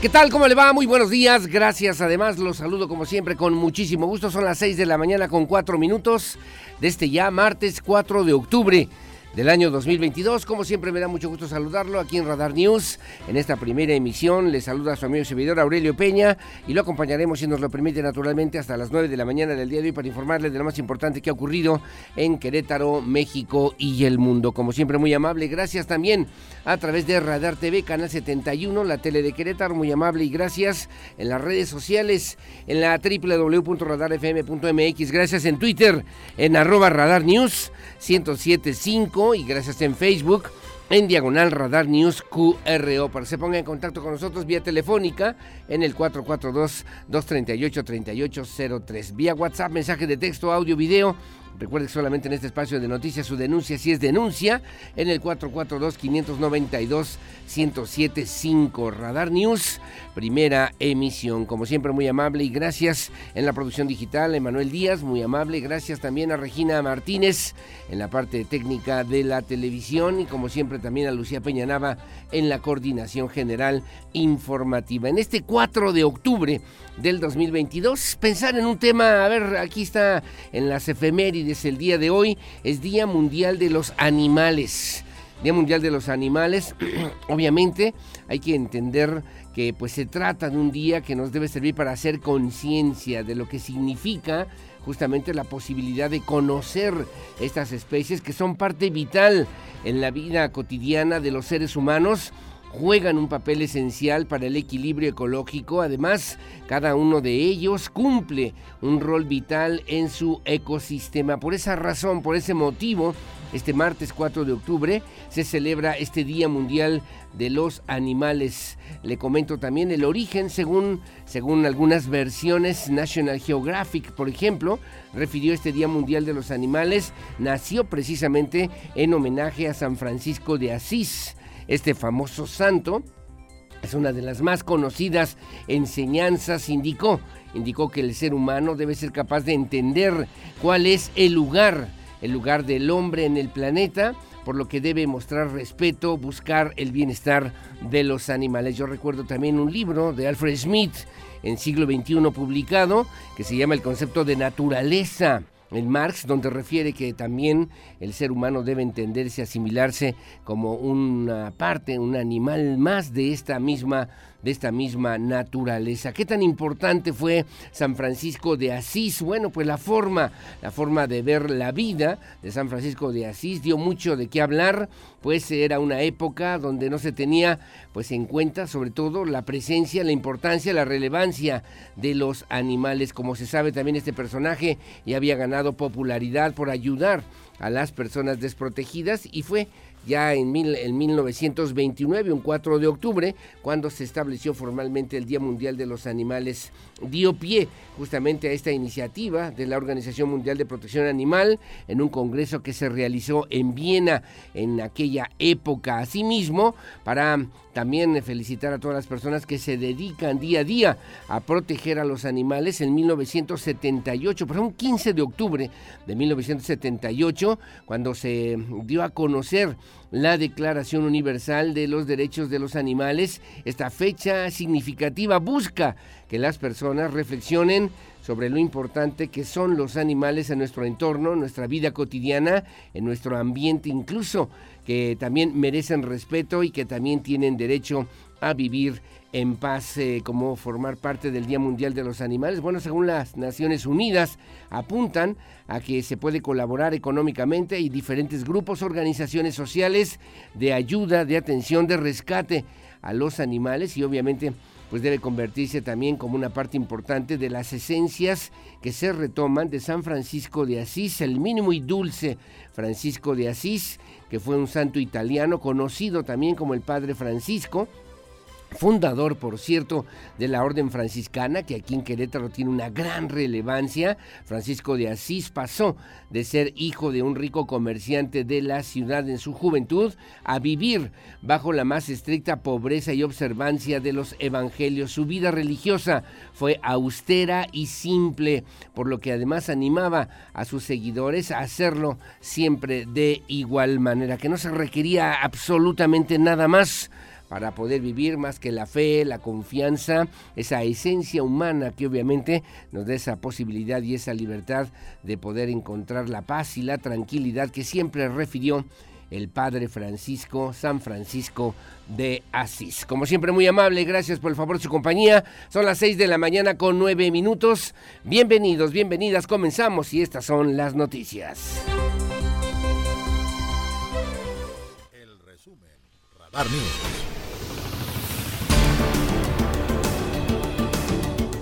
¿Qué tal? ¿Cómo le va? Muy buenos días. Gracias. Además, los saludo como siempre con muchísimo gusto. Son las 6 de la mañana con 4 minutos de este ya martes 4 de octubre del año 2022. Como siempre me da mucho gusto saludarlo aquí en Radar News. En esta primera emisión le saluda a su amigo y servidor Aurelio Peña y lo acompañaremos si nos lo permite naturalmente hasta las 9 de la mañana del día de hoy para informarle de lo más importante que ha ocurrido en Querétaro, México y el mundo. Como siempre muy amable, gracias también a través de Radar TV, Canal 71, la tele de Querétaro, muy amable y gracias en las redes sociales, en la www.radarfm.mx, gracias en Twitter, en arroba Radar News 1075 y gracias en Facebook en Diagonal Radar News QRO para que se ponga en contacto con nosotros vía telefónica en el 442-238-3803. Vía WhatsApp, mensaje de texto, audio, video Recuerde que solamente en este espacio de noticias su denuncia, si es denuncia, en el 442-592-1075. Radar News, primera emisión. Como siempre, muy amable y gracias en la producción digital, Emanuel Díaz, muy amable. Gracias también a Regina Martínez en la parte técnica de la televisión y como siempre también a Lucía Peñanava en la coordinación general informativa. En este 4 de octubre del 2022. Pensar en un tema, a ver, aquí está en las efemérides el día de hoy, es Día Mundial de los Animales. Día Mundial de los Animales, obviamente hay que entender que pues se trata de un día que nos debe servir para hacer conciencia de lo que significa justamente la posibilidad de conocer estas especies que son parte vital en la vida cotidiana de los seres humanos juegan un papel esencial para el equilibrio ecológico. Además, cada uno de ellos cumple un rol vital en su ecosistema. Por esa razón, por ese motivo, este martes 4 de octubre se celebra este Día Mundial de los Animales. Le comento también el origen, según, según algunas versiones, National Geographic, por ejemplo, refirió este Día Mundial de los Animales, nació precisamente en homenaje a San Francisco de Asís este famoso santo es una de las más conocidas enseñanzas, indicó, indicó que el ser humano debe ser capaz de entender cuál es el lugar, el lugar del hombre en el planeta, por lo que debe mostrar respeto, buscar el bienestar de los animales. Yo recuerdo también un libro de Alfred Smith en siglo XXI publicado que se llama El concepto de naturaleza en Marx, donde refiere que también el ser humano debe entenderse, asimilarse como una parte, un animal más de esta misma de esta misma naturaleza. ¿Qué tan importante fue San Francisco de Asís? Bueno, pues la forma, la forma de ver la vida de San Francisco de Asís dio mucho de qué hablar, pues era una época donde no se tenía pues en cuenta sobre todo la presencia, la importancia, la relevancia de los animales. Como se sabe también este personaje ya había ganado popularidad por ayudar a las personas desprotegidas y fue ya en, mil, en 1929, un 4 de octubre, cuando se estableció formalmente el Día Mundial de los Animales, dio pie justamente a esta iniciativa de la Organización Mundial de Protección Animal en un congreso que se realizó en Viena en aquella época. Asimismo, para también felicitar a todas las personas que se dedican día a día a proteger a los animales. En 1978, por un 15 de octubre de 1978, cuando se dio a conocer la Declaración Universal de los Derechos de los Animales, esta fecha significativa busca que las personas reflexionen sobre lo importante que son los animales en nuestro entorno, en nuestra vida cotidiana, en nuestro ambiente incluso, que también merecen respeto y que también tienen derecho a vivir en paz eh, como formar parte del Día Mundial de los Animales. Bueno, según las Naciones Unidas, apuntan a que se puede colaborar económicamente y diferentes grupos, organizaciones sociales de ayuda, de atención, de rescate a los animales y obviamente pues debe convertirse también como una parte importante de las esencias que se retoman de San Francisco de Asís, el mínimo y dulce Francisco de Asís, que fue un santo italiano conocido también como el Padre Francisco, fundador, por cierto, de la Orden Franciscana, que aquí en Querétaro tiene una gran relevancia. Francisco de Asís pasó de ser hijo de un rico comerciante de la ciudad en su juventud a vivir bajo la más estricta pobreza y observancia de los evangelios. Su vida religiosa fue austera y simple, por lo que además animaba a sus seguidores a hacerlo siempre de igual manera, que no se requería absolutamente nada más para poder vivir más que la fe, la confianza, esa esencia humana que obviamente nos da esa posibilidad y esa libertad de poder encontrar la paz y la tranquilidad que siempre refirió el Padre Francisco, San Francisco de Asís. Como siempre, muy amable, gracias por el favor de su compañía. Son las 6 de la mañana con 9 minutos. Bienvenidos, bienvenidas, comenzamos y estas son las noticias. El resumen, Radar News.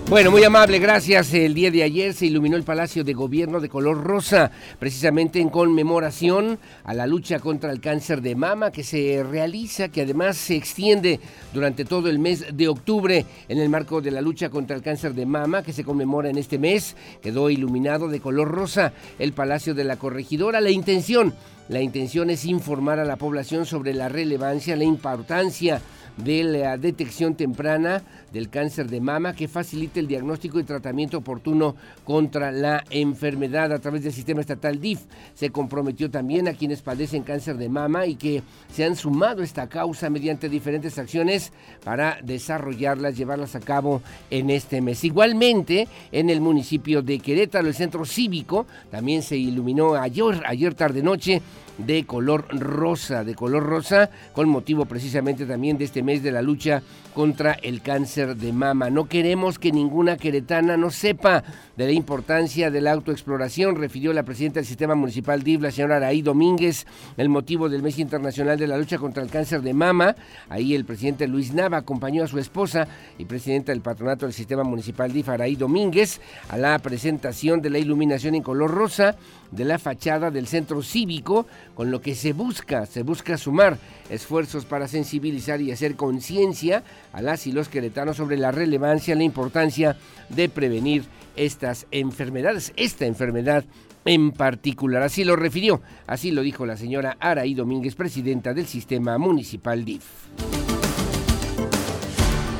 Bueno, muy amable, gracias. El día de ayer se iluminó el Palacio de Gobierno de color rosa, precisamente en conmemoración a la lucha contra el cáncer de mama que se realiza, que además se extiende durante todo el mes de octubre en el marco de la lucha contra el cáncer de mama que se conmemora en este mes. Quedó iluminado de color rosa el Palacio de la Corregidora. La intención, la intención es informar a la población sobre la relevancia, la importancia de la detección temprana del cáncer de mama que facilite el diagnóstico y tratamiento oportuno contra la enfermedad a través del sistema estatal DIF. Se comprometió también a quienes padecen cáncer de mama y que se han sumado a esta causa mediante diferentes acciones para desarrollarlas, llevarlas a cabo en este mes. Igualmente, en el municipio de Querétaro, el centro cívico también se iluminó ayer, ayer tarde noche de color rosa, de color rosa, con motivo precisamente también de este mes de la lucha contra el cáncer de mama. No queremos que ninguna queretana no sepa de la importancia de la autoexploración, refirió la presidenta del Sistema Municipal DIV, la señora Araí Domínguez, el motivo del mes internacional de la lucha contra el cáncer de mama. Ahí el presidente Luis Nava acompañó a su esposa y presidenta del patronato del Sistema Municipal DIF, Araí Domínguez, a la presentación de la iluminación en color rosa de la fachada del centro cívico, con lo que se busca, se busca sumar esfuerzos para sensibilizar y hacer conciencia a las y los queretanos sobre la relevancia, la importancia de prevenir estas enfermedades, esta enfermedad en particular. Así lo refirió, así lo dijo la señora Araí Domínguez, presidenta del sistema municipal DIF.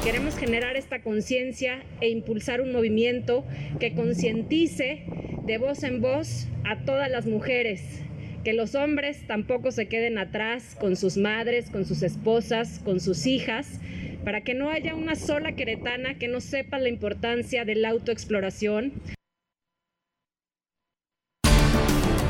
Queremos generar esta conciencia e impulsar un movimiento que concientice de voz en voz a todas las mujeres, que los hombres tampoco se queden atrás con sus madres, con sus esposas, con sus hijas, para que no haya una sola queretana que no sepa la importancia de la autoexploración.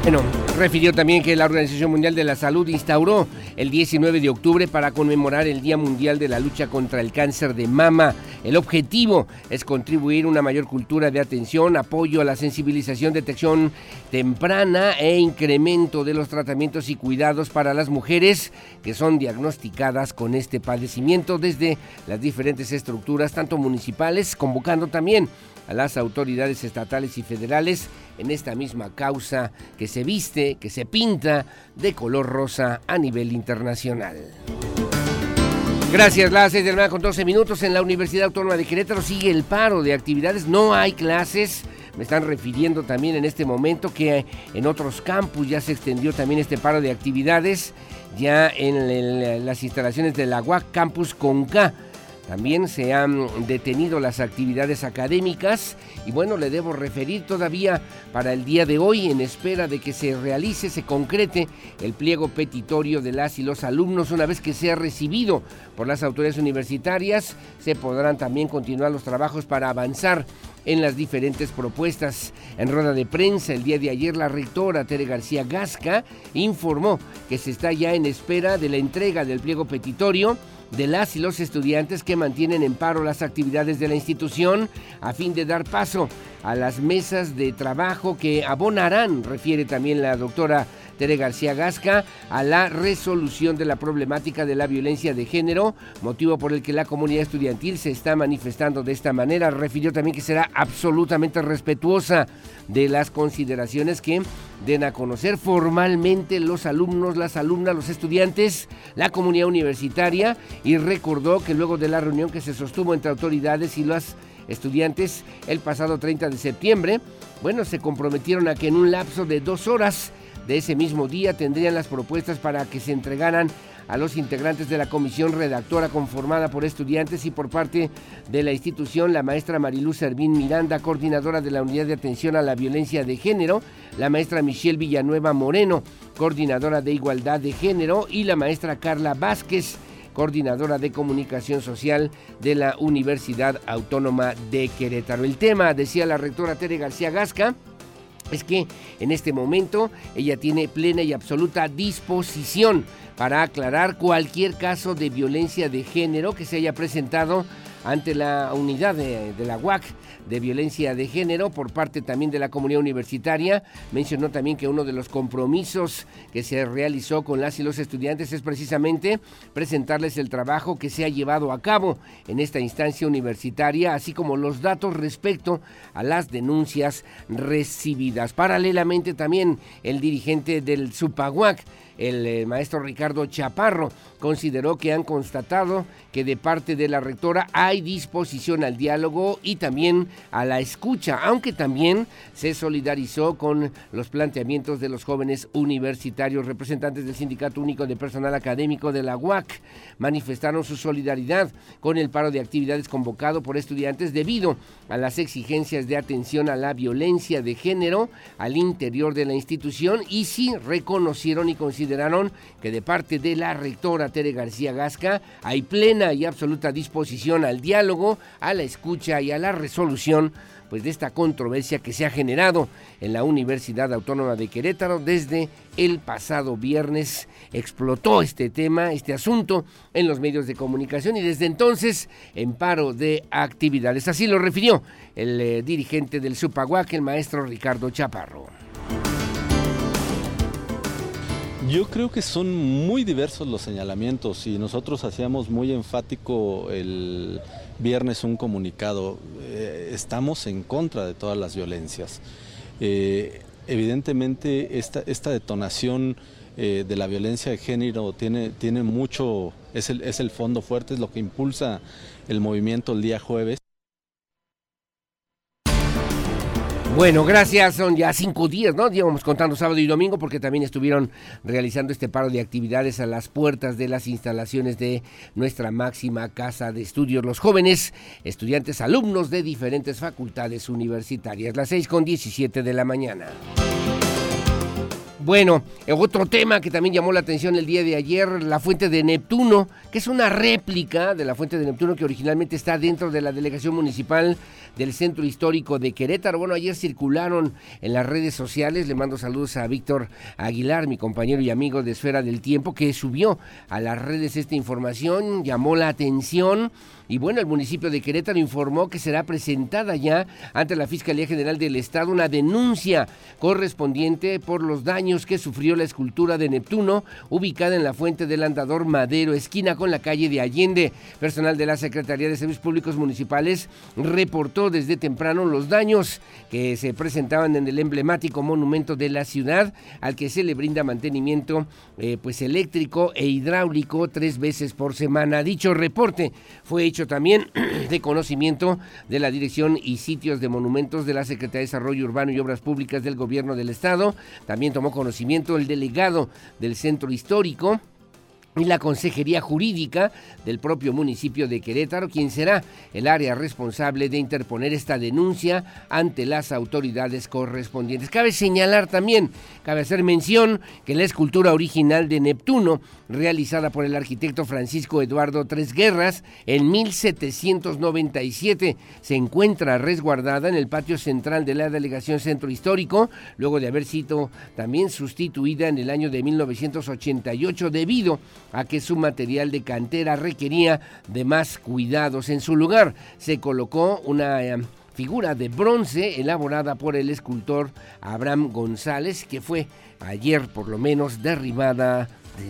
Bueno, refirió también que la Organización Mundial de la Salud instauró el 19 de octubre para conmemorar el Día Mundial de la Lucha contra el Cáncer de Mama. El objetivo es contribuir a una mayor cultura de atención, apoyo a la sensibilización, detección temprana e incremento de los tratamientos y cuidados para las mujeres que son diagnosticadas con este padecimiento desde las diferentes estructuras, tanto municipales, convocando también a las autoridades estatales y federales en esta misma causa que se viste, que se pinta de color rosa a nivel internacional. Gracias, las 6 de la con 12 minutos en la Universidad Autónoma de Querétaro sigue el paro de actividades, no hay clases. Me están refiriendo también en este momento que en otros campus ya se extendió también este paro de actividades, ya en las instalaciones de la UAC Campus Conca También se han detenido las actividades académicas y bueno, le debo referir todavía para el día de hoy en espera de que se realice, se concrete el pliego petitorio de las y los alumnos. Una vez que sea recibido por las autoridades universitarias, se podrán también continuar los trabajos para avanzar en las diferentes propuestas. En rueda de prensa el día de ayer, la rectora Tere García Gasca informó que se está ya en espera de la entrega del pliego petitorio de las y los estudiantes que mantienen en paro las actividades de la institución a fin de dar paso a las mesas de trabajo que abonarán, refiere también la doctora Tere García Gasca, a la resolución de la problemática de la violencia de género, motivo por el que la comunidad estudiantil se está manifestando de esta manera. Refirió también que será absolutamente respetuosa de las consideraciones que den a conocer formalmente los alumnos, las alumnas, los estudiantes, la comunidad universitaria y recordó que luego de la reunión que se sostuvo entre autoridades y los estudiantes el pasado 30 de septiembre, bueno, se comprometieron a que en un lapso de dos horas de ese mismo día tendrían las propuestas para que se entregaran a los integrantes de la comisión redactora conformada por estudiantes y por parte de la institución, la maestra Mariluz Servín Miranda, coordinadora de la Unidad de Atención a la Violencia de Género, la maestra Michelle Villanueva Moreno, coordinadora de Igualdad de Género, y la maestra Carla Vázquez, coordinadora de comunicación social de la Universidad Autónoma de Querétaro. El tema, decía la rectora Tere García Gasca, es que en este momento ella tiene plena y absoluta disposición para aclarar cualquier caso de violencia de género que se haya presentado ante la unidad de, la UAC de violencia de género por parte también de la comunidad universitaria. Mencionó también que uno de los compromisos que se realizó con las y los estudiantes es precisamente presentarles el trabajo que se ha llevado a cabo en esta instancia universitaria, así como los datos respecto a las denuncias recibidas. Paralelamente también el dirigente del SUPAGUAC el eh, maestro Ricardo Chaparro consideró que han constatado que de parte de la rectora hay disposición al diálogo y también a la escucha, aunque también se solidarizó con los planteamientos de los jóvenes universitarios. Representantes del Sindicato Único de Personal Académico de la UAC manifestaron su solidaridad con el paro de actividades convocado por estudiantes debido a las exigencias de atención a la violencia de género al interior de la institución y sí reconocieron y consideraron que de parte de la rectora Tere García Gasca hay plena y absoluta disposición al diálogo, a la escucha y a la resolución pues de esta controversia que se ha generado en la Universidad Autónoma de Querétaro desde el pasado viernes explotó este tema, este asunto en los medios de comunicación y desde entonces en paro de actividades. Así lo refirió el eh, dirigente del Supaguac, el maestro Ricardo Chaparro. Yo creo que son muy diversos los señalamientos y nosotros hacíamos muy enfático el viernes un comunicado. Eh, estamos en contra de todas las violencias. Eh, evidentemente esta, esta detonación eh, de la violencia de género tiene, tiene mucho, es el, es el fondo fuerte, es lo que impulsa el movimiento el día jueves. Bueno, gracias. Son ya cinco días, ¿no? Llevamos contando sábado y domingo porque también estuvieron realizando este paro de actividades a las puertas de las instalaciones de nuestra máxima casa de estudios. Los jóvenes, estudiantes, alumnos de diferentes facultades universitarias. Las seis con diecisiete de la mañana. Bueno, otro tema que también llamó la atención el día de ayer, la fuente de Neptuno, que es una réplica de la fuente de Neptuno que originalmente está dentro de la delegación municipal del Centro Histórico de Querétaro. Bueno, ayer circularon en las redes sociales, le mando saludos a Víctor Aguilar, mi compañero y amigo de Esfera del Tiempo, que subió a las redes esta información, llamó la atención y bueno, el municipio de Querétaro informó que será presentada ya ante la Fiscalía General del Estado una denuncia correspondiente por los daños que sufrió la escultura de Neptuno ubicada en la fuente del Andador Madero, esquina con la calle de Allende. Personal de la Secretaría de Servicios Públicos Municipales reportó desde temprano los daños que se presentaban en el emblemático monumento de la ciudad al que se le brinda mantenimiento eh, pues eléctrico e hidráulico tres veces por semana. Dicho reporte fue hecho también de conocimiento de la Dirección y Sitios de Monumentos de la Secretaría de Desarrollo Urbano y Obras Públicas del Gobierno del Estado. También tomó conocimiento el delegado del Centro Histórico y la Consejería Jurídica del propio municipio de Querétaro, quien será el área responsable de interponer esta denuncia ante las autoridades correspondientes. Cabe señalar también, cabe hacer mención que la escultura original de Neptuno, realizada por el arquitecto Francisco Eduardo Tres Guerras en 1797, se encuentra resguardada en el patio central de la Delegación Centro Histórico, luego de haber sido también sustituida en el año de 1988 debido a que su material de cantera requería de más cuidados. En su lugar se colocó una eh, figura de bronce elaborada por el escultor Abraham González, que fue ayer por lo menos derribada,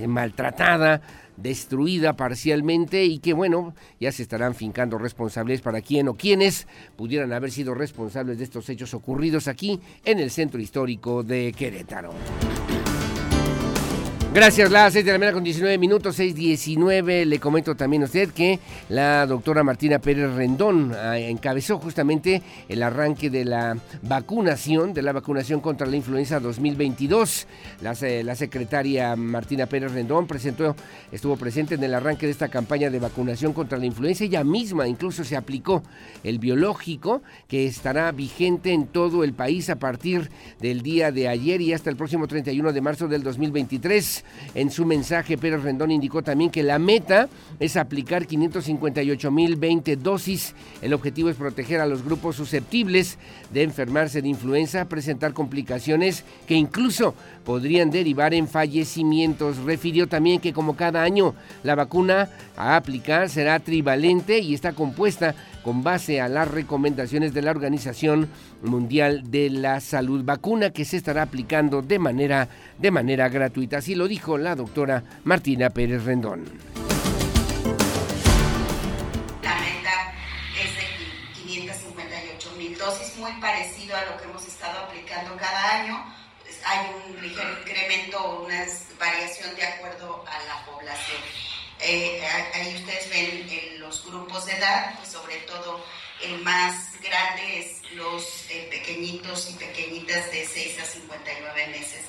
maltratada, destruida parcialmente y que bueno, ya se estarán fincando responsables para quién o quienes pudieran haber sido responsables de estos hechos ocurridos aquí en el centro histórico de Querétaro. Gracias, las 6 de la mañana con 19 minutos, 6.19. Le comento también a usted que la doctora Martina Pérez Rendón ah, encabezó justamente el arranque de la vacunación, de la vacunación contra la influenza 2022. La, la secretaria Martina Pérez Rendón presentó, estuvo presente en el arranque de esta campaña de vacunación contra la influenza. Ella misma incluso se aplicó el biológico que estará vigente en todo el país a partir del día de ayer y hasta el próximo 31 de marzo del 2023. En su mensaje, Pérez Rendón indicó también que la meta es aplicar 558.020 dosis. El objetivo es proteger a los grupos susceptibles de enfermarse de influenza, presentar complicaciones que incluso podrían derivar en fallecimientos. Refirió también que como cada año la vacuna a aplicar será trivalente y está compuesta con base a las recomendaciones de la Organización Mundial de la Salud, vacuna que se estará aplicando de manera, de manera gratuita. Así lo dijo la doctora Martina Pérez Rendón. La meta es de 558 mil dosis, muy parecido a lo que hemos estado aplicando cada año. Pues, hay un ligero incremento o una variación de acuerdo a la población. Eh, ahí ustedes ven en los grupos de edad, pues sobre todo el más grande es los eh, pequeñitos y pequeñitas de 6 a 59 meses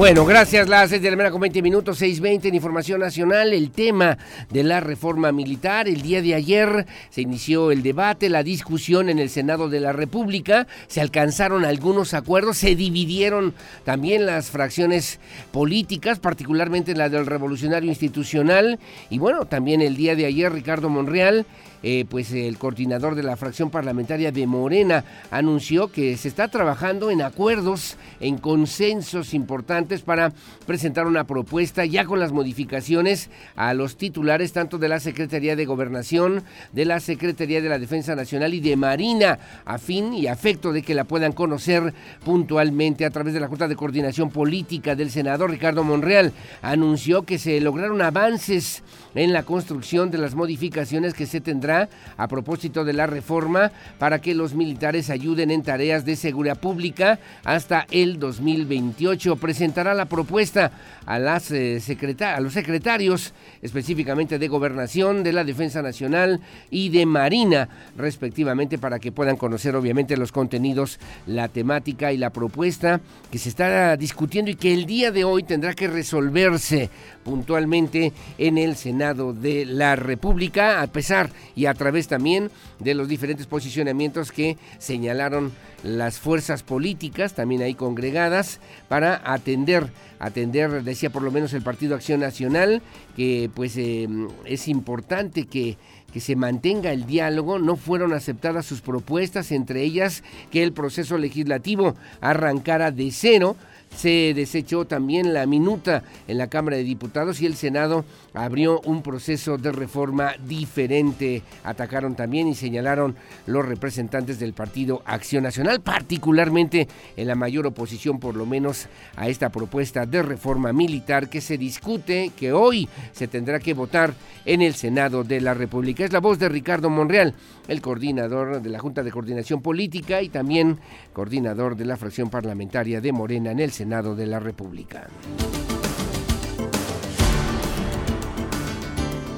bueno, gracias. Las 6 de la mañana con 20 minutos, 6.20 en Información Nacional. El tema de la reforma militar. El día de ayer se inició el debate, la discusión en el Senado de la República. Se alcanzaron algunos acuerdos, se dividieron también las fracciones políticas, particularmente la del Revolucionario Institucional. Y bueno, también el día de ayer Ricardo Monreal eh, pues el coordinador de la fracción parlamentaria de Morena anunció que se está trabajando en acuerdos, en consensos importantes para presentar una propuesta ya con las modificaciones a los titulares tanto de la Secretaría de Gobernación, de la Secretaría de la Defensa Nacional y de Marina, a fin y afecto de que la puedan conocer puntualmente a través de la Junta de Coordinación Política del senador Ricardo Monreal. Anunció que se lograron avances en la construcción de las modificaciones que se tendrán a propósito de la reforma para que los militares ayuden en tareas de seguridad pública hasta el 2028. Presentará la propuesta a, las, eh, a los secretarios específicamente de Gobernación, de la Defensa Nacional y de Marina, respectivamente, para que puedan conocer obviamente los contenidos, la temática y la propuesta que se está discutiendo y que el día de hoy tendrá que resolverse puntualmente en el Senado de la República, a pesar y a través también de los diferentes posicionamientos que señalaron las fuerzas políticas, también ahí congregadas, para atender, atender, decía por lo menos el Partido Acción Nacional, que pues eh, es importante que que se mantenga el diálogo, no fueron aceptadas sus propuestas, entre ellas que el proceso legislativo arrancara de cero, se desechó también la minuta en la Cámara de Diputados y el Senado abrió un proceso de reforma diferente. Atacaron también y señalaron los representantes del Partido Acción Nacional, particularmente en la mayor oposición por lo menos a esta propuesta de reforma militar que se discute, que hoy se tendrá que votar en el Senado de la República. Es la voz de Ricardo Monreal, el coordinador de la Junta de Coordinación Política y también coordinador de la fracción parlamentaria de Morena en el Senado de la República.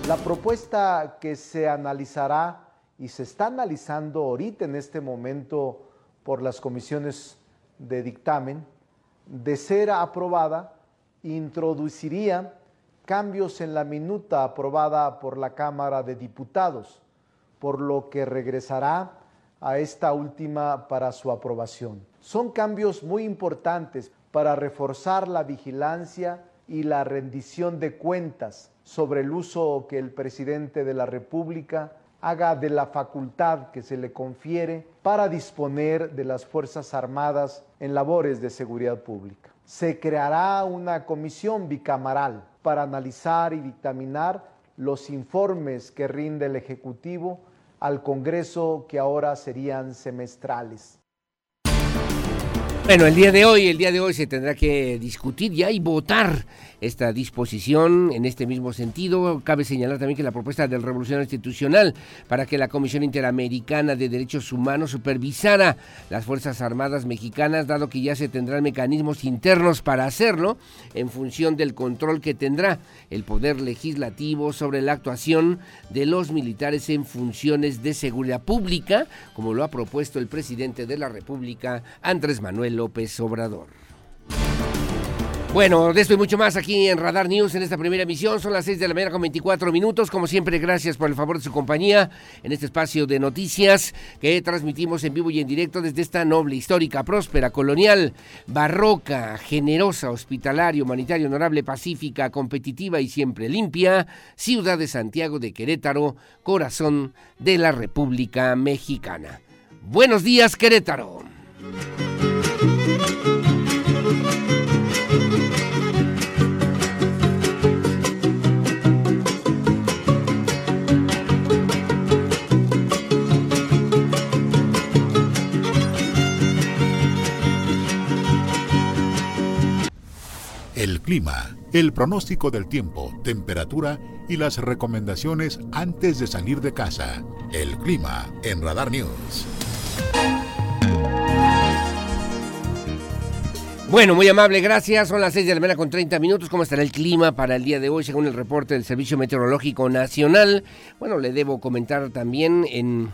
La propuesta que se analizará y se está analizando ahorita en este momento por las comisiones de dictamen, de ser aprobada, introduciría cambios en la minuta aprobada por la Cámara de Diputados, por lo que regresará a esta última para su aprobación. Son cambios muy importantes para reforzar la vigilancia y la rendición de cuentas sobre el uso que el presidente de la República haga de la facultad que se le confiere para disponer de las Fuerzas Armadas en labores de seguridad pública. Se creará una comisión bicameral para analizar y dictaminar los informes que rinde el Ejecutivo al Congreso que ahora serían semestrales. Bueno, el día de hoy, el día de hoy se tendrá que discutir ya y votar esta disposición en este mismo sentido. Cabe señalar también que la propuesta del Revolución Institucional para que la Comisión Interamericana de Derechos Humanos supervisara las Fuerzas Armadas mexicanas, dado que ya se tendrán mecanismos internos para hacerlo en función del control que tendrá el Poder Legislativo sobre la actuación de los militares en funciones de seguridad pública, como lo ha propuesto el presidente de la República, Andrés Manuel López Obrador. Bueno, de esto y mucho más aquí en Radar News en esta primera emisión. Son las 6 de la mañana con 24 minutos. Como siempre, gracias por el favor de su compañía en este espacio de noticias que transmitimos en vivo y en directo desde esta noble, histórica, próspera, colonial, barroca, generosa, hospitalaria, humanitaria, honorable, pacífica, competitiva y siempre limpia ciudad de Santiago de Querétaro, corazón de la República Mexicana. Buenos días, Querétaro. El clima, el pronóstico del tiempo, temperatura y las recomendaciones antes de salir de casa. El clima en Radar News. Bueno, muy amable, gracias. Son las 6 de la mañana con 30 minutos. ¿Cómo estará el clima para el día de hoy según el reporte del Servicio Meteorológico Nacional? Bueno, le debo comentar también en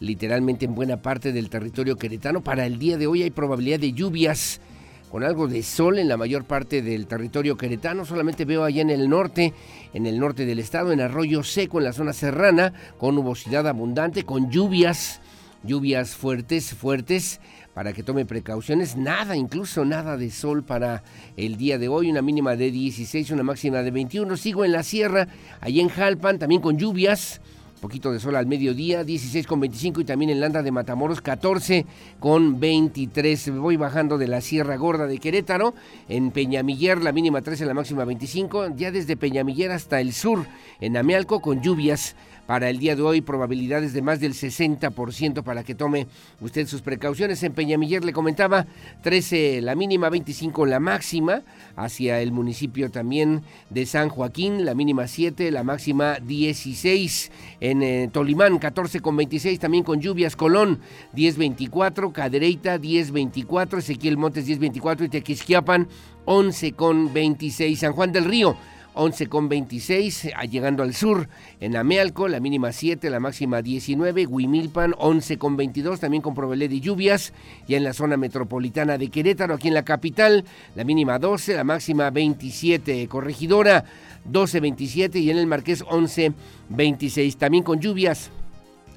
literalmente en buena parte del territorio queretano. Para el día de hoy hay probabilidad de lluvias con algo de sol en la mayor parte del territorio queretano. Solamente veo allá en el norte, en el norte del estado, en Arroyo Seco, en la zona serrana, con nubosidad abundante, con lluvias, lluvias fuertes, fuertes, para que tome precauciones. Nada, incluso nada de sol para el día de hoy, una mínima de 16, una máxima de 21. Sigo en la sierra, allá en Jalpan, también con lluvias poquito de sol al mediodía, 16 con 25 y también en Landa de Matamoros 14 con 23. Voy bajando de la Sierra Gorda de Querétaro, en Peñamiller la mínima 13, la máxima 25, ya desde Peñamiller hasta el sur, en Amealco con lluvias para el día de hoy, probabilidades de más del 60% para que tome usted sus precauciones. En Peñamiller le comentaba 13 la mínima, 25 la máxima, hacia el municipio también de San Joaquín, la mínima 7, la máxima 16. En eh, Tolimán 14 con 26, también con lluvias. Colón 10-24, Cadereyta 10-24, Ezequiel Montes 10-24 y Tequisquiapan 11 con 26. San Juan del Río 11 con 26, llegando al sur. En Amealco, la mínima 7, la máxima 19, Huimilpan 11 con 22, también con probabilidad de lluvias, ya en la zona metropolitana de Querétaro, aquí en la capital, la mínima 12, la máxima 27, Corregidora 12, 27 y en el Marqués 11, 26, también con lluvias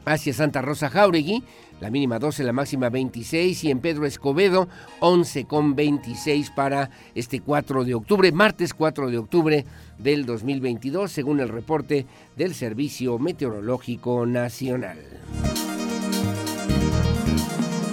hacia Santa Rosa Jauregui, la mínima 12, la máxima 26 y en Pedro Escobedo 11 con 26 para este 4 de octubre, martes 4 de octubre del 2022, según el reporte del Servicio Meteorológico Nacional.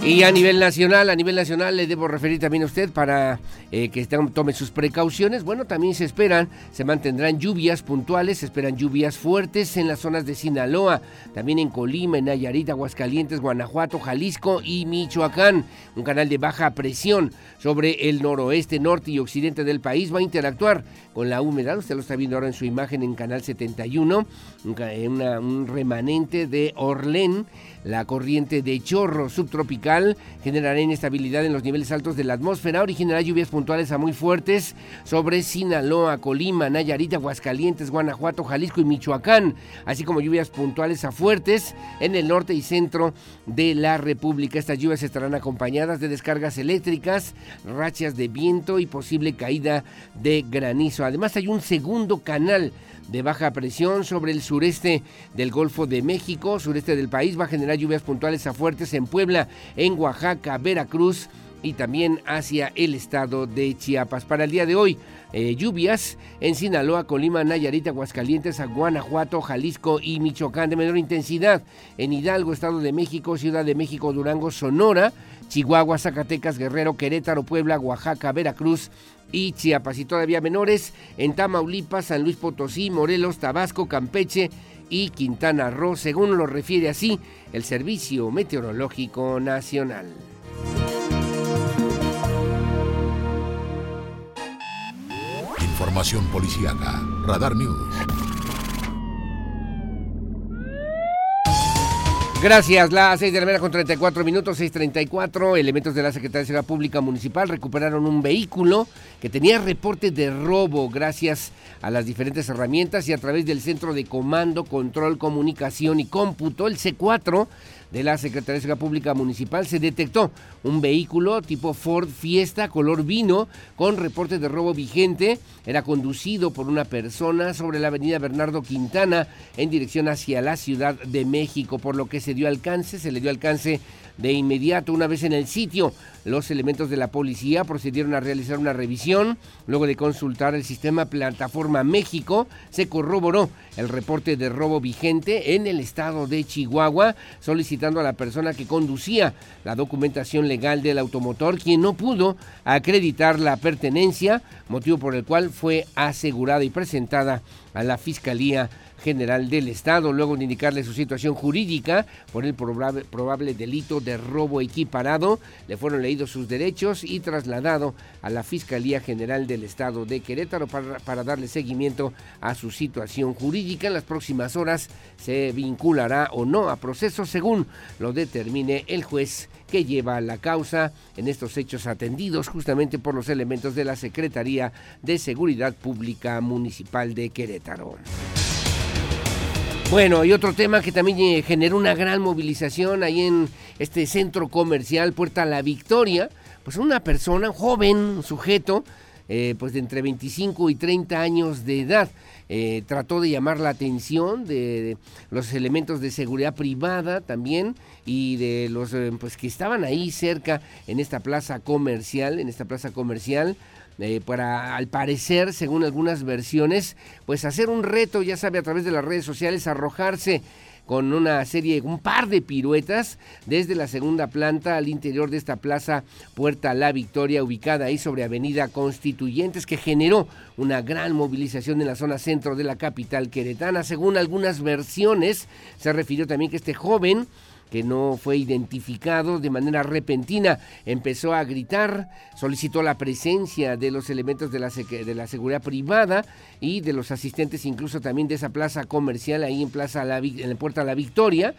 Y a nivel nacional, a nivel nacional le debo referir también a usted para eh, que tome sus precauciones. Bueno, también se esperan, se mantendrán lluvias puntuales, se esperan lluvias fuertes en las zonas de Sinaloa, también en Colima, en Nayarit, Aguascalientes, Guanajuato, Jalisco y Michoacán. Un canal de baja presión sobre el noroeste, norte y occidente del país va a interactuar con la humedad. Usted lo está viendo ahora en su imagen en Canal 71, un remanente de Orlén la corriente de chorro subtropical generará inestabilidad en los niveles altos de la atmósfera, originará lluvias puntuales a muy fuertes sobre Sinaloa, Colima, Nayarit, Aguascalientes, Guanajuato, Jalisco y Michoacán, así como lluvias puntuales a fuertes en el norte y centro de la República. Estas lluvias estarán acompañadas de descargas eléctricas, rachas de viento y posible caída de granizo. Además hay un segundo canal de baja presión sobre el sureste del Golfo de México, sureste del país, va a generar lluvias puntuales a fuertes en Puebla, en Oaxaca, Veracruz y también hacia el estado de Chiapas. Para el día de hoy, eh, lluvias en Sinaloa, Colima, Nayarit, Aguascalientes, Guanajuato, Jalisco y Michoacán de menor intensidad. En Hidalgo, Estado de México, Ciudad de México, Durango, Sonora, Chihuahua, Zacatecas, Guerrero, Querétaro, Puebla, Oaxaca, Veracruz y Chiapas. Y todavía menores en Tamaulipas, San Luis Potosí, Morelos, Tabasco, Campeche y Quintana Roo, según lo refiere así el Servicio Meteorológico Nacional. Información policíaca. Radar News. Gracias. Las 6 de la mañana con 34 minutos, 6.34. Elementos de la Secretaría de Seguridad Pública Municipal recuperaron un vehículo que tenía reporte de robo gracias a las diferentes herramientas y a través del Centro de Comando, Control, Comunicación y Cómputo, el C4 de la Secretaría de Seguridad Pública Municipal se detectó un vehículo tipo Ford Fiesta color vino con reporte de robo vigente. Era conducido por una persona sobre la avenida Bernardo Quintana en dirección hacia la Ciudad de México, por lo que se dio alcance, se le dio alcance de inmediato, una vez en el sitio, los elementos de la policía procedieron a realizar una revisión. Luego de consultar el sistema Plataforma México, se corroboró el reporte de robo vigente en el estado de Chihuahua, solicitando a la persona que conducía la documentación legal del automotor, quien no pudo acreditar la pertenencia, motivo por el cual fue asegurada y presentada a la Fiscalía General del Estado, luego de indicarle su situación jurídica por el probable, delito de robo equiparado, le fueron leídos sus derechos y trasladado a la Fiscalía General del Estado de Querétaro para, para darle seguimiento a su situación jurídica. En las próximas horas se vinculará o no a proceso según lo determine el juez que lleva la causa en estos hechos atendidos justamente por los elementos de la Secretaría de Seguridad Pública Municipal de Querétaro. Bueno, y otro tema que también eh, generó una gran movilización ahí en este centro comercial Puerta La Victoria, pues una persona, joven, un sujeto, eh, pues de entre 25 y 30 años de edad, eh, trató de llamar la atención de, los elementos de seguridad privada también y de los pues que estaban ahí cerca en esta plaza comercial, en esta plaza comercial eh, para, al parecer, según algunas versiones, pues hacer un reto, ya sabe, a través de las redes sociales, arrojarse con una serie, un par de piruetas desde la segunda planta al interior de esta plaza Puerta La Victoria, ubicada ahí sobre Avenida Constituyentes, que generó una gran movilización en la zona centro de la capital queretana. Según algunas versiones, se refirió también que este joven que no fue identificado de manera repentina, empezó a gritar, solicitó la presencia de los elementos de la, de la seguridad privada y de los asistentes incluso también de esa plaza comercial ahí en Plaza la, en la Puerta La Victoria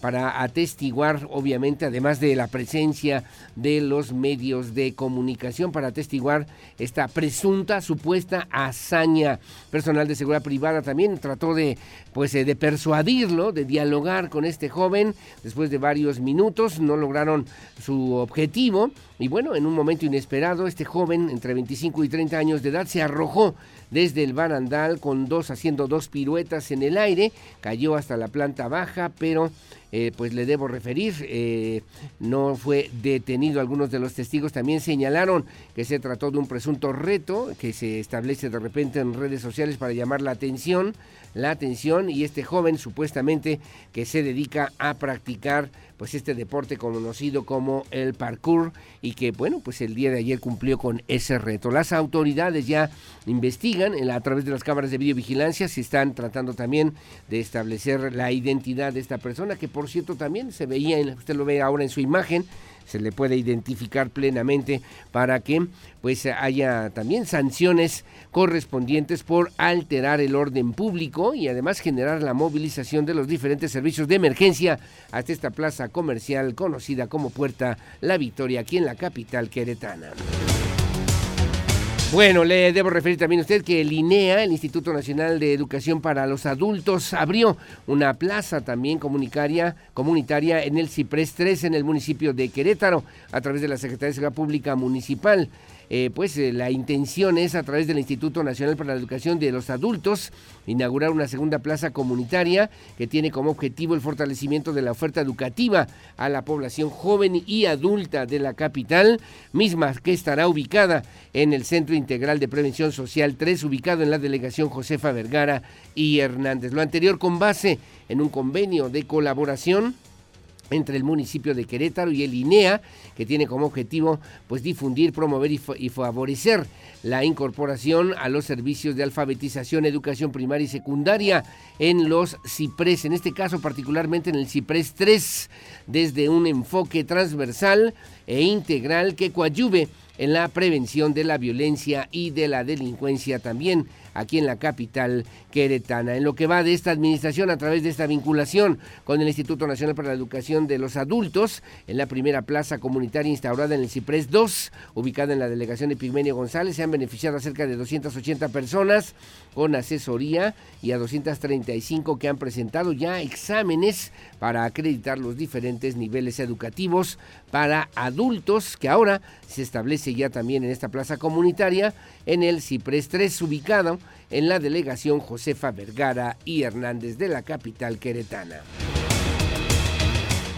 para atestiguar, obviamente, además de la presencia de los medios de comunicación, para atestiguar esta presunta, supuesta hazaña. Personal de seguridad privada también trató de, pues, eh, de persuadirlo, de dialogar con este joven. Después de varios minutos no lograron su objetivo. Y bueno, en un momento inesperado, este joven, entre 25 y 30 años de edad, se arrojó desde el barandal con dos, haciendo dos piruetas en el aire, cayó hasta la planta baja, pero eh, pues le debo referir, eh, no fue detenido. Algunos de los testigos también señalaron que se trató de un presunto reto que se establece de repente en redes sociales para llamar la atención, la atención y este joven supuestamente que se dedica a practicar pues este deporte conocido como el parkour y que bueno pues el día de ayer cumplió con ese reto. Las autoridades ya investigan a través de las cámaras de videovigilancia si están tratando también de establecer la identidad de esta persona que por cierto también se veía, usted lo ve ahora en su imagen, se le puede identificar plenamente para que pues haya también sanciones correspondientes por alterar el orden público y además generar la movilización de los diferentes servicios de emergencia hasta esta plaza comercial conocida como Puerta La Victoria aquí en la capital queretana. Bueno, le debo referir también a usted que el INEA, el Instituto Nacional de Educación para los Adultos, abrió una plaza también comunitaria, comunitaria en el Ciprés 3 en el municipio de Querétaro a través de la Secretaría de Seguridad Pública Municipal. Eh, pues eh, la intención es a través del Instituto Nacional para la Educación de los Adultos inaugurar una segunda plaza comunitaria que tiene como objetivo el fortalecimiento de la oferta educativa a la población joven y adulta de la capital, misma que estará ubicada en el Centro Integral de Prevención Social 3, ubicado en la delegación Josefa Vergara y Hernández. Lo anterior con base en un convenio de colaboración entre el municipio de Querétaro y el INEA, que tiene como objetivo pues difundir, promover y, favorecer la incorporación a los servicios de alfabetización, educación primaria y secundaria en los CIPRES, en este caso particularmente en el CIPRES 3, desde un enfoque transversal e integral que coadyuve en la prevención de la violencia y de la delincuencia también aquí en la capital queretana. En lo que va de esta administración a través de esta vinculación con el Instituto Nacional para la Educación de los Adultos, en la primera plaza comunitaria instaurada en el Ciprés 2, ubicada en la delegación de Pigmenio González, se han beneficiado a cerca de 280 personas con asesoría y a 235 que han presentado ya exámenes para acreditar los diferentes niveles educativos para adultos que ahora se establece ya también en esta plaza comunitaria en el Ciprés 3 ubicado en la delegación Josefa Vergara y Hernández de la capital queretana.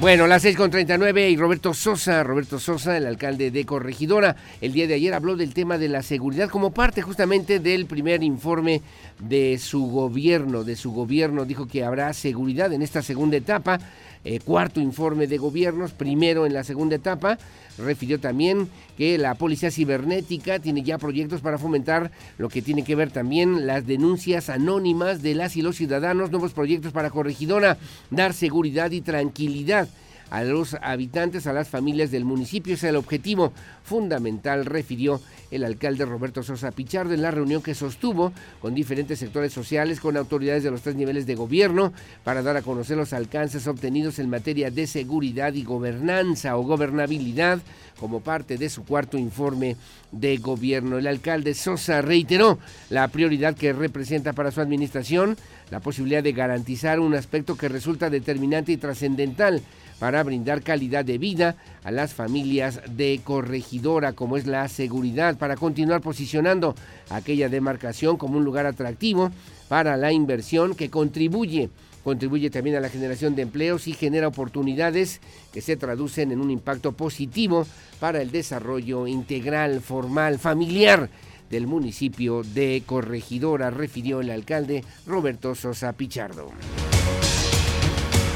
Bueno, las 6.39 y Roberto Sosa, Roberto Sosa, el alcalde de Corregidora, el día de ayer habló del tema de la seguridad como parte justamente del primer informe de su gobierno, de su gobierno, dijo que habrá seguridad en esta segunda etapa, eh, cuarto informe de gobiernos, primero en la segunda etapa, refirió también que la policía cibernética tiene ya proyectos para fomentar lo que tiene que ver también las denuncias anónimas de las y los ciudadanos, nuevos proyectos para corregidora, dar seguridad y tranquilidad a los habitantes, a las familias del municipio. Es el objetivo fundamental, refirió el alcalde Roberto Sosa Pichardo en la reunión que sostuvo con diferentes sectores sociales, con autoridades de los tres niveles de gobierno, para dar a conocer los alcances obtenidos en materia de seguridad y gobernanza o gobernabilidad como parte de su cuarto informe de gobierno. El alcalde Sosa reiteró la prioridad que representa para su administración la posibilidad de garantizar un aspecto que resulta determinante y trascendental para brindar calidad de vida a las familias de corregidora, como es la seguridad, para continuar posicionando aquella demarcación como un lugar atractivo para la inversión que contribuye contribuye también a la generación de empleos y genera oportunidades que se traducen en un impacto positivo para el desarrollo integral, formal, familiar del municipio de Corregidora, refirió el alcalde Roberto Sosa Pichardo.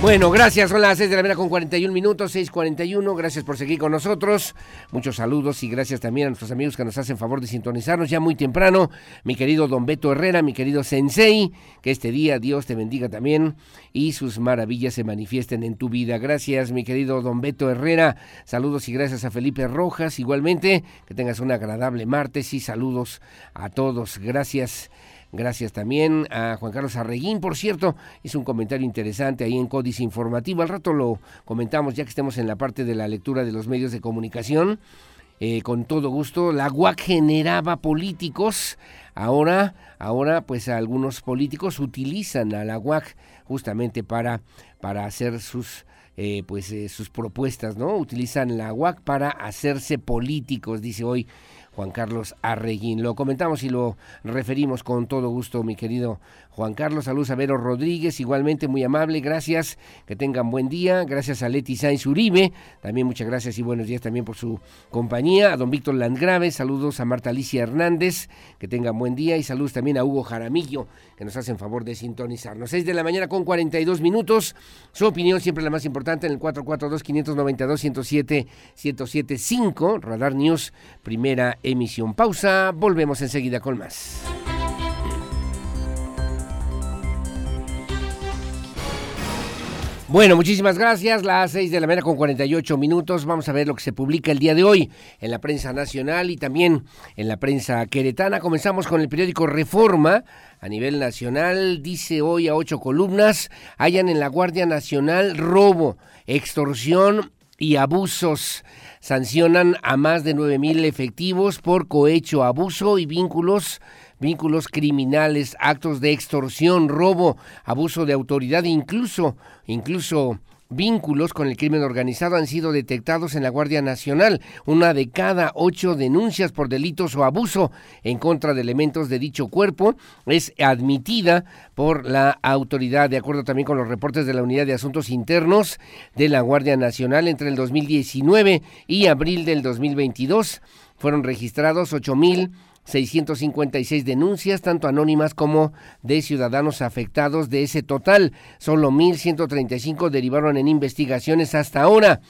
Bueno, gracias. Son las 6 de la mañana con 41 minutos, 6.41. Gracias por seguir con nosotros. Muchos saludos y gracias también a nuestros amigos que nos hacen favor de sintonizarnos ya muy temprano. Mi querido Don Beto Herrera, mi querido Sensei, que este día Dios te bendiga también y sus maravillas se manifiesten en tu vida. Gracias, mi querido Don Beto Herrera. Saludos y gracias a Felipe Rojas. Igualmente, que tengas un agradable martes y saludos a todos. Gracias. Gracias también a Juan Carlos Arreguín, por cierto, hizo un comentario interesante ahí en Códice Informativo. Al rato lo comentamos ya que estemos en la parte de la lectura de los medios de comunicación. Eh, con todo gusto, la UAC generaba políticos. Ahora, ahora, pues algunos políticos utilizan a la UAC justamente para, para hacer sus eh, pues eh, sus propuestas, ¿no? Utilizan la UAC para hacerse políticos, dice hoy Juan Carlos Arreguín. Lo comentamos y lo referimos con todo gusto, mi querido Juan Carlos. Saludos a Vero Rodríguez, igualmente muy amable, gracias, que tengan buen día. Gracias a Leti Sainz Uribe, también muchas gracias y buenos días también por su compañía. A don Víctor Landgrave, saludos a Marta Alicia Hernández, que tengan buen día y saludos también a Hugo Jaramillo, que nos hacen favor de sintonizarnos. 6 de la mañana con 42 minutos. Su opinión siempre la más importante en el 442-592-107-1075, Radar News, primera emisión. Pausa, volvemos enseguida con más. Bueno, muchísimas gracias. Las 6 de la mañana con 48 minutos. Vamos a ver lo que se publica el día de hoy en la prensa nacional y también en la prensa queretana. Comenzamos con el periódico Reforma. A nivel nacional, dice hoy a ocho columnas, hayan en la Guardia Nacional robo, extorsión y abusos. Sancionan a más de 9 mil efectivos por cohecho, abuso y vínculos vínculos criminales, actos de extorsión, robo, abuso de autoridad, incluso, incluso vínculos con el crimen organizado han sido detectados en la Guardia Nacional. Una de cada ocho denuncias por delitos o abuso en contra de elementos de dicho cuerpo es admitida por la autoridad, de acuerdo también con los reportes de la Unidad de Asuntos Internos de la Guardia Nacional entre el 2019 y abril del 2022. Fueron registrados ocho mil 656 denuncias, tanto anónimas como de ciudadanos afectados. De ese total, solo 1.135 derivaron en investigaciones hasta ahora.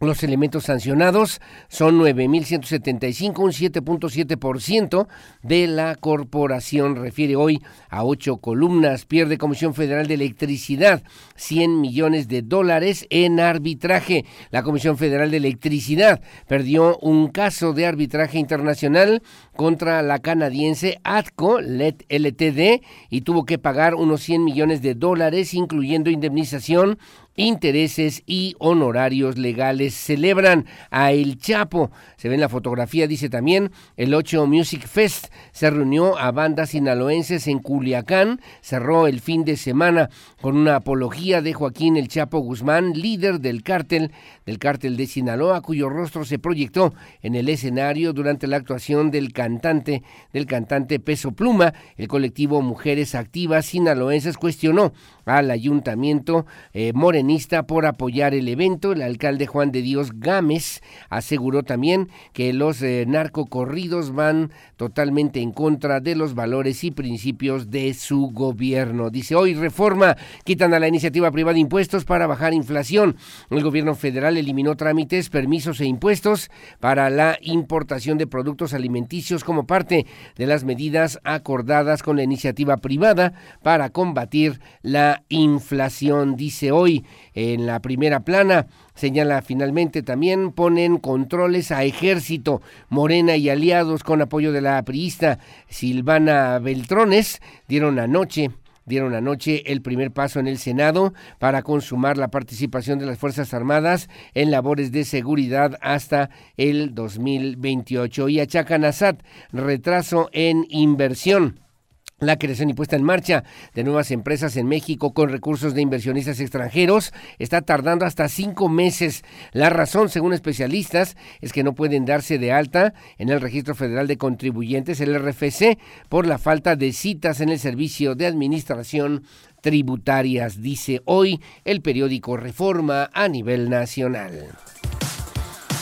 Los elementos sancionados son 9.175, un 7.7% de la corporación. Refiere hoy a ocho columnas. Pierde Comisión Federal de Electricidad 100 millones de dólares en arbitraje. La Comisión Federal de Electricidad perdió un caso de arbitraje internacional contra la canadiense ATCO LTD y tuvo que pagar unos 100 millones de dólares, incluyendo indemnización intereses y honorarios legales. Celebran a El Chapo. Se ve en la fotografía, dice también, el 8 Music Fest se reunió a bandas sinaloenses en Culiacán, cerró el fin de semana con una apología de Joaquín El Chapo Guzmán, líder del cártel, del cártel de Sinaloa, cuyo rostro se proyectó en el escenario durante la actuación del cantante, del cantante Peso Pluma. El colectivo Mujeres Activas Sinaloenses cuestionó al ayuntamiento eh, morenista por apoyar el evento. El alcalde Juan de Dios Gámez aseguró también que los eh, narcocorridos van totalmente en contra de los valores y principios de su gobierno. Dice hoy reforma, quitan a la iniciativa privada impuestos para bajar inflación. El gobierno federal eliminó trámites, permisos e impuestos para la importación de productos alimenticios como parte de las medidas acordadas con la iniciativa privada para combatir la inflación, dice hoy en la primera plana. Señala finalmente también ponen controles a ejército, Morena y aliados con apoyo de la priista Silvana Beltrones dieron anoche dieron anoche el primer paso en el Senado para consumar la participación de las Fuerzas Armadas en labores de seguridad hasta el 2028 y achacan a SAT retraso en inversión la creación y puesta en marcha de nuevas empresas en México con recursos de inversionistas extranjeros está tardando hasta cinco meses. La razón, según especialistas, es que no pueden darse de alta en el Registro Federal de Contribuyentes, el RFC, por la falta de citas en el Servicio de Administración Tributarias, dice hoy el periódico Reforma a nivel nacional.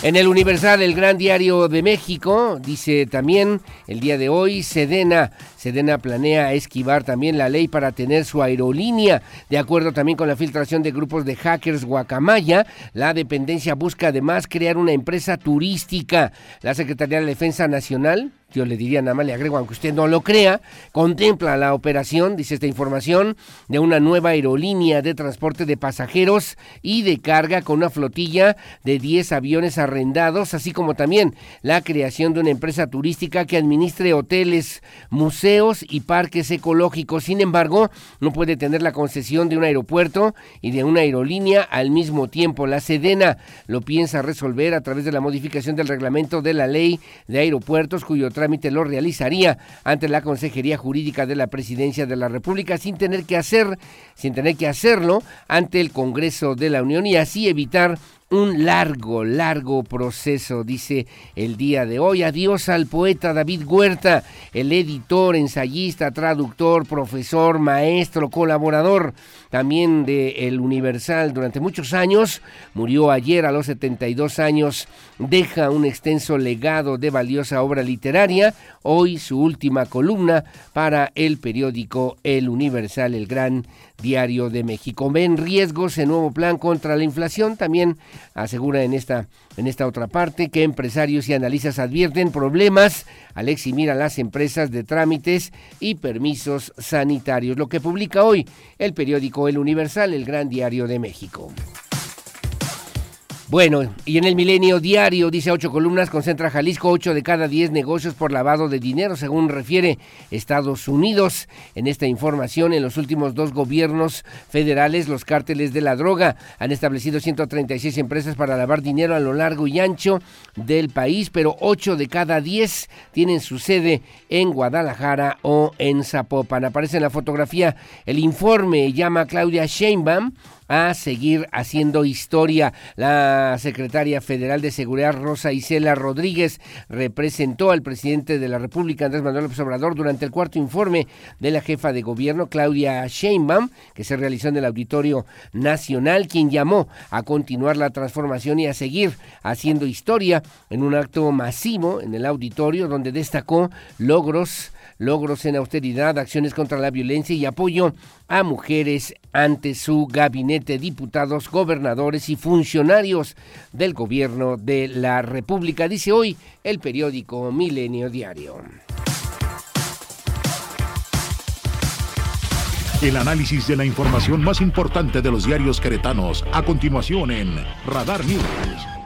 En el Universal, el gran diario de México, dice también el día de hoy, Sedena, Sedena planea esquivar también la ley para tener su aerolínea. De acuerdo también con la filtración de grupos de hackers Guacamaya, la dependencia busca además crear una empresa turística. La Secretaría de Defensa Nacional yo le diría nada más, le agrego, aunque usted no lo crea, contempla la operación, dice esta información, de una nueva aerolínea de transporte de pasajeros y de carga con una flotilla de 10 aviones arrendados, así como también la creación de una empresa turística que administre hoteles, museos y parques ecológicos. Sin embargo, no puede tener la concesión de un aeropuerto y de una aerolínea al mismo tiempo. La Sedena lo piensa resolver a través de la modificación del reglamento de la ley de aeropuertos, cuyo lo realizaría ante la Consejería Jurídica de la Presidencia de la República sin tener que hacer, sin tener que hacerlo ante el Congreso de la Unión y así evitar un largo, largo proceso, dice el día de hoy. Adiós al poeta David Huerta, el editor, ensayista, traductor, profesor, maestro, colaborador también de El Universal durante muchos años. Murió ayer a los 72 años. Deja un extenso legado de valiosa obra literaria. Hoy su última columna para el periódico El Universal, el gran diario de México. Ven riesgos en nuevo plan contra la inflación. También asegura en esta, en esta otra parte que empresarios y analistas advierten problemas al eximir a las empresas de trámites y permisos sanitarios, lo que publica hoy el periódico El Universal, el gran diario de México. Bueno, y en el Milenio Diario, dice ocho columnas, concentra Jalisco ocho de cada diez negocios por lavado de dinero, según refiere Estados Unidos. En esta información, en los últimos dos gobiernos federales, los cárteles de la droga han establecido 136 empresas para lavar dinero a lo largo y ancho del país, pero ocho de cada diez tienen su sede en Guadalajara o en Zapopan. Aparece en la fotografía el informe, llama Claudia Sheinbaum a seguir haciendo historia. La secretaria federal de Seguridad, Rosa Isela Rodríguez, representó al presidente de la República, Andrés Manuel López Obrador, durante el cuarto informe de la jefa de gobierno, Claudia Sheinbaum, que se realizó en el Auditorio Nacional, quien llamó a continuar la transformación y a seguir haciendo historia en un acto masivo en el auditorio, donde destacó logros logros en austeridad, acciones contra la violencia y apoyo a mujeres ante su gabinete, diputados, gobernadores y funcionarios del gobierno de la República, dice hoy el periódico Milenio Diario. El análisis de la información más importante de los diarios queretanos, a continuación en Radar News.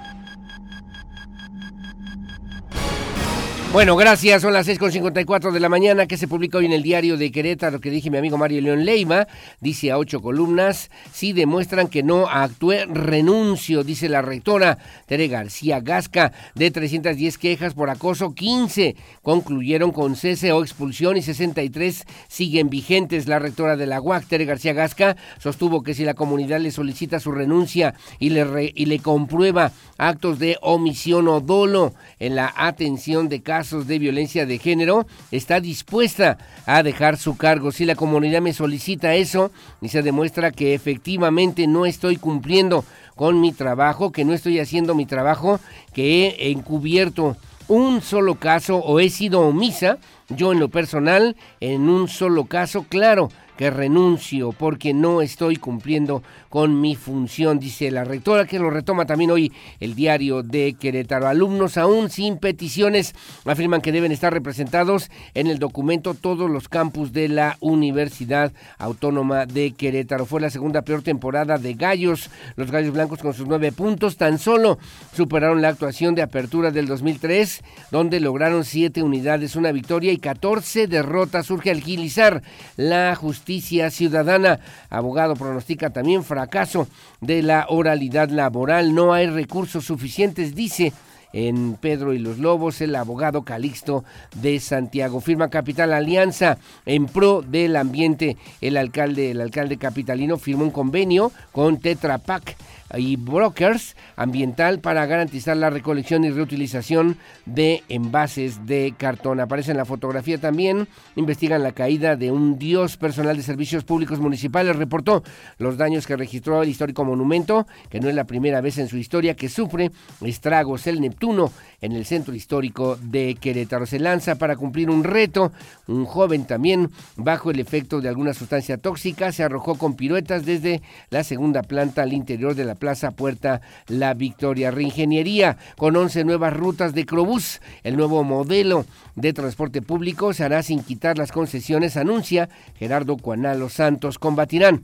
Bueno, gracias. Son las 6.54 de la mañana que se publica hoy en el diario de Querétaro, que dije mi amigo Mario León Leiva. Dice a ocho columnas, si demuestran que no actué, renuncio, dice la rectora Tere García Gasca. De 310 quejas por acoso, 15 concluyeron con cese o expulsión y 63 siguen vigentes. La rectora de la UAC, Tere García Gasca, sostuvo que si la comunidad le solicita su renuncia y le, y le comprueba actos de omisión o dolo en la atención de casos, de violencia de género, está dispuesta a dejar su cargo. Si la comunidad me solicita eso y se demuestra que efectivamente no estoy cumpliendo con mi trabajo, que no estoy haciendo mi trabajo, que he encubierto un solo caso o he sido omisa, yo en lo personal, en un solo caso, claro, que renuncio porque no estoy cumpliendo con mi función, dice la rectora, que lo retoma también hoy el diario de Querétaro. Alumnos aún sin peticiones afirman que deben estar representados en el documento todos los campus de la Universidad Autónoma de Querétaro. Fue la segunda peor temporada de Gallos. Los Gallos Blancos con sus nueve puntos tan solo superaron la actuación de apertura del 2003, donde lograron siete unidades, una victoria y 14 derrotas. Surge agilizar la justicia ciudadana. Abogado pronostica también fracaso caso de la oralidad laboral. No hay recursos suficientes, dice en Pedro y los Lobos, el abogado Calixto de Santiago. Firma Capital Alianza en pro del ambiente. El alcalde, el alcalde capitalino firmó un convenio con Tetra Pak y brokers ambiental para garantizar la recolección y reutilización de envases de cartón. Aparece en la fotografía también, investigan la caída de un dios personal de servicios públicos municipales, reportó los daños que registró el histórico monumento, que no es la primera vez en su historia que sufre estragos el Neptuno en el centro histórico de Querétaro. Se lanza para cumplir un reto, un joven también bajo el efecto de alguna sustancia tóxica, se arrojó con piruetas desde la segunda planta al interior de la Plaza Puerta La Victoria. Reingeniería con 11 nuevas rutas de Crobús. El nuevo modelo de transporte público se hará sin quitar las concesiones, anuncia Gerardo Cuanalo Santos. Combatirán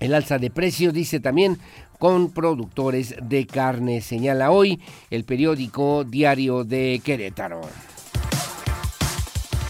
el alza de precios, dice también, con productores de carne, señala hoy el periódico Diario de Querétaro.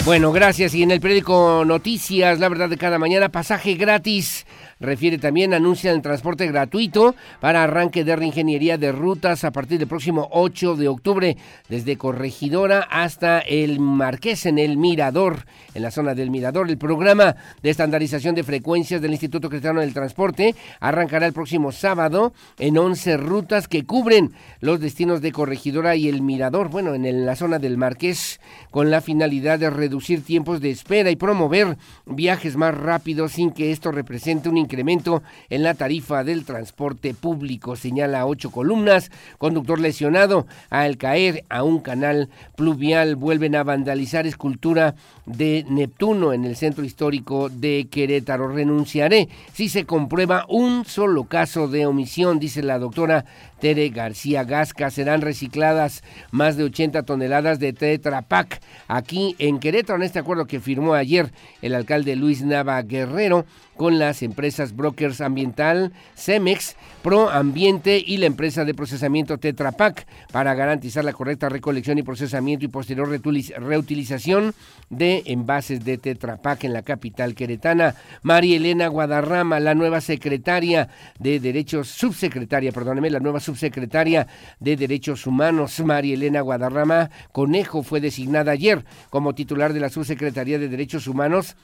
Bueno, gracias. Y en el periódico Noticias, la verdad de cada mañana, pasaje gratis Refiere también, anuncia el transporte gratuito para arranque de reingeniería de rutas a partir del próximo 8 de octubre, desde Corregidora hasta el Marqués en el Mirador, en la zona del Mirador. El programa de estandarización de frecuencias del Instituto Cristiano del Transporte arrancará el próximo sábado en 11 rutas que cubren los destinos de Corregidora y el Mirador, bueno, en la zona del Marqués, con la finalidad de reducir tiempos de espera y promover viajes más rápidos sin que esto represente un incremento en la tarifa del transporte público, señala ocho columnas. Conductor lesionado al caer a un canal pluvial vuelven a vandalizar escultura de Neptuno en el centro histórico de Querétaro. Renunciaré si se comprueba un solo caso de omisión, dice la doctora Tere García Gasca. Serán recicladas más de 80 toneladas de Tetra Pak aquí en Querétaro, en este acuerdo que firmó ayer el alcalde Luis Nava Guerrero con las empresas Brokers Ambiental, Cemex, Pro Ambiente y la empresa de procesamiento Tetra Pak para garantizar la correcta recolección y procesamiento y posterior reutilización de envases de Tetra Pak en la capital queretana. María Elena Guadarrama, la nueva secretaria de Derechos, subsecretaria, perdóneme, la nueva subsecretaria de Derechos Humanos, María Elena Guadarrama Conejo, fue designada ayer como titular de la subsecretaría de Derechos Humanos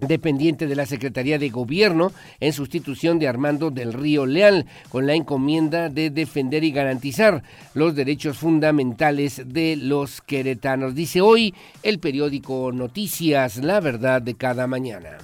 dependiente de la Secretaría de Gobierno en sustitución de Armando del Río Leal, con la encomienda de defender y garantizar los derechos fundamentales de los queretanos. Dice hoy el periódico Noticias, la verdad de cada mañana.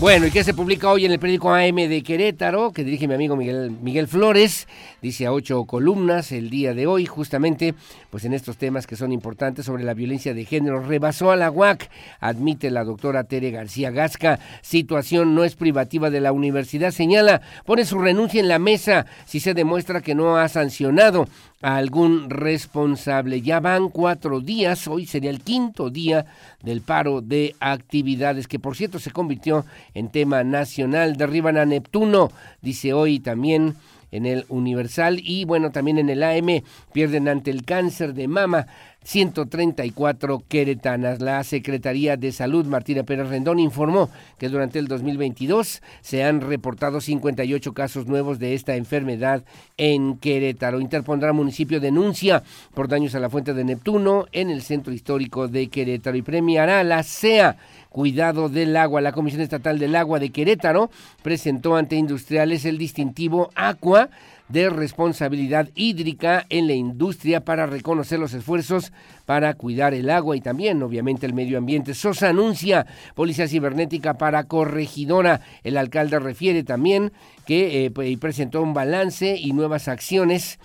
Bueno, ¿y qué se publica hoy en el periódico AM de Querétaro, que dirige mi amigo Miguel, Miguel Flores? Dice a ocho columnas el día de hoy, justamente, pues en estos temas que son importantes sobre la violencia de género. Rebasó a la UAC, admite la doctora Tere García Gasca. Situación no es privativa de la universidad, señala, pone su renuncia en la mesa si se demuestra que no ha sancionado a algún responsable. Ya van cuatro días, hoy sería el quinto día del paro de actividades, que por cierto se convirtió en tema nacional. Derriban a Neptuno, dice hoy también en el Universal y bueno, también en el AM pierden ante el cáncer de mama 134 queretanas. La Secretaría de Salud, Martina Pérez Rendón, informó que durante el 2022 se han reportado 58 casos nuevos de esta enfermedad en Querétaro. Interpondrá municipio denuncia por daños a la fuente de Neptuno en el centro histórico de Querétaro y premiará la CEA Cuidado del Agua. La Comisión Estatal del Agua de Querétaro presentó ante industriales el distintivo Aqua de responsabilidad hídrica en la industria para reconocer los esfuerzos para cuidar el agua y también, obviamente, el medio ambiente. Sosa anuncia policía cibernética para corregidora. El alcalde refiere también que eh, presentó un balance y nuevas acciones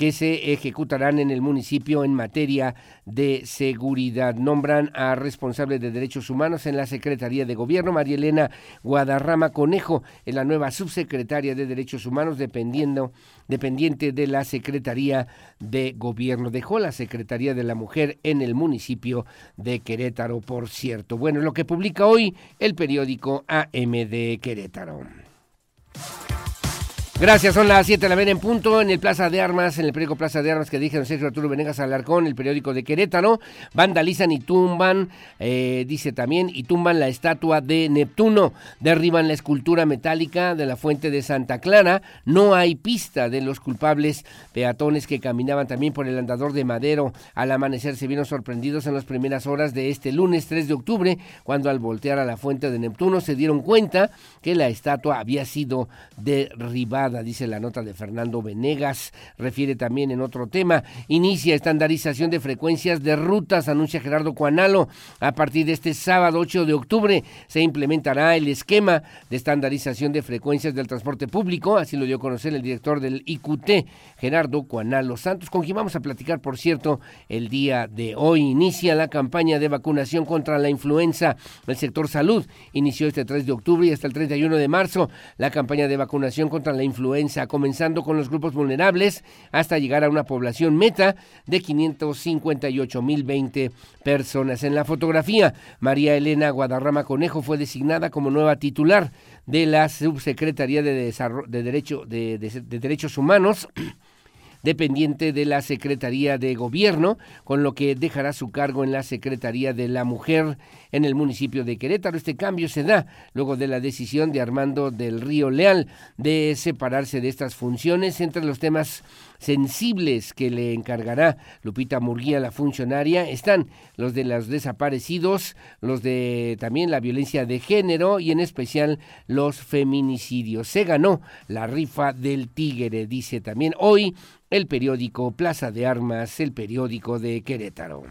que se ejecutarán en el municipio en materia de seguridad. Nombran a responsable de derechos humanos en la Secretaría de Gobierno, María Elena Guadarrama Conejo, en la nueva subsecretaria de Derechos Humanos, dependiendo, dependiente de la Secretaría de Gobierno. Dejó la Secretaría de la Mujer en el municipio de Querétaro, por cierto. Bueno, lo que publica hoy el periódico AM de Querétaro. Gracias, son las 7 de la mañana en punto en el Plaza de Armas, en el periódico Plaza de Armas que dije don Sergio Arturo Venegas Alarcón, el periódico de Querétaro, vandalizan y tumban, eh, dice también, y tumban la estatua de Neptuno, derriban la escultura metálica de la fuente de Santa Clara, no hay pista de los culpables peatones que caminaban también por el andador de Madero. Al amanecer se vieron sorprendidos en las primeras horas de este lunes 3 de octubre, cuando al voltear a la fuente de Neptuno se dieron cuenta que la estatua había sido derribada dice la nota de Fernando Venegas. Refiere también en otro tema. Inicia estandarización de frecuencias de rutas, anuncia Gerardo Cuanalo. A partir de este sábado 8 de octubre se implementará el esquema de estandarización de frecuencias del transporte público. Así lo dio a conocer el director del IQT, Gerardo Cuanalo Santos, con quien vamos a platicar, por cierto, el día de hoy. Inicia la campaña de vacunación contra la influenza. El sector salud inició este 3 de octubre y hasta el 31 de marzo la campaña de vacunación contra la influenza influenza, comenzando con los grupos vulnerables hasta llegar a una población meta de 558.020 personas. En la fotografía, María Elena Guadarrama Conejo fue designada como nueva titular de la Subsecretaría de, de, Derecho, de Derechos Humanos dependiente de la Secretaría de Gobierno, con lo que dejará su cargo en la Secretaría de la Mujer en el municipio de Querétaro. Este cambio se da luego de la decisión de Armando del Río Leal de separarse de estas funciones entre los temas sensibles que le encargará Lupita Murguía, la funcionaria, están los de los desaparecidos, los de también la violencia de género y en especial los feminicidios. Se ganó la rifa del tigre, dice también. Hoy el periódico Plaza de Armas, el periódico de Querétaro.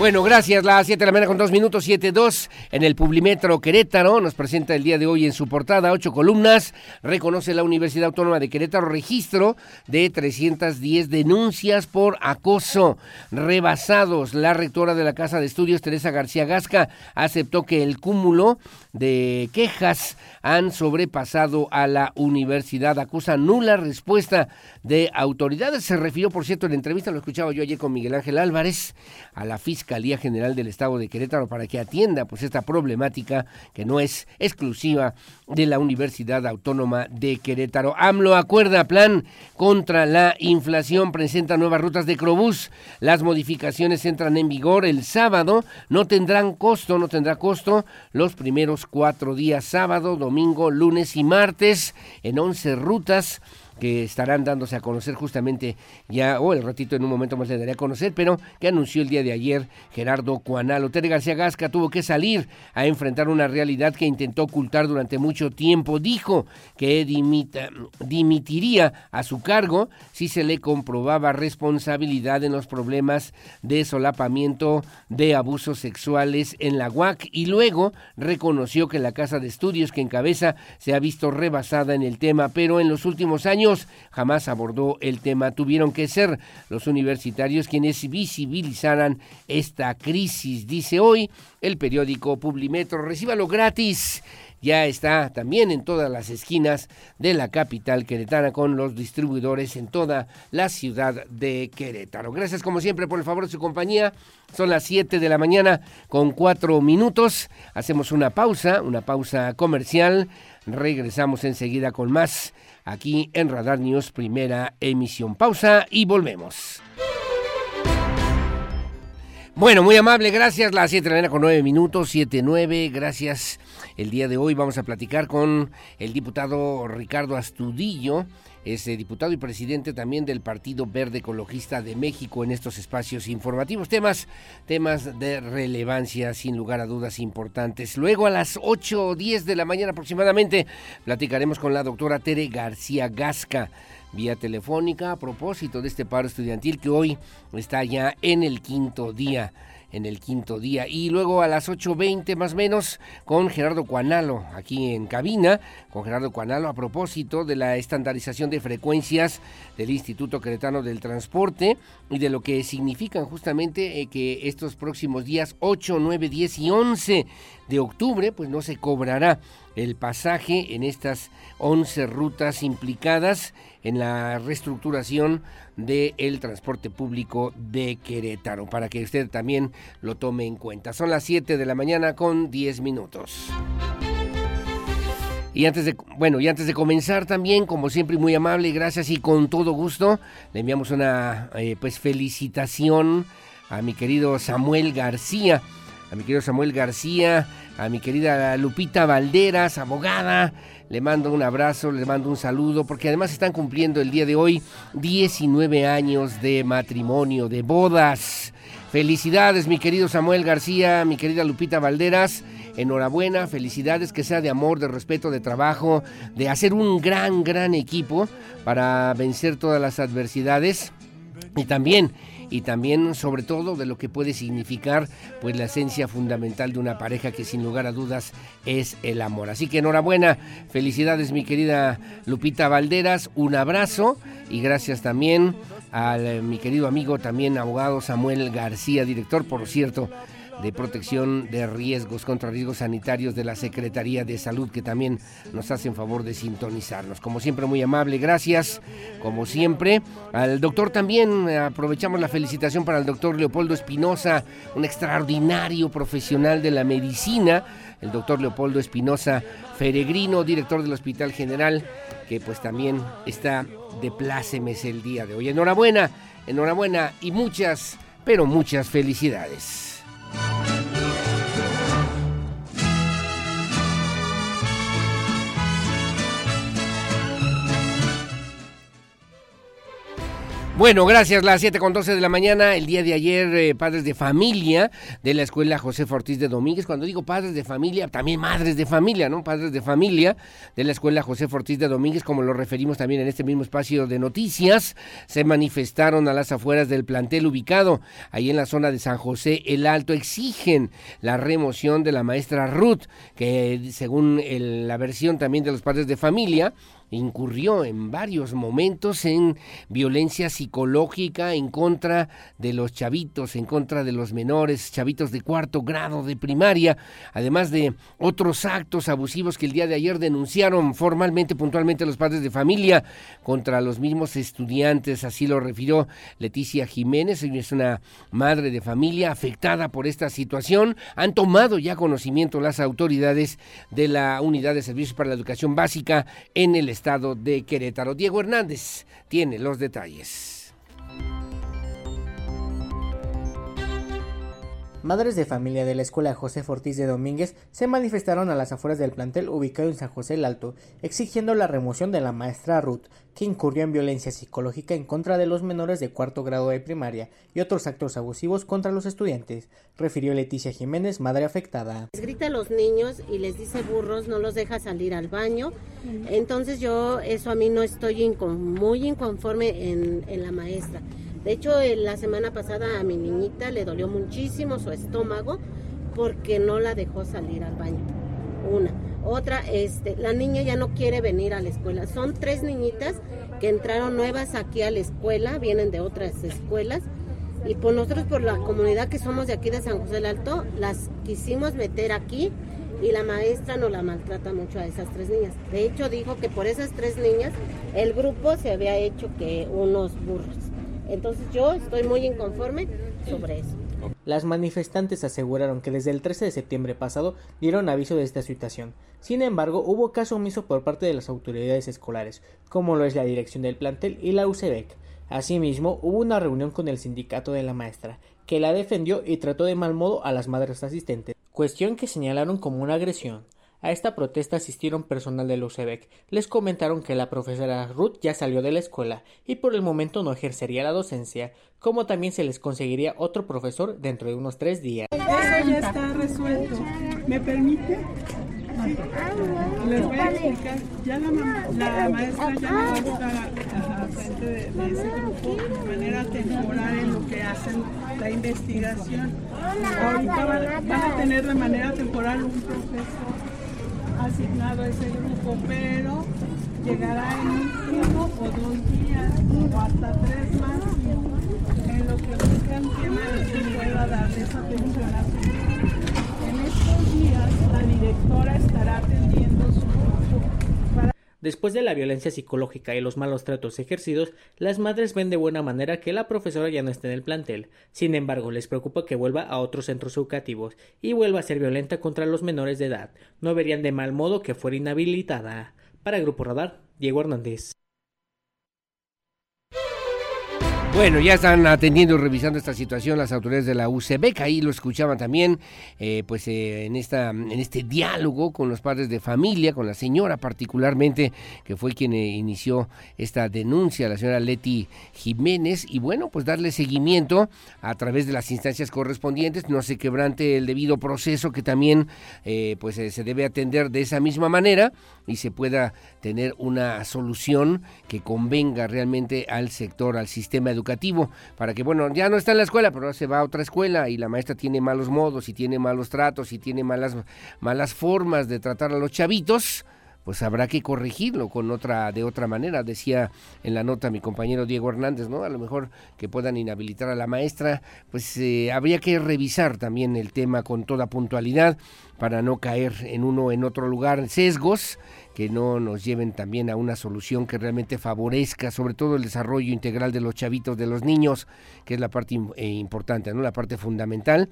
Bueno, gracias. Las 7 de la mañana con 2 minutos, 7-2 en el Publimetro Querétaro. Nos presenta el día de hoy en su portada ocho columnas. Reconoce la Universidad Autónoma de Querétaro registro de 310 denuncias por acoso rebasados. La rectora de la Casa de Estudios, Teresa García Gasca, aceptó que el cúmulo de quejas han sobrepasado a la universidad. Acusa nula respuesta de autoridades. Se refirió, por cierto, en la entrevista, lo escuchaba yo ayer con Miguel Ángel Álvarez, a la Fiscalía General del Estado de Querétaro para que atienda pues esta problemática que no es exclusiva de la Universidad Autónoma de Querétaro. AMLO acuerda plan contra la inflación, presenta nuevas rutas de Crobús. Las modificaciones entran en vigor el sábado, no tendrán costo, no tendrá costo los primeros cuatro días, sábado, domingo, lunes y martes, en 11 rutas que estarán dándose a conocer justamente ya, o el ratito en un momento más le daré a conocer, pero que anunció el día de ayer Gerardo Cuanalo. Tere García Gasca tuvo que salir a enfrentar una realidad que intentó ocultar durante mucho tiempo. Dijo que dimitiría a su cargo si se le comprobaba responsabilidad en los problemas de solapamiento de abusos sexuales en la UAC y luego reconoció que la casa de estudios que encabeza se ha visto rebasada en el tema, pero en los últimos años jamás abordó el tema. Tuvieron que ser los universitarios quienes visibilizaran esta crisis, dice hoy el periódico Publimetro. Recíbalo gratis ya está también en todas las esquinas de la capital queretana con los distribuidores en toda la ciudad de Querétaro. Gracias como siempre por el favor de su compañía. Son las 7 de la mañana con 4 minutos. Hacemos una pausa, una pausa comercial. Regresamos enseguida con más aquí en Radar News, primera emisión. Pausa y volvemos. Bueno, muy amable, gracias. Las 7 de la mañana con 9 minutos, 7, 9, gracias. El día de hoy vamos a platicar con el diputado Ricardo Astudillo es eh, diputado y presidente también del Partido Verde Ecologista de México en estos espacios informativos. Temas, temas de relevancia, sin lugar a dudas importantes. Luego a las 8 o 10 de la mañana aproximadamente platicaremos con la doctora Tere García Gasca vía telefónica a propósito de este paro estudiantil que hoy está ya en el quinto día en el quinto día. Y luego a las 8.20 más menos con Gerardo Cuanalo, aquí en cabina, con Gerardo Cuanalo a propósito de la estandarización de frecuencias del Instituto Cretano del Transporte y de lo que significan justamente eh, que estos próximos días 8, 9, 10 y 11 de octubre pues no se cobrará el pasaje en estas 11 rutas implicadas en la reestructuración del transporte público de Querétaro, para que usted también lo tome en cuenta. Son las 7 de la mañana con 10 minutos. Y antes de, bueno, y antes de comenzar también, como siempre, muy amable, gracias y con todo gusto, le enviamos una eh, pues felicitación a mi querido Samuel García, a mi querido Samuel García, a mi querida Lupita Valderas, abogada, le mando un abrazo, le mando un saludo, porque además están cumpliendo el día de hoy 19 años de matrimonio, de bodas. Felicidades, mi querido Samuel García, mi querida Lupita Valderas. Enhorabuena, felicidades, que sea de amor, de respeto, de trabajo, de hacer un gran, gran equipo para vencer todas las adversidades. Y también y también sobre todo de lo que puede significar pues la esencia fundamental de una pareja que sin lugar a dudas es el amor. Así que enhorabuena, felicidades mi querida Lupita Valderas, un abrazo y gracias también a mi querido amigo también abogado Samuel García, director por cierto de protección de riesgos contra riesgos sanitarios de la Secretaría de Salud, que también nos hacen favor de sintonizarnos. Como siempre, muy amable, gracias. Como siempre, al doctor también aprovechamos la felicitación para el doctor Leopoldo Espinosa, un extraordinario profesional de la medicina, el doctor Leopoldo Espinosa Feregrino, director del Hospital General, que pues también está de plácemes el día de hoy. Enhorabuena, enhorabuena y muchas, pero muchas felicidades. Bye. Bueno, gracias. Las 7 con 12 de la mañana, el día de ayer, eh, padres de familia de la escuela José Ortiz de Domínguez. Cuando digo padres de familia, también madres de familia, ¿no? Padres de familia de la escuela José Ortiz de Domínguez, como lo referimos también en este mismo espacio de noticias, se manifestaron a las afueras del plantel ubicado ahí en la zona de San José el Alto. Exigen la remoción de la maestra Ruth, que según la versión también de los padres de familia, incurrió en varios momentos en violencia psicológica en contra de los chavitos, en contra de los menores, chavitos de cuarto grado de primaria, además de otros actos abusivos que el día de ayer denunciaron formalmente, puntualmente los padres de familia contra los mismos estudiantes, así lo refirió Leticia Jiménez, es una madre de familia afectada por esta situación, han tomado ya conocimiento las autoridades de la Unidad de Servicios para la Educación Básica en el estado de Querétaro. Diego Hernández tiene los detalles. Madres de familia de la escuela José Fortís de Domínguez se manifestaron a las afueras del plantel ubicado en San José el Alto, exigiendo la remoción de la maestra Ruth, que incurrió en violencia psicológica en contra de los menores de cuarto grado de primaria y otros actos abusivos contra los estudiantes, refirió Leticia Jiménez, madre afectada. Les grita a los niños y les dice burros, no los deja salir al baño. Entonces yo, eso a mí no estoy muy inconforme en, en la maestra. De hecho, la semana pasada a mi niñita le dolió muchísimo su estómago porque no la dejó salir al baño. Una. Otra, este, la niña ya no quiere venir a la escuela. Son tres niñitas que entraron nuevas aquí a la escuela, vienen de otras escuelas. Y por nosotros, por la comunidad que somos de aquí de San José del Alto, las quisimos meter aquí y la maestra no la maltrata mucho a esas tres niñas. De hecho, dijo que por esas tres niñas el grupo se había hecho que unos burros. Entonces yo estoy muy inconforme sobre eso. Las manifestantes aseguraron que desde el 13 de septiembre pasado dieron aviso de esta situación. Sin embargo, hubo caso omiso por parte de las autoridades escolares, como lo es la dirección del plantel y la UCEBEC. Asimismo, hubo una reunión con el sindicato de la maestra, que la defendió y trató de mal modo a las madres asistentes, cuestión que señalaron como una agresión. A esta protesta asistieron personal del UCEBEC. Les comentaron que la profesora Ruth ya salió de la escuela y por el momento no ejercería la docencia, como también se les conseguiría otro profesor dentro de unos tres días. Eso ya está resuelto. ¿Me permite? Les voy a explicar. Ya la, maestra ya no va a estar a, frente de, ese grupo de manera temporal en lo que hacen la investigación. Ahorita van a tener de manera temporal un profesor asignado ese grupo, pero llegará en uno o dos días o hasta tres más. En lo que buscan que pueda darles atención a En estos días la directora estará atendiendo Después de la violencia psicológica y los malos tratos ejercidos, las madres ven de buena manera que la profesora ya no esté en el plantel. Sin embargo, les preocupa que vuelva a otros centros educativos y vuelva a ser violenta contra los menores de edad. No verían de mal modo que fuera inhabilitada. Para Grupo Radar, Diego Hernández. Bueno, ya están atendiendo y revisando esta situación las autoridades de la UCBEC, ahí lo escuchaban también, eh, pues eh, en esta, en este diálogo con los padres de familia, con la señora particularmente, que fue quien eh, inició esta denuncia, la señora Leti Jiménez, y bueno, pues darle seguimiento a través de las instancias correspondientes, no se quebrante el debido proceso que también pues se debe atender de esa misma manera y se pueda tener una solución que convenga realmente al sector, al sistema educativo, para que, bueno, ya no está en la escuela, pero se va a otra escuela y la maestra tiene malos modos y tiene malos tratos y tiene malas, malas formas de tratar a los chavitos, pues habrá que corregirlo con otra de otra manera decía en la nota mi compañero Diego Hernández no a lo mejor que puedan inhabilitar a la maestra pues eh, habría que revisar también el tema con toda puntualidad para no caer en uno en otro lugar sesgos que no nos lleven también a una solución que realmente favorezca sobre todo el desarrollo integral de los chavitos, de los niños, que es la parte eh, importante, ¿no? La parte fundamental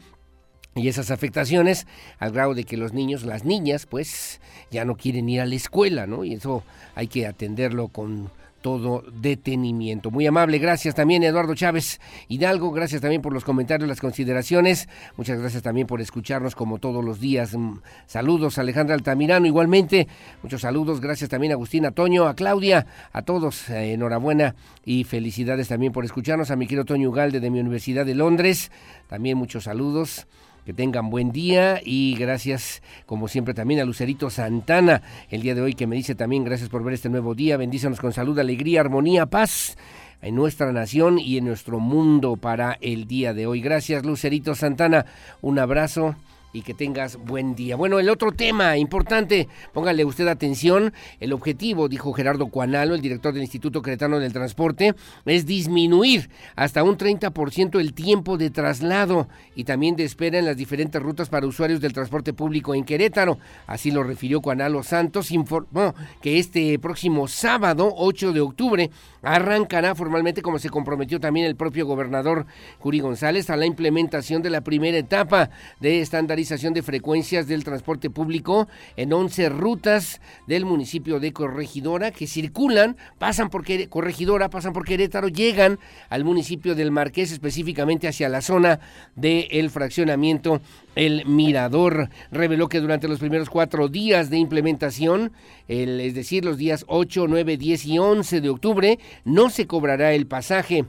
y esas afectaciones al grado de que los niños, las niñas, pues ya no quieren ir a la escuela, ¿no? Y eso hay que atenderlo con todo detenimiento. Muy amable, gracias también Eduardo Chávez Hidalgo, gracias también por los comentarios, las consideraciones, muchas gracias también por escucharnos como todos los días. Mm, saludos Alejandra Altamirano, igualmente, muchos saludos, gracias también a Agustín, a Toño, a Claudia, a todos, eh, enhorabuena y felicidades también por escucharnos, a mi querido Toño Ugalde de mi Universidad de Londres, también muchos saludos. Que tengan buen día y gracias, como siempre, también a Lucerito Santana, el día de hoy que me dice también gracias por ver este nuevo día. Bendícenos con salud, alegría, armonía, paz en nuestra nación y en nuestro mundo para el día de hoy. Gracias, Lucerito Santana. Un abrazo y que tengas buen día. Bueno, el otro tema importante, póngale usted atención, el objetivo, dijo Gerardo Cuanalo, el director del Instituto Cretano del Transporte, es disminuir hasta un 30% el tiempo de traslado y también de espera en las diferentes rutas para usuarios del transporte público en Querétaro. Así lo refirió Cuanalo Santos, informó que este próximo sábado, 8 de octubre, arrancará formalmente, como se comprometió también el propio gobernador Curi González, a la implementación de la primera etapa de estandarización de frecuencias del transporte público en 11 rutas del municipio de Corregidora que circulan, pasan por Corregidora, pasan por Querétaro, llegan al municipio del Marqués, específicamente hacia la zona del fraccionamiento el Mirador. Reveló que durante los primeros cuatro días de implementación, es decir, los días 8, 9, 10 y 11 de octubre, no se cobrará el pasaje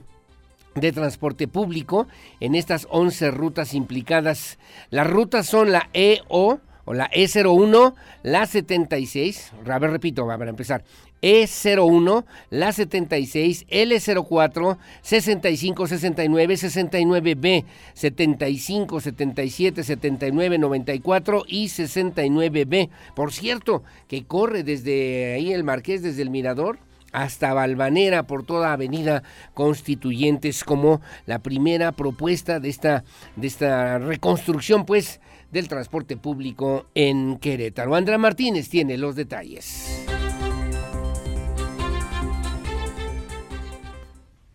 de transporte público en estas 11 rutas implicadas. Las rutas son la EO o la E01, la 76, a ver, repito, a empezar, e01, la 76, L04, 65, 69, 69B, 75, 77, 79, 94 y 69B. Por cierto, que corre desde ahí el Marqués, desde el Mirador, hasta Valvanera por toda Avenida Constituyentes como la primera propuesta de esta de esta reconstrucción pues del transporte público en Querétaro. Andrea Martínez tiene los detalles.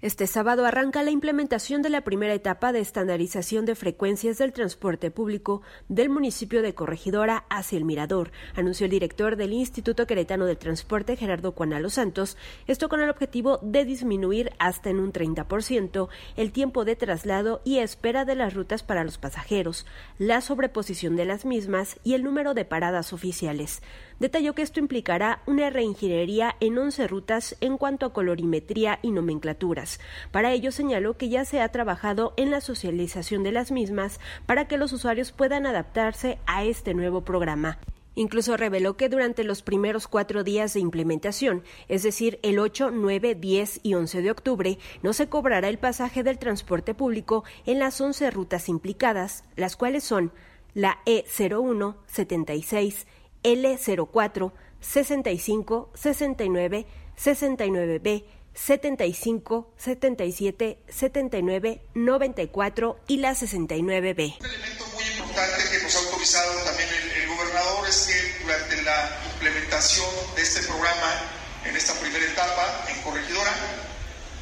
Este sábado arranca la implementación de la primera etapa de estandarización de frecuencias del transporte público del municipio de Corregidora hacia el Mirador, anunció el director del Instituto Queretano de Transporte, Gerardo Cuanalo Santos, esto con el objetivo de disminuir hasta en un 30% el tiempo de traslado y espera de las rutas para los pasajeros, la sobreposición de las mismas y el número de paradas oficiales detalló que esto implicará una reingeniería en 11 rutas en cuanto a colorimetría y nomenclaturas. Para ello señaló que ya se ha trabajado en la socialización de las mismas para que los usuarios puedan adaptarse a este nuevo programa. Incluso reveló que durante los primeros cuatro días de implementación, es decir, el 8, 9, 10 y 11 de octubre, no se cobrará el pasaje del transporte público en las 11 rutas implicadas, las cuales son la E01, 76, L04 65 69 69B 75 77 79 94 y la 69B. Un elemento muy importante que nos ha autorizado también el, el gobernador es que durante la implementación de este programa en esta primera etapa en Corregidora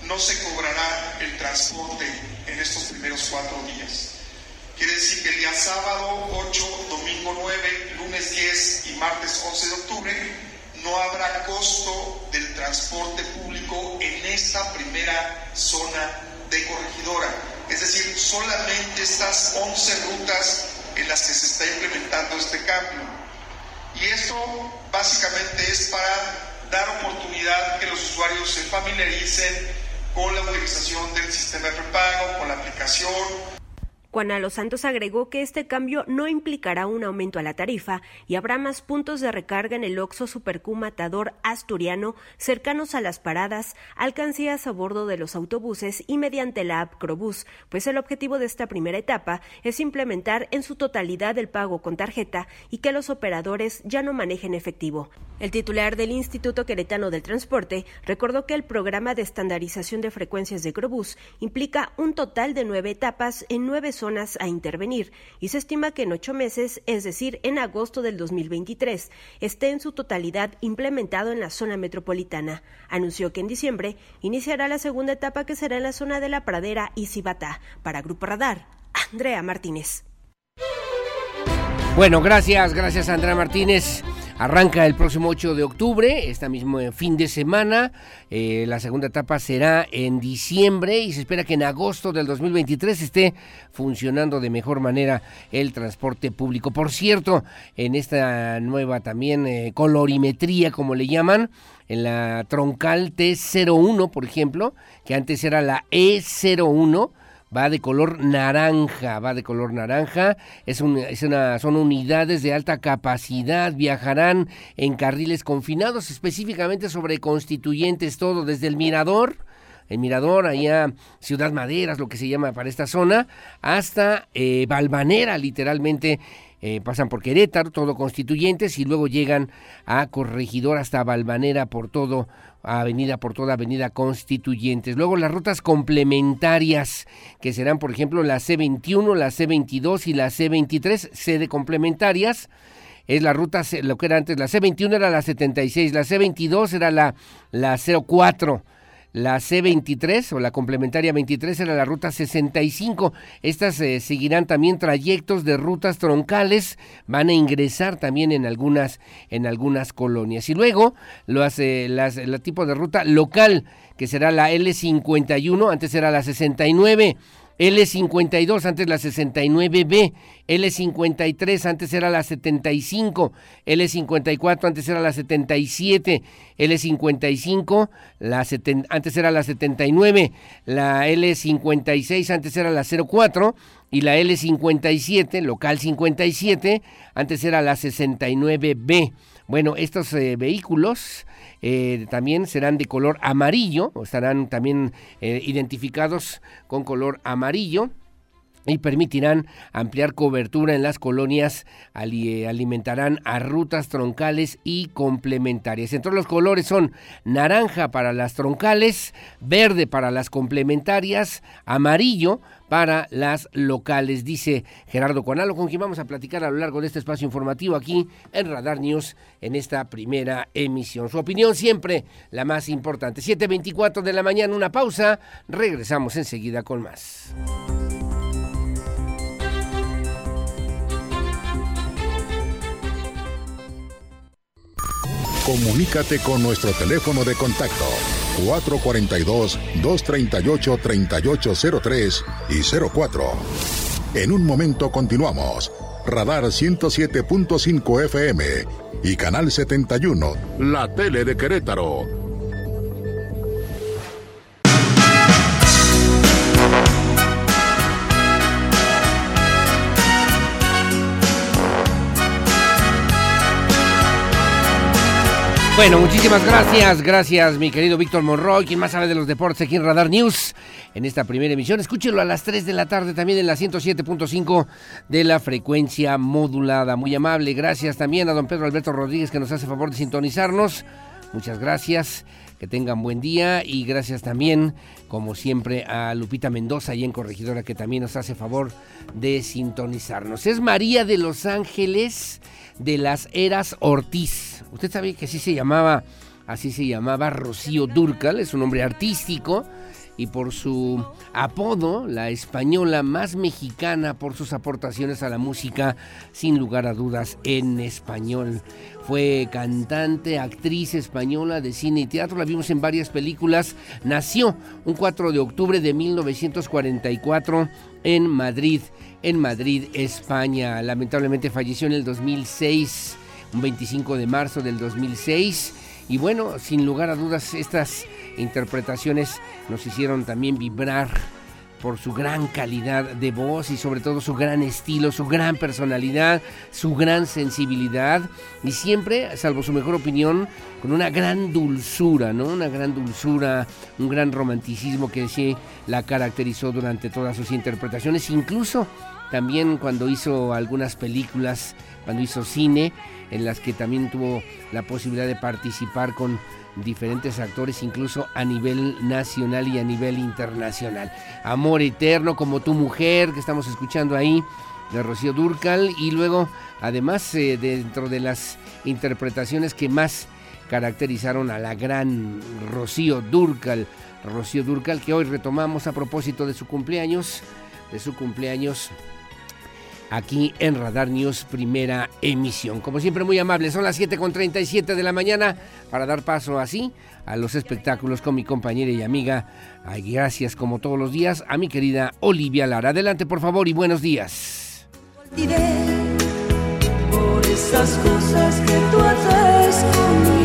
no se cobrará el transporte en estos primeros cuatro días. Quiere decir que el día sábado 8, domingo 9, lunes 10 y martes 11 de octubre no habrá costo del transporte público en esta primera zona de corregidora. Es decir, solamente estas 11 rutas en las que se está implementando este cambio. Y esto básicamente es para dar oportunidad que los usuarios se familiaricen con la utilización del sistema de prepago, con la aplicación, Juan Los Santos agregó que este cambio no implicará un aumento a la tarifa y habrá más puntos de recarga en el Oxo Supercu Matador Asturiano cercanos a las paradas, alcancías a bordo de los autobuses y mediante la app Crobús, pues el objetivo de esta primera etapa es implementar en su totalidad el pago con tarjeta y que los operadores ya no manejen efectivo. El titular del Instituto Queretano del Transporte recordó que el programa de estandarización de frecuencias de Crobús implica un total de nueve etapas en nueve a intervenir y se estima que en ocho meses, es decir, en agosto del 2023, esté en su totalidad implementado en la zona metropolitana. Anunció que en diciembre iniciará la segunda etapa que será en la zona de la Pradera y Cibata. Para Grupo Radar, Andrea Martínez. Bueno, gracias, gracias Andrea Martínez. Arranca el próximo 8 de octubre, este mismo fin de semana. Eh, la segunda etapa será en diciembre y se espera que en agosto del 2023 esté funcionando de mejor manera el transporte público. Por cierto, en esta nueva también eh, colorimetría, como le llaman, en la troncal T01, por ejemplo, que antes era la E01, va de color naranja, va de color naranja, es, una, son unidades de alta capacidad, viajarán en carriles confinados, específicamente sobre constituyentes, todo desde el mirador, el mirador, allá Ciudad Maderas, lo que se llama para esta zona, hasta eh, Balvanera, literalmente. Eh, pasan por Querétaro, todo constituyentes, y luego llegan a Corregidor hasta Balvanera por todo avenida por toda avenida Constituyentes. Luego las rutas complementarias, que serán por ejemplo la C21, la C22 y la C23, sede complementarias. Es la ruta, lo que era antes, la C21 era la 76, la C22 era la, la 04 la C23 o la complementaria 23 era la ruta 65. Estas eh, seguirán también trayectos de rutas troncales, van a ingresar también en algunas, en algunas colonias. Y luego lo hace las, el tipo de ruta local, que será la L51, antes era la 69 L52, antes la 69B, L53, antes era la 75, L54, antes era la 77, L55, la antes era la 79, la L56, antes era la 04 y la L57, local 57, antes era la 69B. Bueno, estos eh, vehículos eh, también serán de color amarillo, o estarán también eh, identificados con color amarillo y permitirán ampliar cobertura en las colonias, eh, alimentarán a rutas troncales y complementarias. Entre los colores son naranja para las troncales, verde para las complementarias, amarillo para las locales, dice Gerardo Conalo, con quien vamos a platicar a lo largo de este espacio informativo aquí en Radar News en esta primera emisión. Su opinión siempre la más importante. 7.24 de la mañana, una pausa, regresamos enseguida con más. Comunícate con nuestro teléfono de contacto 442-238-3803 y 04. En un momento continuamos. Radar 107.5 FM y Canal 71, la tele de Querétaro Bueno, muchísimas gracias, gracias mi querido Víctor Monroy, quien más sabe de los deportes aquí en Radar News, en esta primera emisión. Escúchelo a las 3 de la tarde también en la 107.5 de la frecuencia modulada. Muy amable, gracias también a don Pedro Alberto Rodríguez que nos hace favor de sintonizarnos. Muchas gracias, que tengan buen día y gracias también, como siempre, a Lupita Mendoza y en Corregidora que también nos hace favor de sintonizarnos. Es María de Los Ángeles de las Eras Ortiz. Usted sabe que así se llamaba, así se llamaba Rocío Durcal, es un nombre artístico y por su apodo, la española más mexicana por sus aportaciones a la música, sin lugar a dudas, en español. Fue cantante, actriz española de cine y teatro, la vimos en varias películas. Nació un 4 de octubre de 1944 en Madrid en Madrid, España. Lamentablemente falleció en el 2006, un 25 de marzo del 2006. Y bueno, sin lugar a dudas, estas interpretaciones nos hicieron también vibrar por su gran calidad de voz y sobre todo su gran estilo, su gran personalidad, su gran sensibilidad y siempre, salvo su mejor opinión, con una gran dulzura, ¿no? Una gran dulzura, un gran romanticismo que sí la caracterizó durante todas sus interpretaciones, incluso también cuando hizo algunas películas, cuando hizo cine, en las que también tuvo la posibilidad de participar con diferentes actores, incluso a nivel nacional y a nivel internacional. Amor Eterno, como tu mujer, que estamos escuchando ahí, de Rocío Durcal, y luego, además, eh, dentro de las interpretaciones que más caracterizaron a la gran Rocío Durcal, Rocío Durcal, que hoy retomamos a propósito de su cumpleaños, de su cumpleaños aquí en Radar News, primera emisión. Como siempre, muy amable, son las 7.37 de la mañana para dar paso así a los espectáculos con mi compañera y amiga. Ay, gracias como todos los días a mi querida Olivia Lara. Adelante, por favor, y buenos días. Por esas cosas que tú haces conmigo,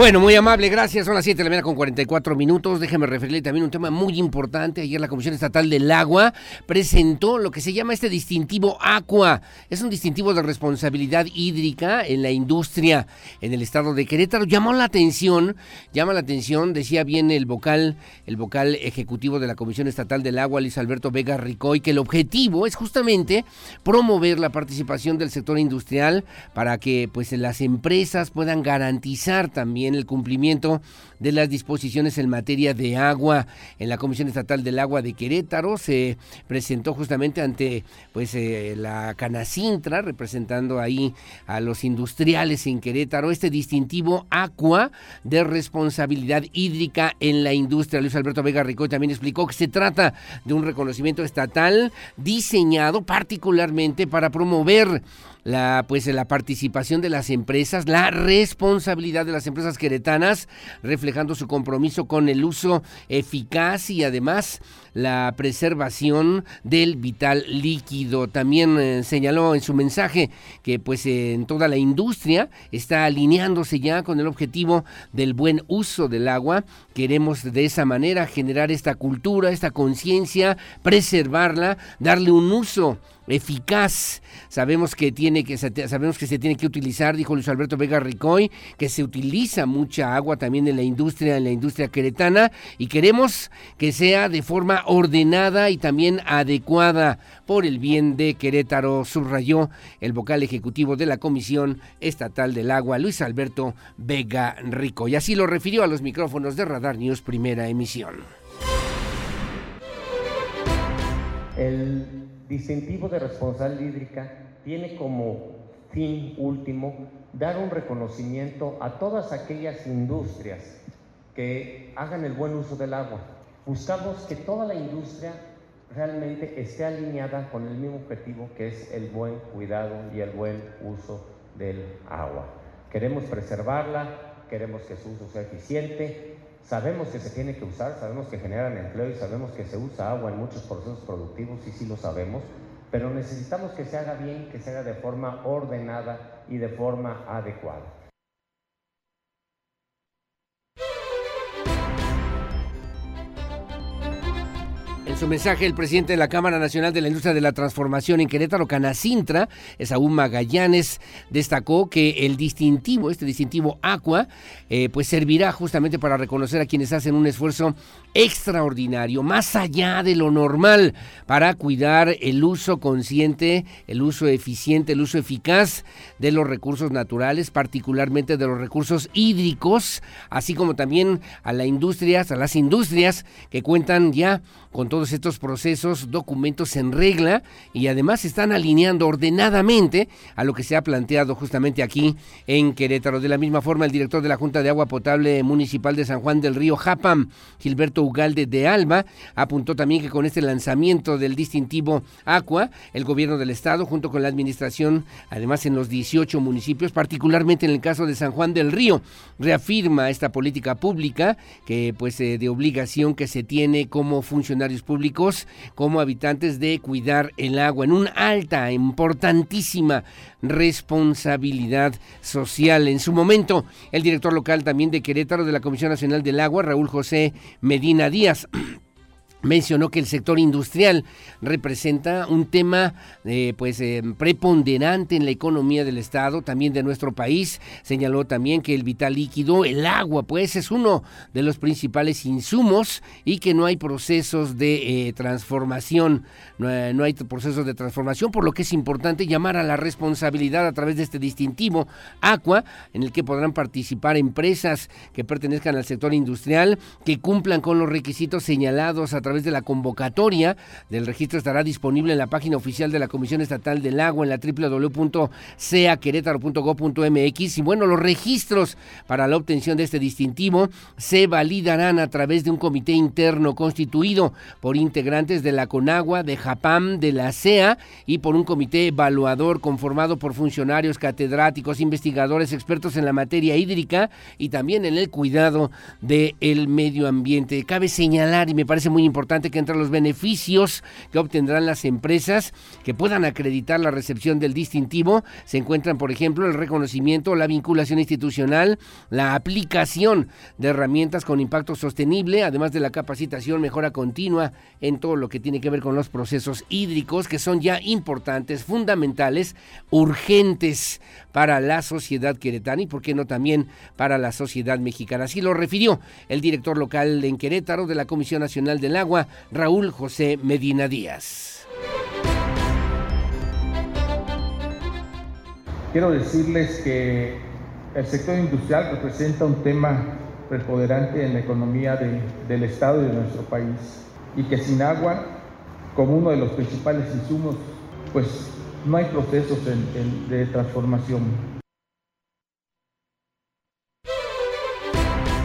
Bueno, muy amable, gracias. Son las 7 de la mañana con 44 minutos. Déjeme referirle también un tema muy importante. Ayer la Comisión Estatal del Agua presentó lo que se llama este distintivo Aqua. Es un distintivo de responsabilidad hídrica en la industria en el estado de Querétaro. Llamó la atención, llama la atención, decía bien el vocal, el vocal ejecutivo de la Comisión Estatal del Agua, Luis Alberto Vega Ricoy, que el objetivo es justamente promover la participación del sector industrial para que pues las empresas puedan garantizar también el cumplimiento de las disposiciones en materia de agua. En la Comisión Estatal del Agua de Querétaro se presentó justamente ante pues eh, la Canacintra, representando ahí a los industriales en Querétaro, este distintivo Aqua de responsabilidad hídrica en la industria. Luis Alberto Vega Ricoy también explicó que se trata de un reconocimiento estatal diseñado particularmente para promover la pues la participación de las empresas, la responsabilidad de las empresas queretanas, reflejando su compromiso con el uso eficaz y además la preservación del vital líquido. También eh, señaló en su mensaje que pues en toda la industria está alineándose ya con el objetivo del buen uso del agua. Queremos de esa manera generar esta cultura, esta conciencia, preservarla, darle un uso eficaz. Sabemos que tiene que sabemos que se tiene que utilizar, dijo Luis Alberto Vega Ricoy, que se utiliza mucha agua también en la industria, en la industria queretana y queremos que sea de forma ordenada y también adecuada por el bien de Querétaro, subrayó el vocal ejecutivo de la Comisión Estatal del Agua, Luis Alberto Vega Rico. Y así lo refirió a los micrófonos de Radar News Primera Emisión. El distintivo de responsabilidad hídrica tiene como fin último dar un reconocimiento a todas aquellas industrias que hagan el buen uso del agua. Buscamos que toda la industria realmente esté alineada con el mismo objetivo que es el buen cuidado y el buen uso del agua. Queremos preservarla, queremos que su uso sea eficiente, sabemos que se tiene que usar, sabemos que generan empleo y sabemos que se usa agua en muchos procesos productivos, y sí lo sabemos, pero necesitamos que se haga bien, que se haga de forma ordenada y de forma adecuada. Su mensaje, el presidente de la Cámara Nacional de la Industria de la Transformación en Querétaro, Canacintra, Esaú Magallanes, destacó que el distintivo, este distintivo Aqua, eh, pues servirá justamente para reconocer a quienes hacen un esfuerzo extraordinario, más allá de lo normal, para cuidar el uso consciente, el uso eficiente, el uso eficaz de los recursos naturales, particularmente de los recursos hídricos, así como también a las industrias, a las industrias que cuentan ya con todos estos procesos, documentos en regla y además están alineando ordenadamente a lo que se ha planteado justamente aquí en Querétaro. De la misma forma, el director de la Junta de Agua Potable Municipal de San Juan del Río, Japam, Gilberto Ugalde de Alba, apuntó también que con este lanzamiento del distintivo Aqua, el gobierno del estado, junto con la administración, además en los 18 municipios, particularmente en el caso de San Juan del Río, reafirma esta política pública que pues eh, de obligación que se tiene como funcionarios públicos, como habitantes de cuidar el agua en una alta, importantísima responsabilidad social. En su momento, el director local también de Querétaro de la Comisión Nacional del Agua, Raúl José Medina Díaz, mencionó que el sector industrial representa un tema eh, pues eh, preponderante en la economía del estado, también de nuestro país. Señaló también que el vital líquido, el agua, pues es uno de los principales insumos y que no hay procesos de eh, transformación, no, no, hay procesos de transformación, por lo que es importante llamar a la responsabilidad a través de este distintivo Aqua, en el que podrán participar empresas que pertenezcan al sector industrial, que cumplan con los requisitos señalados a través de la convocatoria del registro estará disponible en la página oficial de la Comisión Estatal del Agua en la www.seaquerétaro.gov.mx y bueno, los registros para la obtención de este distintivo se validarán a través de un comité interno constituido por integrantes de la CONAGUA, de JAPAM, de la CEA y por un comité evaluador conformado por funcionarios, catedráticos, investigadores, expertos en la materia hídrica y también en el cuidado del medio ambiente. Cabe señalar y me parece muy importante importante que entre los beneficios que obtendrán las empresas que puedan acreditar la recepción del distintivo se encuentran, por ejemplo, el reconocimiento, la vinculación institucional, la aplicación de herramientas con impacto sostenible, además de la capacitación, mejora continua en todo lo que tiene que ver con los procesos hídricos, que son ya importantes, fundamentales, urgentes para la sociedad queretana y, por qué no, también para la sociedad mexicana. Así lo refirió el director local en Querétaro de la Comisión Nacional del Agua, Raúl José Medina Díaz. Quiero decirles que el sector industrial representa un tema preponderante en la economía de, del Estado y de nuestro país y que sin agua, como uno de los principales insumos, pues no hay procesos de transformación.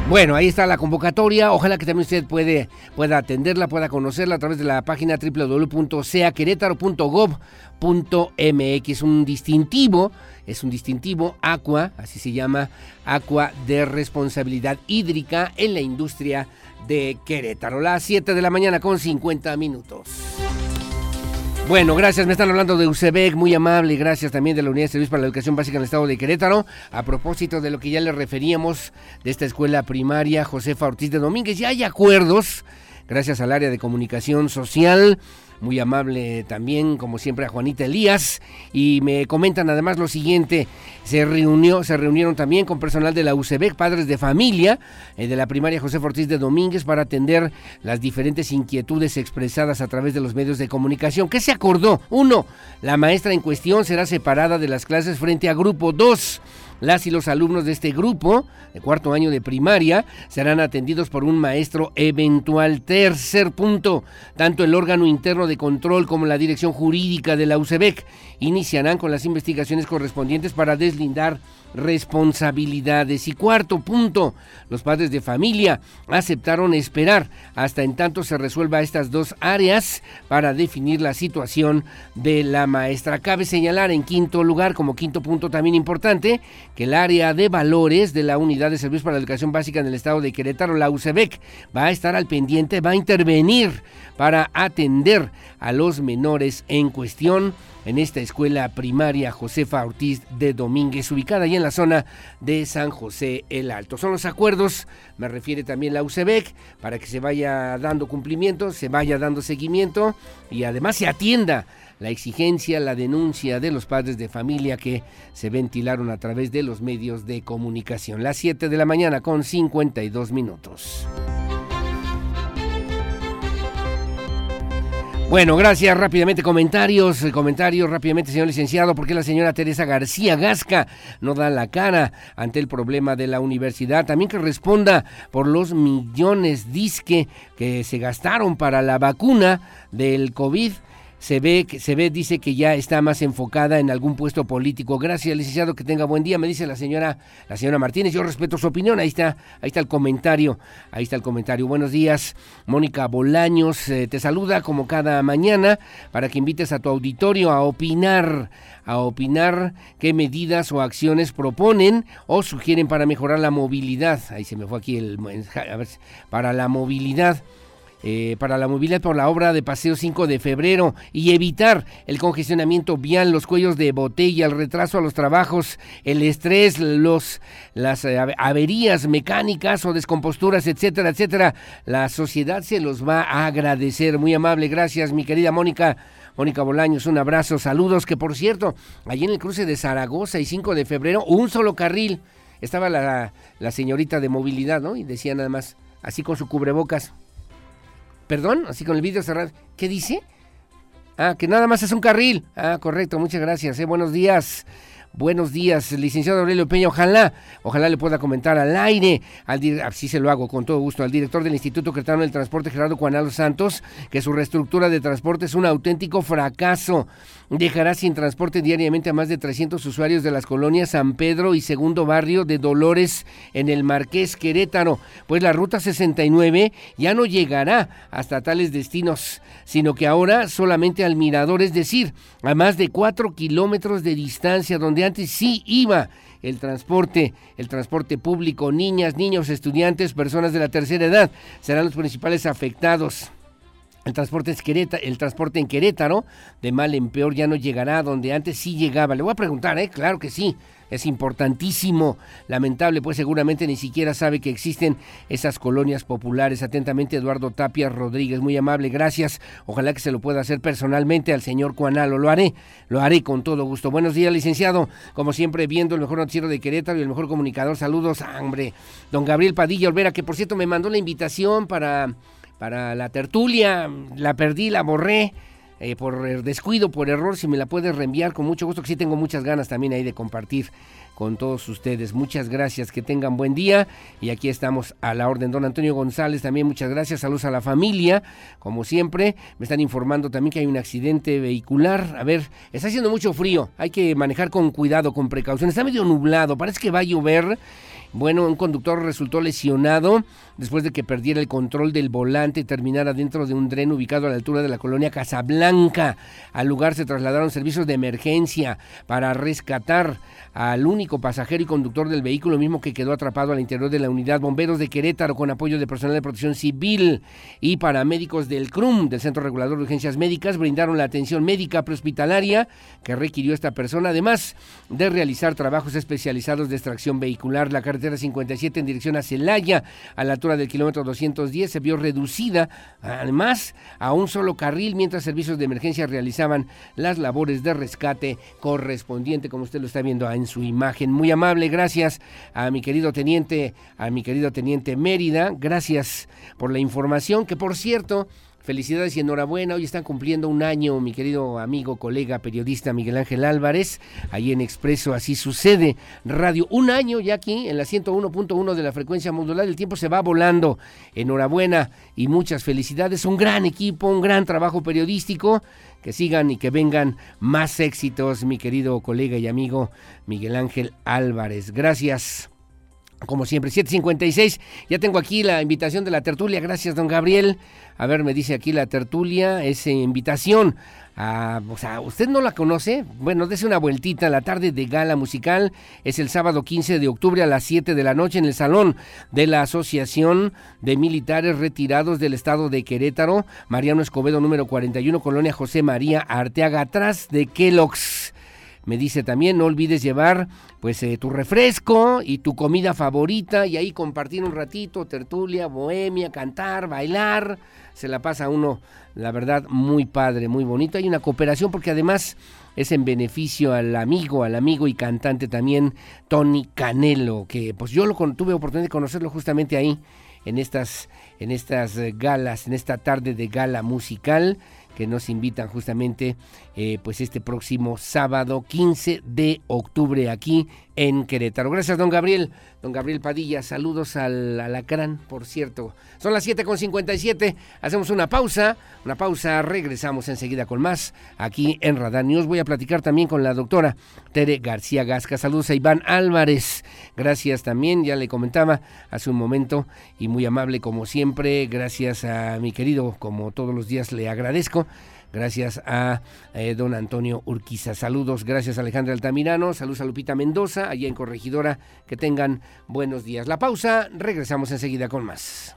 Bueno, ahí está la convocatoria. Ojalá que también usted pueda atenderla, pueda conocerla a través de la página www.seaquerétaro.gov.mx. Un distintivo, es un distintivo Aqua, así se llama, Aqua de responsabilidad hídrica en la industria de Querétaro. Las 7 de la mañana con 50 minutos. Bueno, gracias. Me están hablando de UCEBEC, muy amable. Gracias también de la Unidad de Servicios para la Educación Básica en el Estado de Querétaro. A propósito de lo que ya le referíamos de esta escuela primaria Josefa Ortiz de Domínguez, ya hay acuerdos, gracias al área de comunicación social muy amable también, como siempre, a Juanita Elías. Y me comentan además lo siguiente: se reunió, se reunieron también con personal de la UCEBEC, padres de familia, eh, de la primaria José Ortiz de Domínguez, para atender las diferentes inquietudes expresadas a través de los medios de comunicación. ¿Qué se acordó? Uno, la maestra en cuestión será separada de las clases frente a grupo. Dos, las y los alumnos de este grupo, de cuarto año de primaria, serán atendidos por un maestro eventual. Tercer punto, tanto el órgano interno de control como la dirección jurídica de la UCEBEC iniciarán con las investigaciones correspondientes para deslindar responsabilidades. Y cuarto punto, los padres de familia aceptaron esperar hasta en tanto se resuelva estas dos áreas para definir la situación de la maestra. Cabe señalar en quinto lugar, como quinto punto también importante, que el área de valores de la Unidad de Servicios para la Educación Básica en el Estado de Querétaro, la UCEBEC, va a estar al pendiente, va a intervenir para atender a los menores en cuestión en esta escuela primaria Josefa Ortiz de Domínguez, ubicada ahí en la zona de San José el Alto. Son los acuerdos, me refiere también la UCEBEC, para que se vaya dando cumplimiento, se vaya dando seguimiento y además se atienda la exigencia, la denuncia de los padres de familia que se ventilaron a través de los medios de comunicación. Las 7 de la mañana con 52 minutos. Bueno, gracias. Rápidamente comentarios, eh, comentarios rápidamente, señor licenciado. ¿Por qué la señora Teresa García Gasca no da la cara ante el problema de la universidad? También que responda por los millones disque que se gastaron para la vacuna del COVID se ve, se ve, dice que ya está más enfocada en algún puesto político. Gracias, licenciado, que tenga buen día, me dice la señora, la señora Martínez. Yo respeto su opinión, ahí está, ahí está el comentario, ahí está el comentario. Buenos días, Mónica Bolaños, eh, te saluda como cada mañana para que invites a tu auditorio a opinar, a opinar qué medidas o acciones proponen o sugieren para mejorar la movilidad. Ahí se me fue aquí el para la movilidad eh, para la movilidad por la obra de Paseo 5 de febrero y evitar el congestionamiento vial, los cuellos de botella, el retraso a los trabajos, el estrés, los, las eh, averías mecánicas o descomposturas, etcétera, etcétera. La sociedad se los va a agradecer. Muy amable, gracias mi querida Mónica. Mónica Bolaños, un abrazo, saludos, que por cierto, allí en el cruce de Zaragoza y 5 de febrero, un solo carril. Estaba la, la señorita de movilidad, ¿no? Y decía nada más, así con su cubrebocas. Perdón, así con el vídeo cerrado. ¿Qué dice? Ah, que nada más es un carril. Ah, correcto, muchas gracias. Eh. Buenos días. Buenos días, licenciado Aurelio Peña. Ojalá, ojalá le pueda comentar al aire, al así se lo hago con todo gusto, al director del Instituto Cretano del Transporte, Gerardo Juanalo Santos, que su reestructura de transporte es un auténtico fracaso. Dejará sin transporte diariamente a más de 300 usuarios de las colonias San Pedro y Segundo Barrio de Dolores en el Marqués Querétaro, pues la ruta 69 ya no llegará hasta tales destinos, sino que ahora solamente al mirador, es decir, a más de 4 kilómetros de distancia, donde antes sí iba el transporte, el transporte público, niñas, niños, estudiantes, personas de la tercera edad serán los principales afectados. El transporte, el transporte en Querétaro, de mal en peor, ya no llegará donde antes sí llegaba. Le voy a preguntar, ¿eh? Claro que sí es importantísimo. Lamentable, pues seguramente ni siquiera sabe que existen esas colonias populares. Atentamente, Eduardo Tapia Rodríguez, muy amable, gracias. Ojalá que se lo pueda hacer personalmente al señor Cuanalo. Lo haré, lo haré con todo gusto. Buenos días, licenciado. Como siempre, viendo el mejor noticiero de Querétaro y el mejor comunicador. Saludos, hombre. Don Gabriel Padilla Olvera, que por cierto me mandó la invitación para, para la tertulia. La perdí, la borré. Eh, por descuido, por error, si me la puedes reenviar con mucho gusto, que sí tengo muchas ganas también ahí de compartir con todos ustedes. Muchas gracias, que tengan buen día y aquí estamos a la orden. Don Antonio González, también muchas gracias, saludos a la familia, como siempre, me están informando también que hay un accidente vehicular. A ver, está haciendo mucho frío, hay que manejar con cuidado, con precaución, está medio nublado, parece que va a llover bueno, un conductor resultó lesionado después de que perdiera el control del volante y terminara dentro de un tren ubicado a la altura de la colonia Casablanca. Al lugar se trasladaron servicios de emergencia para rescatar al único pasajero y conductor del vehículo, mismo que quedó atrapado al interior de la unidad. Bomberos de Querétaro, con apoyo de personal de protección civil y paramédicos del CRUM, del Centro Regulador de Urgencias Médicas, brindaron la atención médica prehospitalaria que requirió esta persona, además de realizar trabajos especializados de extracción vehicular. La carretera 57 en dirección a Celaya, a la altura del kilómetro 210, se vio reducida, además, a un solo carril, mientras servicios de emergencia realizaban las labores de rescate correspondiente, como usted lo está viendo en su imagen. Muy amable, gracias a mi querido teniente, a mi querido teniente Mérida, gracias por la información, que por cierto, Felicidades y enhorabuena. Hoy están cumpliendo un año mi querido amigo, colega, periodista Miguel Ángel Álvarez, ahí en Expreso, así sucede. Radio, un año ya aquí en la 101.1 de la frecuencia modular. El tiempo se va volando. Enhorabuena y muchas felicidades. Un gran equipo, un gran trabajo periodístico que sigan y que vengan más éxitos, mi querido colega y amigo Miguel Ángel Álvarez. Gracias. Como siempre, 756. Ya tengo aquí la invitación de la tertulia. Gracias, don Gabriel. A ver, me dice aquí la tertulia, es invitación. A, o sea, ¿usted no la conoce? Bueno, dése una vueltita. La tarde de gala musical es el sábado 15 de octubre a las 7 de la noche en el salón de la Asociación de Militares Retirados del Estado de Querétaro, Mariano Escobedo, número 41, Colonia José María Arteaga, atrás de Kellogg's. Me dice también, no olvides llevar pues eh, tu refresco y tu comida favorita y ahí compartir un ratito, tertulia, bohemia, cantar, bailar. Se la pasa uno, la verdad, muy padre, muy bonito. Hay una cooperación porque además es en beneficio al amigo, al amigo y cantante también, Tony Canelo, que pues yo lo tuve oportunidad de conocerlo justamente ahí en estas, en estas eh, galas, en esta tarde de gala musical que nos invitan justamente eh, pues este próximo sábado 15 de octubre aquí en Querétaro. Gracias, don Gabriel. Don Gabriel Padilla, saludos al alacrán, por cierto. Son las 7.57, hacemos una pausa, una pausa, regresamos enseguida con más aquí en Radar News. Voy a platicar también con la doctora Tere García Gasca. Saludos a Iván Álvarez, gracias también, ya le comentaba hace un momento y muy amable como siempre. Gracias a mi querido, como todos los días le agradezco Gracias a eh, don Antonio Urquiza. Saludos, gracias Alejandra Altamirano. Saludos a Lupita Mendoza, allá en Corregidora. Que tengan buenos días. La pausa, regresamos enseguida con más.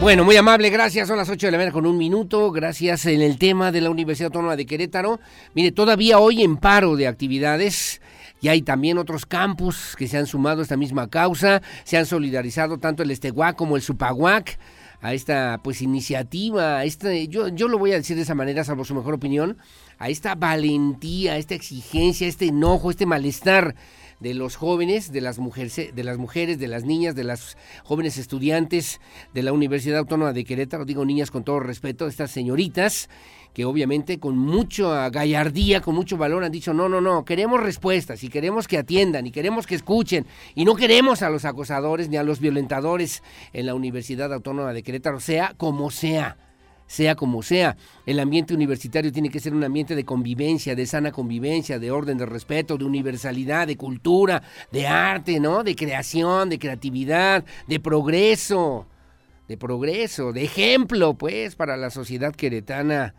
Bueno, muy amable, gracias. Son las 8 de la mañana con un minuto. Gracias en el tema de la Universidad Autónoma de Querétaro. Mire, todavía hoy en paro de actividades. Y hay también otros campus que se han sumado a esta misma causa, se han solidarizado tanto el Esteguac como el Supaguac a esta pues iniciativa, a este, yo, yo lo voy a decir de esa manera, salvo su mejor opinión, a esta valentía, a esta exigencia, a este enojo, este malestar de los jóvenes, de las mujeres, de las mujeres, de las niñas, de las jóvenes estudiantes de la Universidad Autónoma de Querétaro, digo niñas con todo respeto, estas señoritas que obviamente con mucha gallardía, con mucho valor han dicho, no, no, no, queremos respuestas y queremos que atiendan y queremos que escuchen y no queremos a los acosadores ni a los violentadores en la Universidad Autónoma de Querétaro, sea como sea sea como sea. El ambiente universitario tiene que ser un ambiente de convivencia, de sana convivencia, de orden, de respeto, de universalidad, de cultura, de arte, ¿no? De creación, de creatividad, de progreso, de progreso, de ejemplo, pues, para la sociedad queretana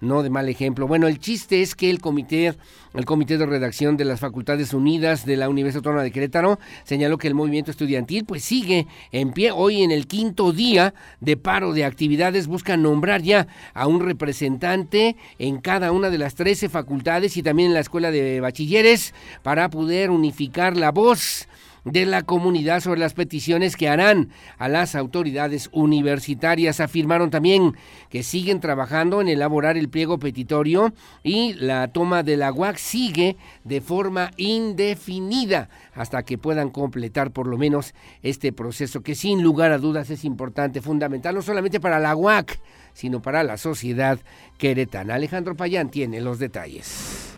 no de mal ejemplo. Bueno, el chiste es que el comité, el comité de redacción de las Facultades Unidas de la Universidad Autónoma de Querétaro señaló que el movimiento estudiantil pues sigue en pie. Hoy en el quinto día de paro de actividades buscan nombrar ya a un representante en cada una de las 13 facultades y también en la escuela de bachilleres para poder unificar la voz de la comunidad sobre las peticiones que harán a las autoridades universitarias. Afirmaron también que siguen trabajando en elaborar el pliego petitorio y la toma de la UAC sigue de forma indefinida hasta que puedan completar por lo menos este proceso que sin lugar a dudas es importante, fundamental, no solamente para la UAC, sino para la sociedad queretana. Alejandro Payán tiene los detalles.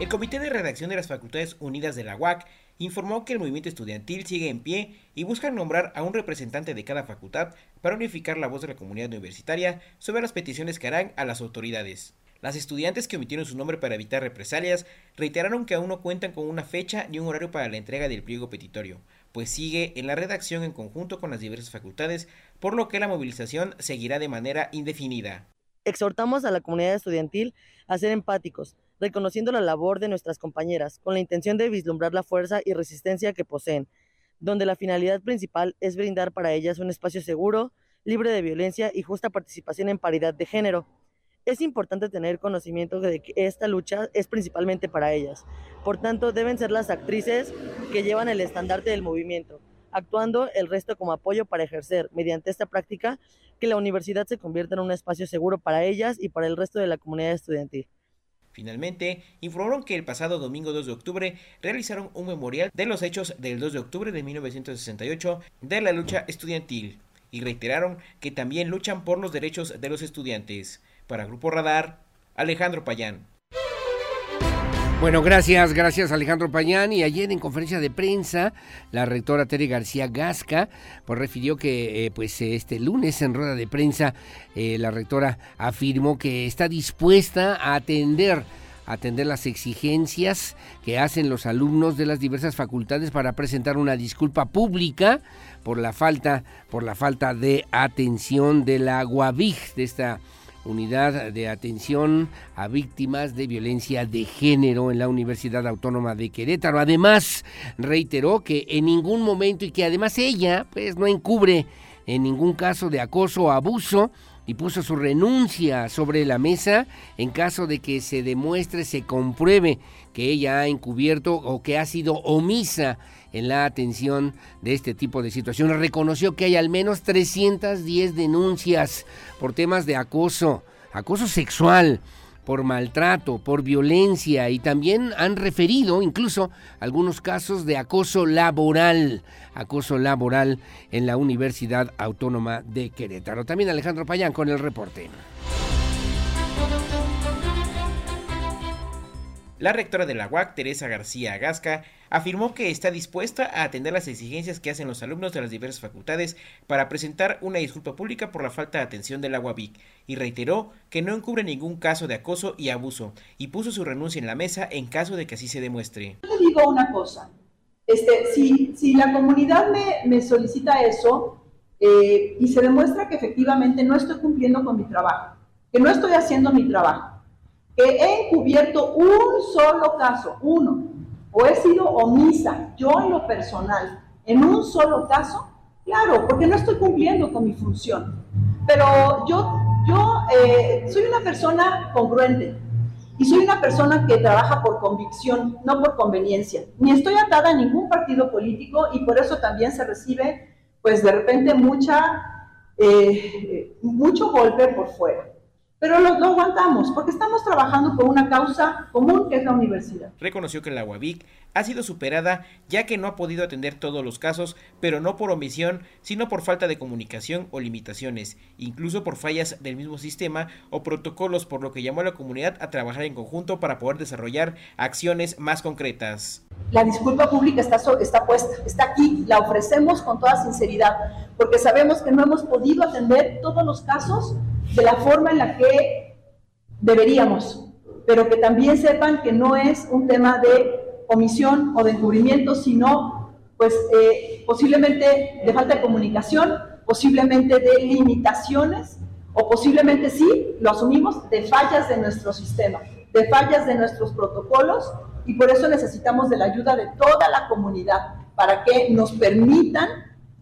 El Comité de Redacción de las Facultades Unidas de la UAC informó que el movimiento estudiantil sigue en pie y busca nombrar a un representante de cada facultad para unificar la voz de la comunidad universitaria sobre las peticiones que harán a las autoridades. Las estudiantes que omitieron su nombre para evitar represalias reiteraron que aún no cuentan con una fecha ni un horario para la entrega del pliego petitorio, pues sigue en la redacción en conjunto con las diversas facultades, por lo que la movilización seguirá de manera indefinida. Exhortamos a la comunidad estudiantil a ser empáticos, reconociendo la labor de nuestras compañeras, con la intención de vislumbrar la fuerza y resistencia que poseen, donde la finalidad principal es brindar para ellas un espacio seguro, libre de violencia y justa participación en paridad de género. Es importante tener conocimiento de que esta lucha es principalmente para ellas. Por tanto, deben ser las actrices que llevan el estandarte del movimiento, actuando el resto como apoyo para ejercer, mediante esta práctica, que la universidad se convierta en un espacio seguro para ellas y para el resto de la comunidad estudiantil. Finalmente, informaron que el pasado domingo 2 de octubre realizaron un memorial de los hechos del 2 de octubre de 1968 de la lucha estudiantil y reiteraron que también luchan por los derechos de los estudiantes. Para Grupo Radar, Alejandro Payán. Bueno, gracias, gracias Alejandro Payán. Y ayer en conferencia de prensa, la rectora Tere García Gasca pues refirió que eh, pues este lunes en rueda de prensa eh, la rectora afirmó que está dispuesta a atender atender las exigencias que hacen los alumnos de las diversas facultades para presentar una disculpa pública por la falta por la falta de atención de la UAVIG de esta Unidad de Atención a Víctimas de Violencia de Género en la Universidad Autónoma de Querétaro. Además, reiteró que en ningún momento y que además ella pues no encubre en ningún caso de acoso o abuso y puso su renuncia sobre la mesa en caso de que se demuestre, se compruebe que ella ha encubierto o que ha sido omisa en la atención de este tipo de situaciones. Reconoció que hay al menos 310 denuncias por temas de acoso, acoso sexual, por maltrato, por violencia y también han referido incluso algunos casos de acoso laboral, acoso laboral en la Universidad Autónoma de Querétaro. También Alejandro Payán con el reporte. La rectora de la UAC, Teresa García Agasca, afirmó que está dispuesta a atender las exigencias que hacen los alumnos de las diversas facultades para presentar una disculpa pública por la falta de atención de la UABIC y reiteró que no encubre ningún caso de acoso y abuso y puso su renuncia en la mesa en caso de que así se demuestre. Yo te digo una cosa, este, si, si la comunidad me, me solicita eso eh, y se demuestra que efectivamente no estoy cumpliendo con mi trabajo, que no estoy haciendo mi trabajo, he encubierto un solo caso, uno, o he sido omisa, yo en lo personal, en un solo caso, claro, porque no estoy cumpliendo con mi función. Pero yo, yo eh, soy una persona congruente y soy una persona que trabaja por convicción, no por conveniencia. Ni estoy atada a ningún partido político y por eso también se recibe, pues de repente, eh, mucho golpe por fuera. Pero lo, aguantamos porque estamos trabajando por una causa común que es la universidad. Reconoció que la UABIC ha sido superada ya que no ha podido atender todos los casos, pero no por omisión, sino por falta de comunicación o limitaciones, incluso por fallas del mismo sistema o protocolos, por lo que llamó a la comunidad a trabajar en conjunto para poder desarrollar acciones más concretas. La disculpa pública está, está puesta, está aquí, la ofrecemos con toda sinceridad, porque sabemos que no hemos podido atender todos los casos de la forma en la que deberíamos, pero que también sepan que no es un tema de omisión o de encubrimiento, sino pues eh, posiblemente de falta de comunicación, posiblemente de limitaciones o posiblemente sí, lo asumimos, de fallas de nuestro sistema, de fallas de nuestros protocolos y por eso necesitamos de la ayuda de toda la comunidad para que nos permitan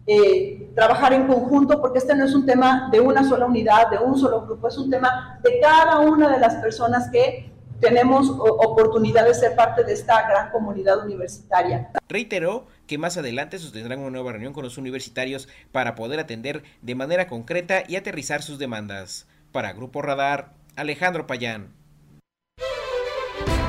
eh, trabajar en conjunto, porque este no es un tema de una sola unidad, de un solo grupo, es un tema de cada una de las personas que tenemos oportunidad de ser parte de esta gran comunidad universitaria. Reiteró que más adelante sostendrán una nueva reunión con los universitarios para poder atender de manera concreta y aterrizar sus demandas. Para Grupo Radar, Alejandro Payán.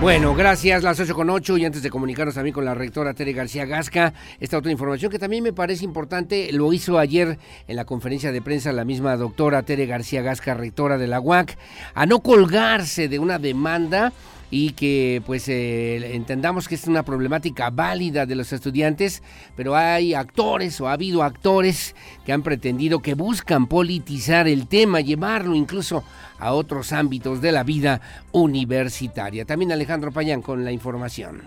Bueno, gracias, las 8 con 8 y antes de comunicarnos también con la rectora Tere García Gasca, esta otra información que también me parece importante, lo hizo ayer en la conferencia de prensa la misma doctora Tere García Gasca, rectora de la UAC, a no colgarse de una demanda y que pues eh, entendamos que es una problemática válida de los estudiantes, pero hay actores o ha habido actores que han pretendido que buscan politizar el tema, llevarlo incluso a otros ámbitos de la vida universitaria. También Alejandro Payán con la información.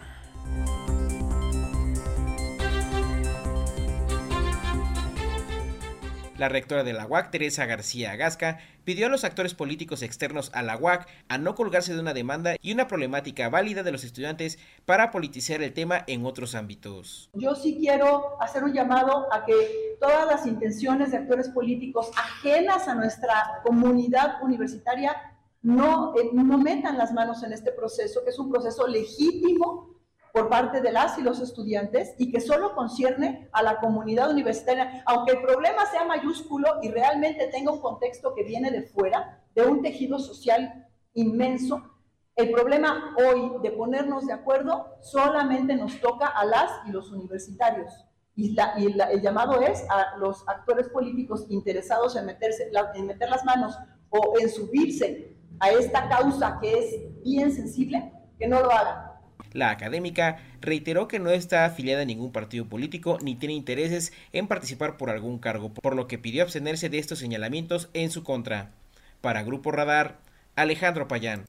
La rectora de la UAC, Teresa García Gasca, pidió a los actores políticos externos a la UAC a no colgarse de una demanda y una problemática válida de los estudiantes para politizar el tema en otros ámbitos. Yo sí quiero hacer un llamado a que todas las intenciones de actores políticos ajenas a nuestra comunidad universitaria no, eh, no metan las manos en este proceso, que es un proceso legítimo por parte de las y los estudiantes y que solo concierne a la comunidad universitaria, aunque el problema sea mayúsculo y realmente tenga un contexto que viene de fuera, de un tejido social inmenso, el problema hoy de ponernos de acuerdo solamente nos toca a las y los universitarios. Y, el llamado es a los actores políticos interesados en, meterse, en meter las manos o en subirse a esta causa que es bien sensible, que no lo hagan la académica reiteró que no está afiliada a ningún partido político ni tiene intereses en participar por algún cargo, por lo que pidió abstenerse de estos señalamientos en su contra. Para Grupo Radar, Alejandro Payán.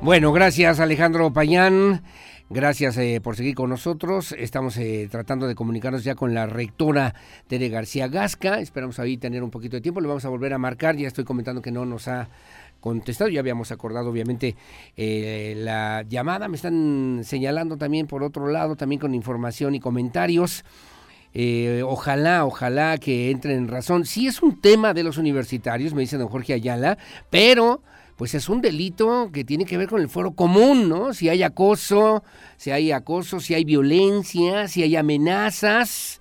Bueno, gracias Alejandro Payán. Gracias eh, por seguir con nosotros. Estamos eh, tratando de comunicarnos ya con la rectora Tere García Gasca. Esperamos ahí tener un poquito de tiempo. Le vamos a volver a marcar. Ya estoy comentando que no nos ha contestado. Ya habíamos acordado, obviamente, eh, la llamada. Me están señalando también por otro lado, también con información y comentarios. Eh, ojalá, ojalá que entren en razón. Sí es un tema de los universitarios, me dice don Jorge Ayala, pero pues es un delito que tiene que ver con el foro común, ¿no? Si hay acoso, si hay acoso, si hay violencia, si hay amenazas,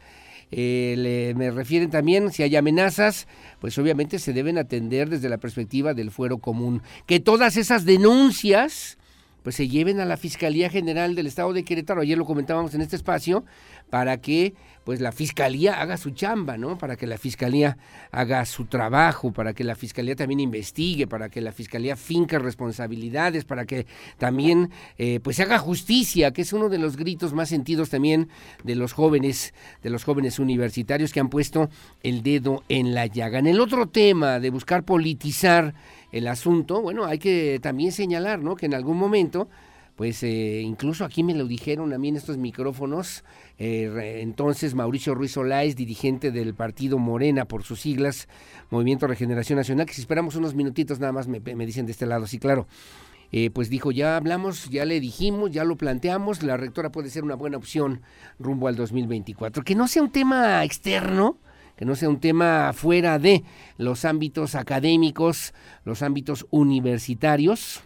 eh, me refieren también si hay amenazas, pues obviamente se deben atender desde la perspectiva del fuero común. Que todas esas denuncias pues se lleven a la Fiscalía General del Estado de Querétaro, ayer lo comentábamos en este espacio, para que pues la fiscalía haga su chamba, ¿no? Para que la fiscalía haga su trabajo, para que la fiscalía también investigue, para que la fiscalía finque responsabilidades, para que también eh, pues haga justicia, que es uno de los gritos más sentidos también de los jóvenes, de los jóvenes universitarios que han puesto el dedo en la llaga. En el otro tema de buscar politizar el asunto, bueno, hay que también señalar, ¿no? Que en algún momento pues eh, incluso aquí me lo dijeron a mí en estos micrófonos, eh, entonces Mauricio Ruiz Oláez, dirigente del partido Morena por sus siglas, Movimiento Regeneración Nacional, que si esperamos unos minutitos nada más me, me dicen de este lado, sí, claro. eh, pues dijo, ya hablamos, ya le dijimos, ya lo planteamos, la rectora puede ser una buena opción rumbo al 2024. Que no sea un tema externo, que no sea un tema fuera de los ámbitos académicos, los ámbitos universitarios,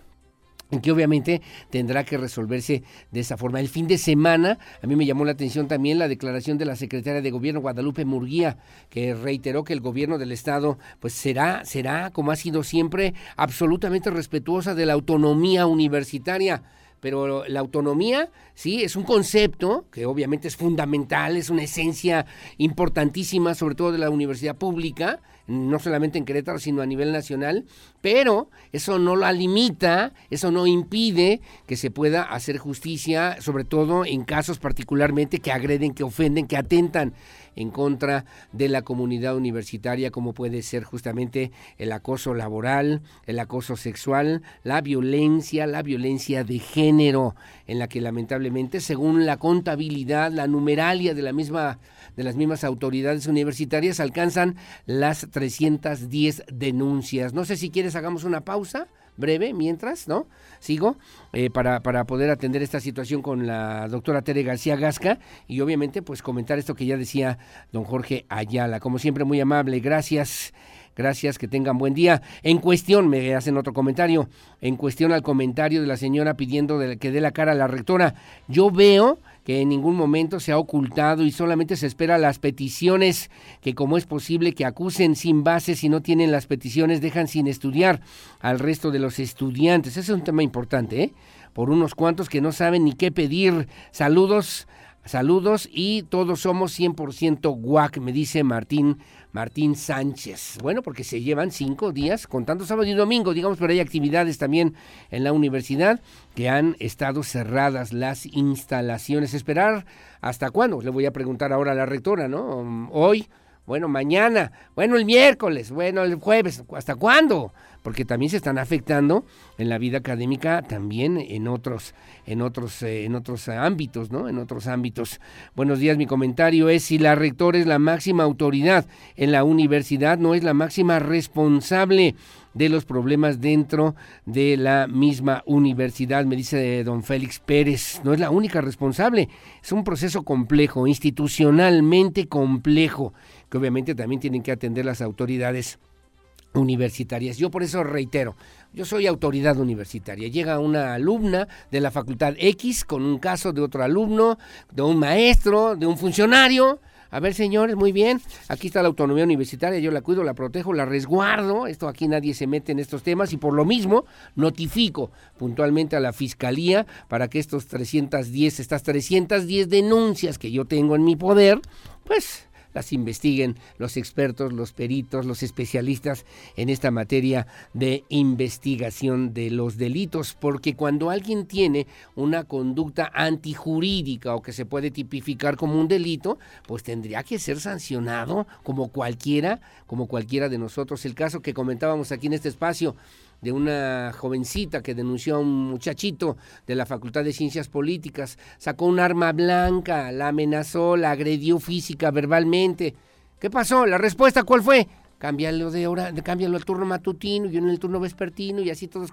que obviamente tendrá que resolverse de esa forma. El fin de semana, a mí me llamó la atención también la declaración de la secretaria de Gobierno Guadalupe Murguía, que reiteró que el gobierno del estado pues será será como ha sido siempre absolutamente respetuosa de la autonomía universitaria pero la autonomía, sí, es un concepto que obviamente es fundamental, es una esencia importantísima, sobre todo de la universidad pública, no solamente en Querétaro, sino a nivel nacional, pero eso no la limita, eso no impide que se pueda hacer justicia, sobre todo en casos particularmente que agreden, que ofenden, que atentan en contra de la comunidad universitaria, como puede ser justamente el acoso laboral, el acoso sexual, la violencia, la violencia de género, en la que lamentablemente, según la contabilidad, la numeralia de la misma de las mismas autoridades universitarias alcanzan las 310 denuncias. No sé si quieres hagamos una pausa breve mientras, ¿no? Sigo eh, para, para poder atender esta situación con la doctora Tere García Gasca y obviamente pues comentar esto que ya decía don Jorge Ayala. Como siempre muy amable, gracias. Gracias, que tengan buen día. En cuestión, me hacen otro comentario, en cuestión al comentario de la señora pidiendo que dé la cara a la rectora, yo veo que en ningún momento se ha ocultado y solamente se espera las peticiones que como es posible que acusen sin base si no tienen las peticiones dejan sin estudiar al resto de los estudiantes. Ese es un tema importante, ¿eh? Por unos cuantos que no saben ni qué pedir. Saludos, saludos y todos somos 100% guac, me dice Martín Martín Sánchez. Bueno, porque se llevan cinco días contando sábado y domingo, digamos, pero hay actividades también en la universidad que han estado cerradas las instalaciones. Esperar hasta cuándo, le voy a preguntar ahora a la rectora, ¿no? Hoy, bueno, mañana, bueno, el miércoles, bueno, el jueves, ¿hasta cuándo? Porque también se están afectando en la vida académica también en otros en otros eh, en otros ámbitos, ¿no? En otros ámbitos. Buenos días, mi comentario es si la rectora es la máxima autoridad en la universidad, no es la máxima responsable de los problemas dentro de la misma universidad, me dice don Félix Pérez. No es la única responsable, es un proceso complejo, institucionalmente complejo, que obviamente también tienen que atender las autoridades universitarias. Yo por eso reitero, yo soy autoridad universitaria. Llega una alumna de la facultad X con un caso de otro alumno, de un maestro, de un funcionario. A ver, señores, muy bien. Aquí está la autonomía universitaria. Yo la cuido, la protejo, la resguardo. Esto aquí nadie se mete en estos temas y por lo mismo notifico puntualmente a la fiscalía para que estos 310, estas 310 denuncias que yo tengo en mi poder, pues investiguen los expertos, los peritos, los especialistas en esta materia de investigación de los delitos, porque cuando alguien tiene una conducta antijurídica o que se puede tipificar como un delito, pues tendría que ser sancionado como cualquiera, como cualquiera de nosotros. El caso que comentábamos aquí en este espacio, de una jovencita que denunció a un muchachito de la Facultad de Ciencias Políticas, sacó un arma blanca, la amenazó, la agredió física, verbalmente. ¿Qué pasó? ¿La respuesta cuál fue? Cámbialo de hora, cámbialo al turno matutino y en el turno vespertino y así todos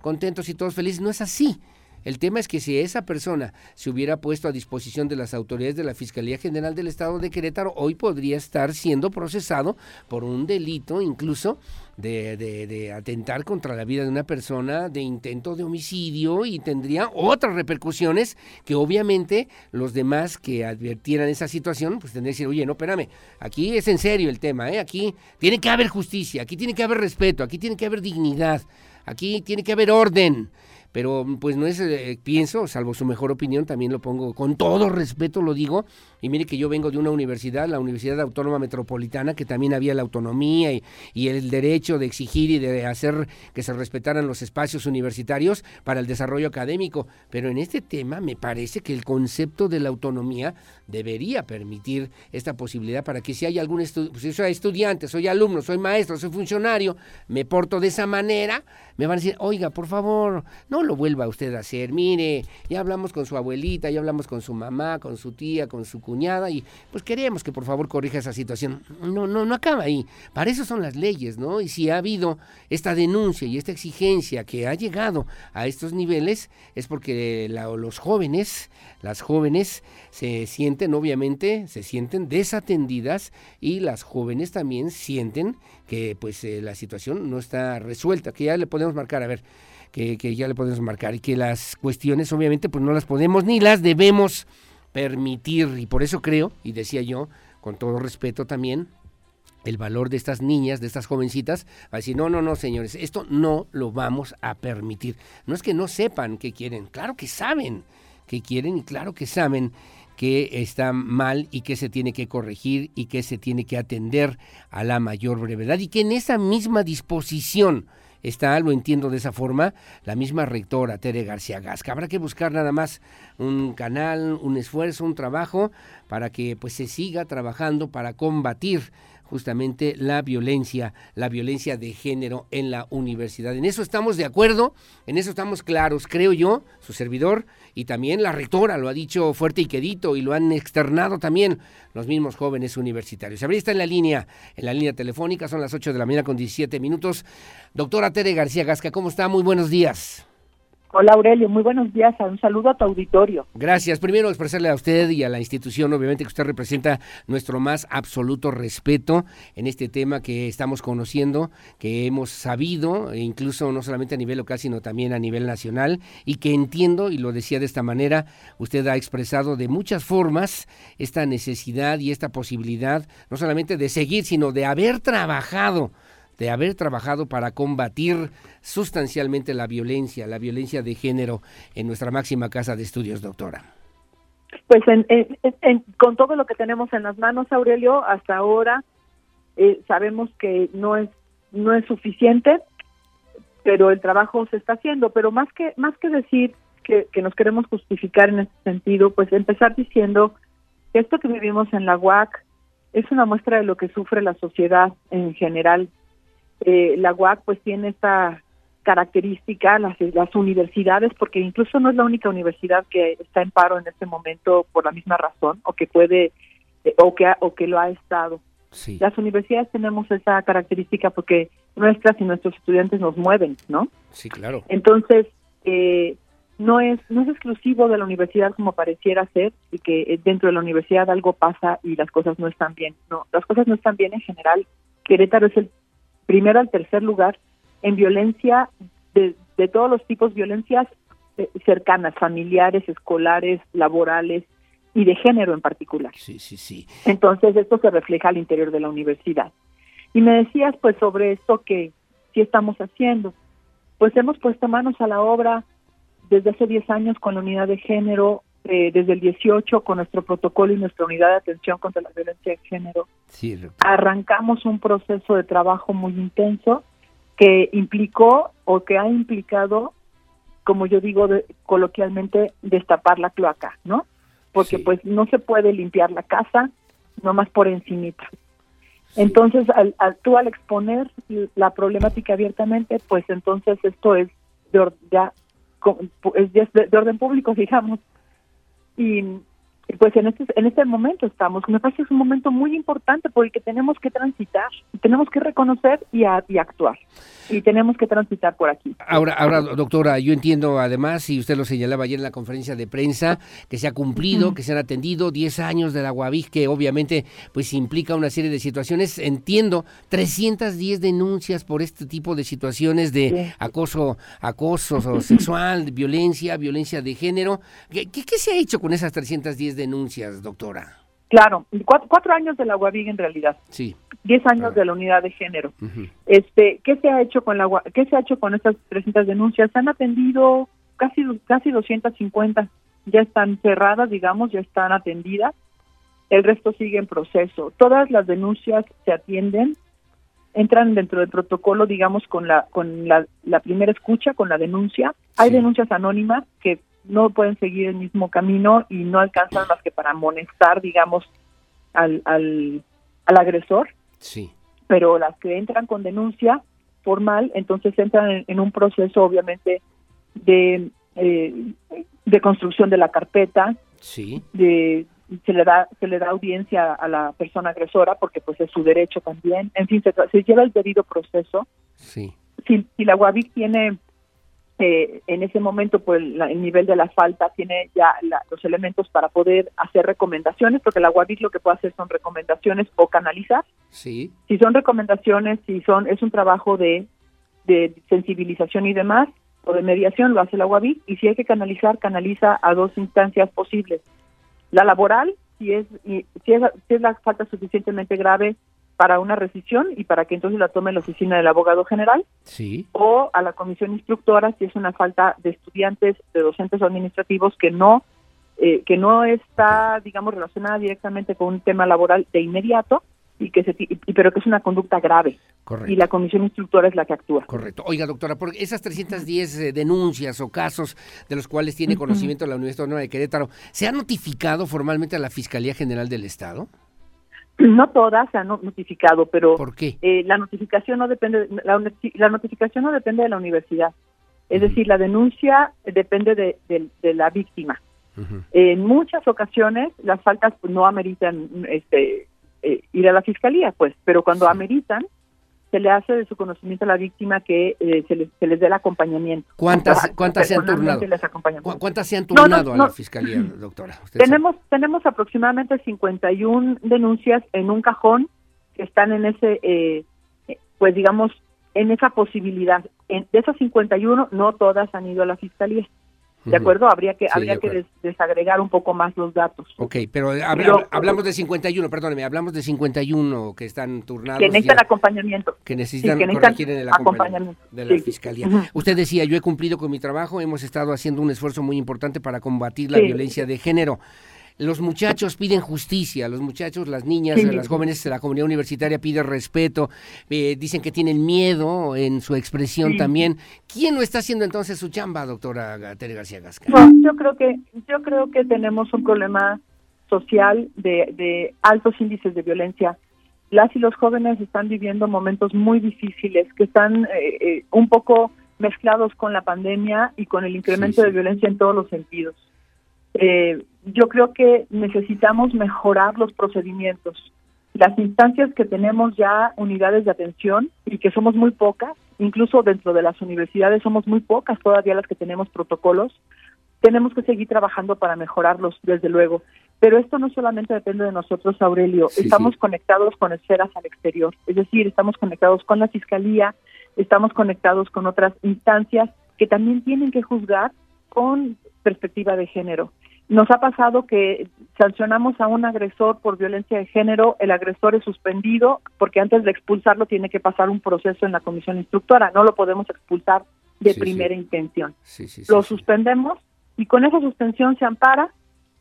contentos y todos felices. No es así. El tema es que si esa persona se hubiera puesto a disposición de las autoridades de la Fiscalía General del Estado de Querétaro, hoy podría estar siendo procesado por un delito incluso de, de, atentar contra la vida de una persona, de intento de homicidio y tendría otras repercusiones que obviamente los demás que advirtieran esa situación, pues tendrían que decir, oye, no, espérame, aquí es en serio el tema, ¿eh? aquí tiene que haber justicia, aquí tiene que haber respeto, aquí tiene que haber dignidad, aquí tiene que haber orden pero pues no es, eh, pienso, salvo su mejor opinión, también lo pongo con todo respeto, lo digo, y mire que yo vengo de una universidad, la Universidad Autónoma Metropolitana, que también había la autonomía y, el derecho de exigir y de hacer que se respetaran los espacios universitarios para el desarrollo académico, pero en este tema me parece que el concepto de la autonomía debería permitir esta posibilidad para que si hay algún estudiante, si soy estudiante, soy alumno, soy maestro, soy funcionario, me porto de esa manera, me van a decir, oiga, por favor, no lo vuelva usted a hacer. Mire, ya hablamos con su abuelita, ya hablamos con su mamá, con su tía, con su cuñada y pues queremos que por favor corrija esa situación. No, no, no acaba ahí. Para eso son las leyes, ¿no? Y si ha habido esta denuncia y esta exigencia que ha llegado a estos niveles es porque los jóvenes, las jóvenes se sienten obviamente, se sienten desatendidas y las jóvenes también sienten que pues eh, la situación no está resuelta, que ya le podemos marcar, a ver, que, que, ya le podemos marcar y que las cuestiones obviamente pues no las podemos ni las debemos permitir y por eso creo, y decía yo, con todo respeto también, el valor de estas niñas, de estas jovencitas, va a decir, no, no, no, señores, esto no lo vamos a permitir. No es que no sepan qué quieren, claro que saben qué quieren y claro que saben que está mal y que se tiene que corregir y que se tiene que atender a la mayor brevedad y que en esa misma disposición está, lo entiendo de esa forma, la misma rectora Tere García Gasca. Habrá que buscar nada más un canal, un esfuerzo, un trabajo para que pues se siga trabajando para combatir justamente la violencia, la violencia de género en la universidad. En eso estamos de acuerdo, en eso estamos claros, creo yo, su servidor y también la rectora lo ha dicho fuerte y quedito y lo han externado también los mismos jóvenes universitarios. Habría está en la línea, en la línea telefónica, son las 8 de la mañana con 17 minutos. Doctora Tere García Gasca, ¿cómo está? Muy buenos días. Hola Aurelio, muy buenos días, un saludo a tu auditorio. Gracias. Primero expresarle a usted y a la institución, obviamente que usted representa nuestro más absoluto respeto en este tema que estamos conociendo, que hemos sabido, e incluso no solamente a nivel local, sino también a nivel nacional, y que entiendo, y lo decía de esta manera, usted ha expresado de muchas formas esta necesidad y esta posibilidad, no solamente de seguir, sino de haber trabajado de haber trabajado para combatir sustancialmente la violencia, la violencia de género en nuestra máxima casa de estudios, doctora? Pues con todo lo que tenemos en las manos, Aurelio, hasta ahora eh, sabemos que no es no es suficiente, pero el trabajo se está haciendo. Pero más que más que decir que, que nos queremos justificar en ese sentido, pues empezar diciendo que esto que vivimos en la UAC es una muestra de lo que sufre la sociedad en general eh, la UAC pues tiene esta característica, las, las universidades, porque incluso no es la única universidad que está en paro en este momento por la misma razón, o que puede, eh, o, que o que lo ha estado. Las universidades tenemos esa característica porque nuestras y nuestros estudiantes nos mueven, ¿no? Sí, claro. Entonces, eh, no es no es exclusivo de la universidad como pareciera ser y que dentro de la universidad algo pasa y las cosas no están bien. No, las cosas no están bien en general. Querétaro es el primero al tercer lugar en violencia de, todos los tipos, violencias eh, cercanas, familiares, escolares, laborales y de género en particular. Sí, sí, sí. Entonces esto se refleja al interior de la universidad. Y me decías pues sobre esto que sí estamos haciendo. Pues hemos puesto manos a la obra desde hace 10 años con la unidad de género eh, desde el 18 con nuestro protocolo y nuestra unidad de atención contra la violencia de género. Arrancamos un proceso de trabajo muy intenso que implicó o que ha implicado, como yo digo coloquialmente, destapar la cloaca, ¿no? Porque pues no se puede limpiar la casa nomás por encimita. Entonces, al, tú al exponer la problemática abiertamente, pues entonces esto es de, ya, es de orden público, digamos, y pues en este en este momento estamos me parece que es un momento muy importante por el que tenemos que transitar tenemos que reconocer y, y actuar y tenemos que transitar por aquí. Ahora, ahora, doctora, yo entiendo además, y usted lo señalaba ayer en la conferencia de prensa, que se ha cumplido, que se han atendido 10 años de la Guavij, que obviamente pues implica una serie de situaciones. Entiendo, 310 denuncias por este tipo de situaciones de acoso, acoso sexual, violencia, violencia de género. ¿Qué, ¿Qué, se ha hecho con esas 310 denuncias, doctora? Claro, cuatro, años de la UAVIG en realidad. Sí. Diez años de la unidad de género. Este, ¿qué se ha hecho con la qué se ha hecho con estas 300 denuncias? Se han atendido casi casi 250. Ya están cerradas, digamos, ya están atendidas. El resto sigue en proceso. Todas las denuncias se atienden, entran dentro del protocolo, digamos, con la con la, la primera escucha, con la denuncia. Hay denuncias anónimas que no pueden seguir el mismo camino y no alcanzan más que para amonestar, digamos, al, al, agresor. Sí. Pero las que entran con denuncia formal, entonces entran en, un proceso, obviamente, de, eh, de construcción de la carpeta, sí. de se le da se le da audiencia a la persona agresora porque pues es su derecho también en fin se, se lleva el debido proceso sí si, si la UABIC tiene eh, en ese momento pues la, el nivel de la falta tiene ya la, los elementos para poder hacer recomendaciones porque la UABIC lo que puede hacer son recomendaciones o canalizar. Sí. Si son recomendaciones si son es un trabajo de de sensibilización y demás o de mediación lo hace la UABIC y si hay que canalizar canaliza a dos instancias posibles. La laboral, si es, si es, si es la falta suficientemente grave para una rescisión y para que entonces la tome la oficina del abogado general, sí. o a la comisión instructora si es una falta de estudiantes, de docentes administrativos que no eh, que no está, digamos, relacionada directamente con un tema laboral de inmediato y que se y, pero que es una conducta grave. Correcto. Y la comisión instructora es la que actúa. Correcto. Oiga, doctora, por esas 310 eh, denuncias o casos de los cuales tiene conocimiento la Universidad Autónoma de Querétaro, ¿se ha notificado formalmente a la Fiscalía General del Estado? No todas se han notificado, pero ¿Por qué? Eh, la notificación no depende la, la, notificación no depende de la universidad. Es uh -huh. decir, la denuncia depende de, de, de la víctima. Uh -huh. En muchas ocasiones las faltas no ameritan este eh, ir a la fiscalía, pues, pero cuando sí. ameritan, se le hace de su conocimiento a la víctima que eh, se, les, se, les, dé el acompañamiento. ¿Cuántas, ¿cuántas se han turnado? ¿Cuántas se han turnado no, no, no, a la fiscalía, doctora? Tenemos, tenemos aproximadamente 51 denuncias en un cajón que están en ese, eh, pues digamos, en esa posibilidad. En, de esas 51, no todas han ido a la fiscalía. ¿De acuerdo? Habría que, sí, habría que des, desagregar un poco más los datos. Ok, pero, habla, pero, hablamos de 51, perdóneme, hablamos de 51 que están turnados. Que necesitan ya, acompañamiento. Que necesitan, sí, que necesitan corregir en el acompañamiento, de la sí. Fiscalía. Uh -huh. Usted decía, yo he cumplido con mi trabajo, hemos estado haciendo un esfuerzo muy importante para combatir la violencia de género los muchachos piden justicia, los muchachos, las niñas, sí. las jóvenes, la comunidad universitaria pide respeto, eh, dicen que tienen miedo en su expresión sí. también. ¿Quién no está haciendo entonces su chamba, doctora Tere García Gasca? No, yo creo que yo creo que tenemos un problema social de, de altos índices de violencia. Las y los jóvenes están viviendo momentos muy difíciles que están eh, eh, un poco mezclados con la pandemia y con el incremento sí, de violencia en todos los sentidos. Eh, yo creo que necesitamos mejorar los procedimientos. Las instancias que tenemos ya, unidades de atención, y que somos muy pocas, incluso dentro de las universidades somos muy pocas todavía las que tenemos protocolos, tenemos que seguir trabajando para mejorarlos, desde luego. Pero esto no solamente depende de nosotros, Aurelio, sí, estamos sí. conectados con esferas al exterior, es decir, estamos conectados con la Fiscalía, estamos conectados con otras instancias que también tienen que juzgar con perspectiva de género. Nos ha pasado que sancionamos a un agresor por violencia de género, el agresor es suspendido porque antes de expulsarlo tiene que pasar un proceso en la comisión instructora, no lo podemos expulsar de Sí, primera sí. intención. Sí, sí, sí, lo suspendemos y con esa suspensión se ampara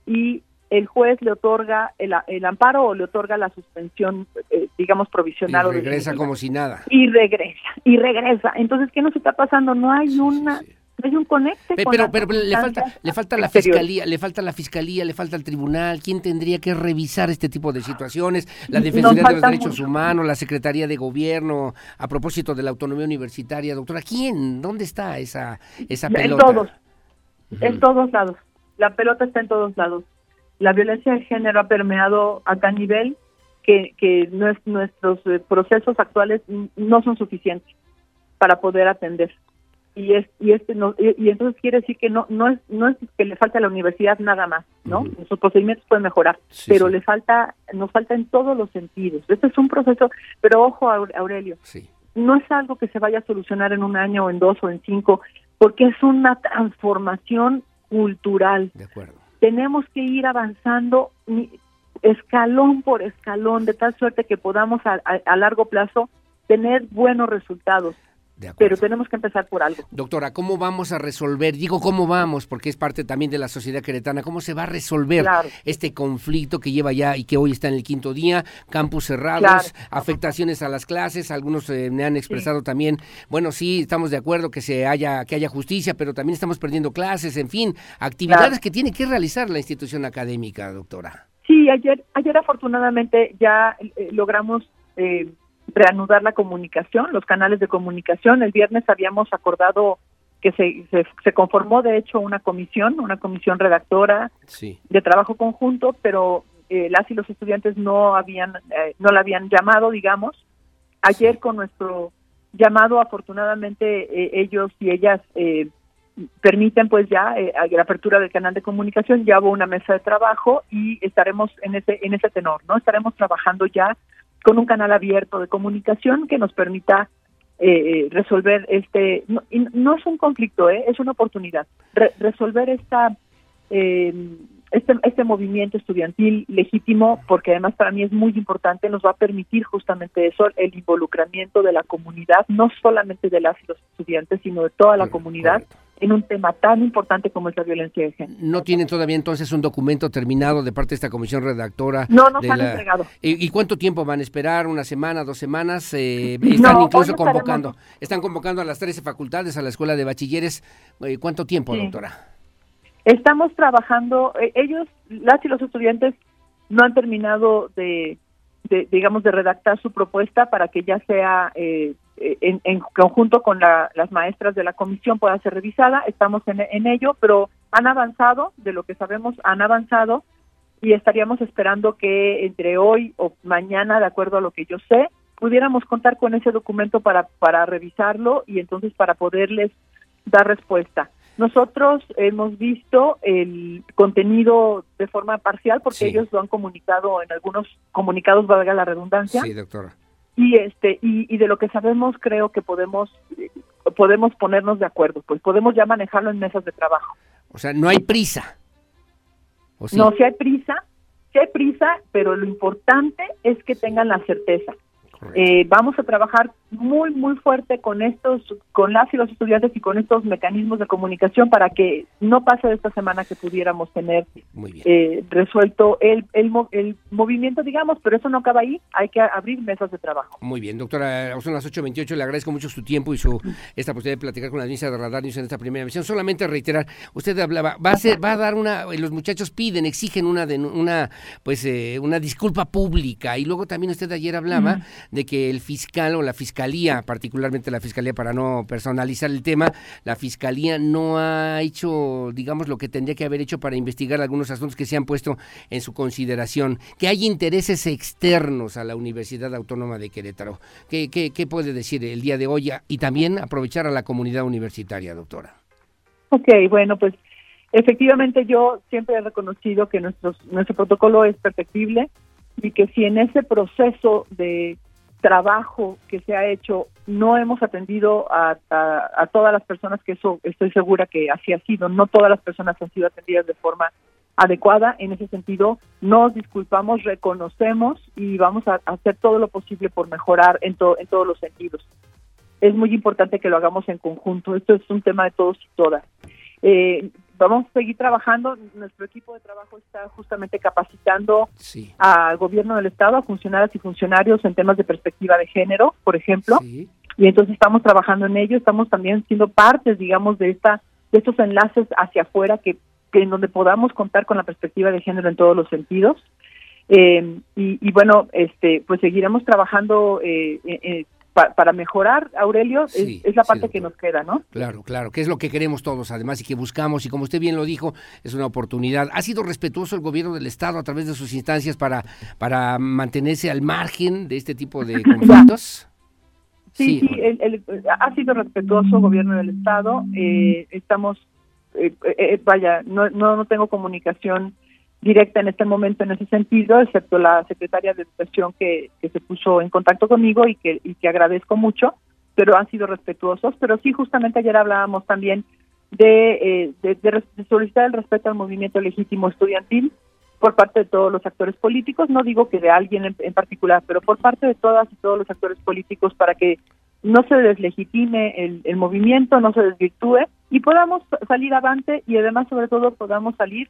y el juez le otorga el, el amparo o le otorga la suspensión, eh, digamos, Y provisional. o regresa como si nada. Y regresa, y regresa. Entonces, ¿qué nos está pasando? No hay una... No hay un conecte Pe- con Pero, pero le falta, le falta la fiscalía, le falta la fiscalía, le falta el tribunal. ¿Quién tendría que revisar este tipo de situaciones? La Defensoría de los Derechos mucho. Humanos, la Secretaría de Gobierno, a propósito de la autonomía universitaria, doctora. ¿Quién? ¿Dónde está esa, esa En pelota? todos, en todos lados. La pelota está en todos lados. La violencia de género ha permeado a tal nivel que, que nues- nuestros eh, procesos actuales no son suficientes para poder atender. Y es y este no, y, y entonces quiere decir que no no es no es que le falta a la universidad nada más, ¿no? Sus procedimientos pueden mejorar, Sí, pero sí. le falta nos falta en todos los sentidos. Este es un proceso, pero ojo Aure- Aurelio, Sí. no es algo que se vaya a solucionar en un año o en dos o en cinco, porque es una transformación cultural. De acuerdo. Tenemos que ir avanzando escalón por escalón, de tal suerte que podamos a, a- a largo plazo tener buenos resultados. Pero tenemos que empezar por algo. Doctora, ¿cómo vamos a resolver? Digo, ¿cómo vamos? Porque es parte también de la sociedad queretana. ¿Cómo se va a resolver Claro. este conflicto que lleva ya y que hoy está en el quinto día? Campus cerrados, Claro. afectaciones a las clases. Algunos eh, me han expresado también, bueno, sí, estamos de acuerdo que se haya que haya justicia, pero también estamos perdiendo clases, en fin, actividades Claro. que tiene que realizar la institución académica, doctora. Sí, ayer, ayer afortunadamente ya eh, logramos eh, reanudar la comunicación, los canales de comunicación. El viernes habíamos acordado que se, se, conformó de hecho una comisión, una comisión redactora de trabajo conjunto, pero eh, las y los estudiantes no habían, eh, no la habían llamado, digamos. Ayer con nuestro llamado, afortunadamente eh, ellos y ellas permiten pues ya la apertura del canal de comunicación, ya hubo una mesa de trabajo y estaremos en ese en ese tenor, ¿no? Estaremos trabajando ya con un canal abierto de comunicación que nos permita eh, resolver este no, no, es un conflicto ¿eh? es una oportunidad resolver esta eh, este, este movimiento estudiantil legítimo porque además para mí es muy importante nos va a permitir justamente eso el involucramiento de la comunidad no solamente de las y los estudiantes sino de toda la comunidad en un tema tan importante como es la violencia de género. ¿No tienen todavía entonces un documento terminado de parte de esta comisión redactora? No, no se han entregado. ¿Y, cuánto tiempo van a esperar? ¿Una semana, dos semanas? Eh, están incluso convocando. Están convocando a las 13 facultades, a la escuela de bachilleres. Eh, ¿Cuánto tiempo, doctora? Estamos trabajando, eh, ellos, las y los estudiantes no han terminado de, digamos, de redactar su propuesta para que ya sea eh, en, en, conjunto con las maestras de la comisión pueda ser revisada. Estamos en, en ello, pero han avanzado, de lo que sabemos, han avanzado y estaríamos esperando que entre hoy o mañana, de acuerdo a lo que yo sé, pudiéramos contar con ese documento para, para revisarlo y entonces para poderles dar respuesta. Nosotros hemos visto el contenido de forma parcial porque ellos lo han comunicado en algunos comunicados, valga la redundancia. Sí, doctora. Y este y, de lo que sabemos creo que podemos podemos ponernos de acuerdo pues podemos ya manejarlo en mesas de trabajo. O sea no hay prisa. No si hay prisa si hay prisa pero lo importante es que tengan la certeza eh, vamos a trabajar muy, muy fuerte con estos, con las y los estudiantes y con estos mecanismos de comunicación para que no pase de esta semana que pudiéramos tener eh, resuelto el, el, el, movimiento, digamos, pero eso no acaba ahí, hay que abrir mesas de trabajo. Muy bien, doctora, son las 8.28, le agradezco mucho su tiempo y su esta posibilidad de platicar con la ministra de Radar News en esta primera misión. Solamente reiterar, usted hablaba, va a ser, va a dar una, los muchachos piden, exigen una, una pues eh, una disculpa pública y luego también usted ayer hablaba de que el fiscal o la fiscalía, particularmente la fiscalía para no personalizar el tema, la fiscalía no ha hecho, digamos, lo que tendría que haber hecho para investigar algunos asuntos que se han puesto en su consideración, que hay intereses externos a la Universidad Autónoma de Querétaro. ¿Qué, qué, puede decir el día de hoy y también aprovechar a la comunidad universitaria, doctora? Ok, bueno, pues efectivamente yo siempre he reconocido que nuestro protocolo es perfectible y que si en ese proceso de trabajo que se ha hecho no hemos atendido a, todas las personas que eso estoy segura que así ha sido. No todas las personas han sido atendidas de forma adecuada. En ese sentido nos disculpamos reconocemos y vamos a, hacer todo lo posible por mejorar en en todos los sentidos. Es muy importante que lo hagamos en conjunto. Esto es un tema de todos y todas. Eh, vamos a seguir trabajando. Nuestro equipo de trabajo está justamente capacitando al gobierno del Estado, a funcionarios y funcionarios en temas de perspectiva de género, por ejemplo. Y entonces estamos trabajando en ello, estamos también siendo partes, digamos, de esta de estos enlaces hacia afuera que, en donde podamos contar con la perspectiva de género en todos los sentidos. Eh, y, bueno, este, pues seguiremos trabajando eh, eh, para mejorar, Aurelio, es, la parte que nos queda, ¿no? Claro, claro, que es lo que queremos todos, además, y que buscamos, y como usted bien lo dijo, es una oportunidad. ¿Ha sido respetuoso el gobierno del Estado a través de sus instancias para, para mantenerse al margen de este tipo de conflictos? Sí, sí, ha sido respetuoso el gobierno del Estado. Eh, estamos, eh, eh, vaya, no, no, no tengo comunicación directa en este momento en ese sentido, excepto la secretaria de Educación que, se puso en contacto conmigo y que, y que agradezco mucho, pero han sido respetuosos. Pero sí, justamente ayer hablábamos también de, eh, de, solicitar el respeto al movimiento legítimo estudiantil por parte de todos los actores políticos, no digo que de alguien en, en, particular, pero por parte de todas y todos los actores políticos para que no se deslegitime el, el movimiento, no se desvirtúe y podamos salir adelante y además sobre todo podamos salir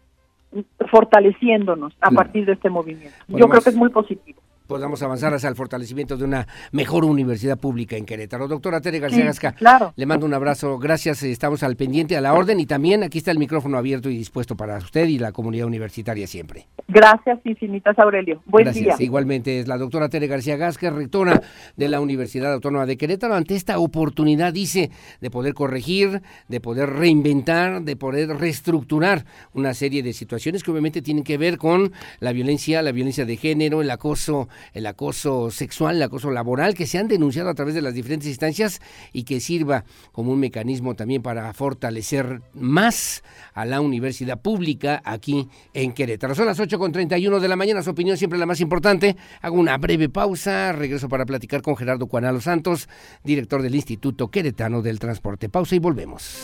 fortaleciéndonos a partir de este movimiento. Yo creo que es muy positivo. Podamos avanzar hacia el fortalecimiento de una mejor universidad pública en Querétaro. Doctora Tere García Sí, Gasca, claro. le mando un abrazo, gracias, estamos al pendiente, a la orden y también aquí está el micrófono abierto y dispuesto para usted y la comunidad universitaria siempre. Gracias infinitas, Aurelio. Buen Gracias. día. Igualmente es la doctora Tere García Gasca, rectora de la Universidad Autónoma de Querétaro, ante esta oportunidad, dice, de poder corregir, de poder reinventar, de poder reestructurar una serie de situaciones que obviamente tienen que ver con la violencia, la violencia de género, el acoso, el acoso sexual, el acoso laboral, que se han denunciado a través de las diferentes instancias y que sirva como un mecanismo también para fortalecer más a la universidad pública aquí en Querétaro. Son las 8 con 31 de la mañana, su opinión siempre la más importante. Hago una breve pausa, regreso para platicar con Gerardo Cuanalo Santos, director del Instituto Queretano del Transporte. Pausa y volvemos.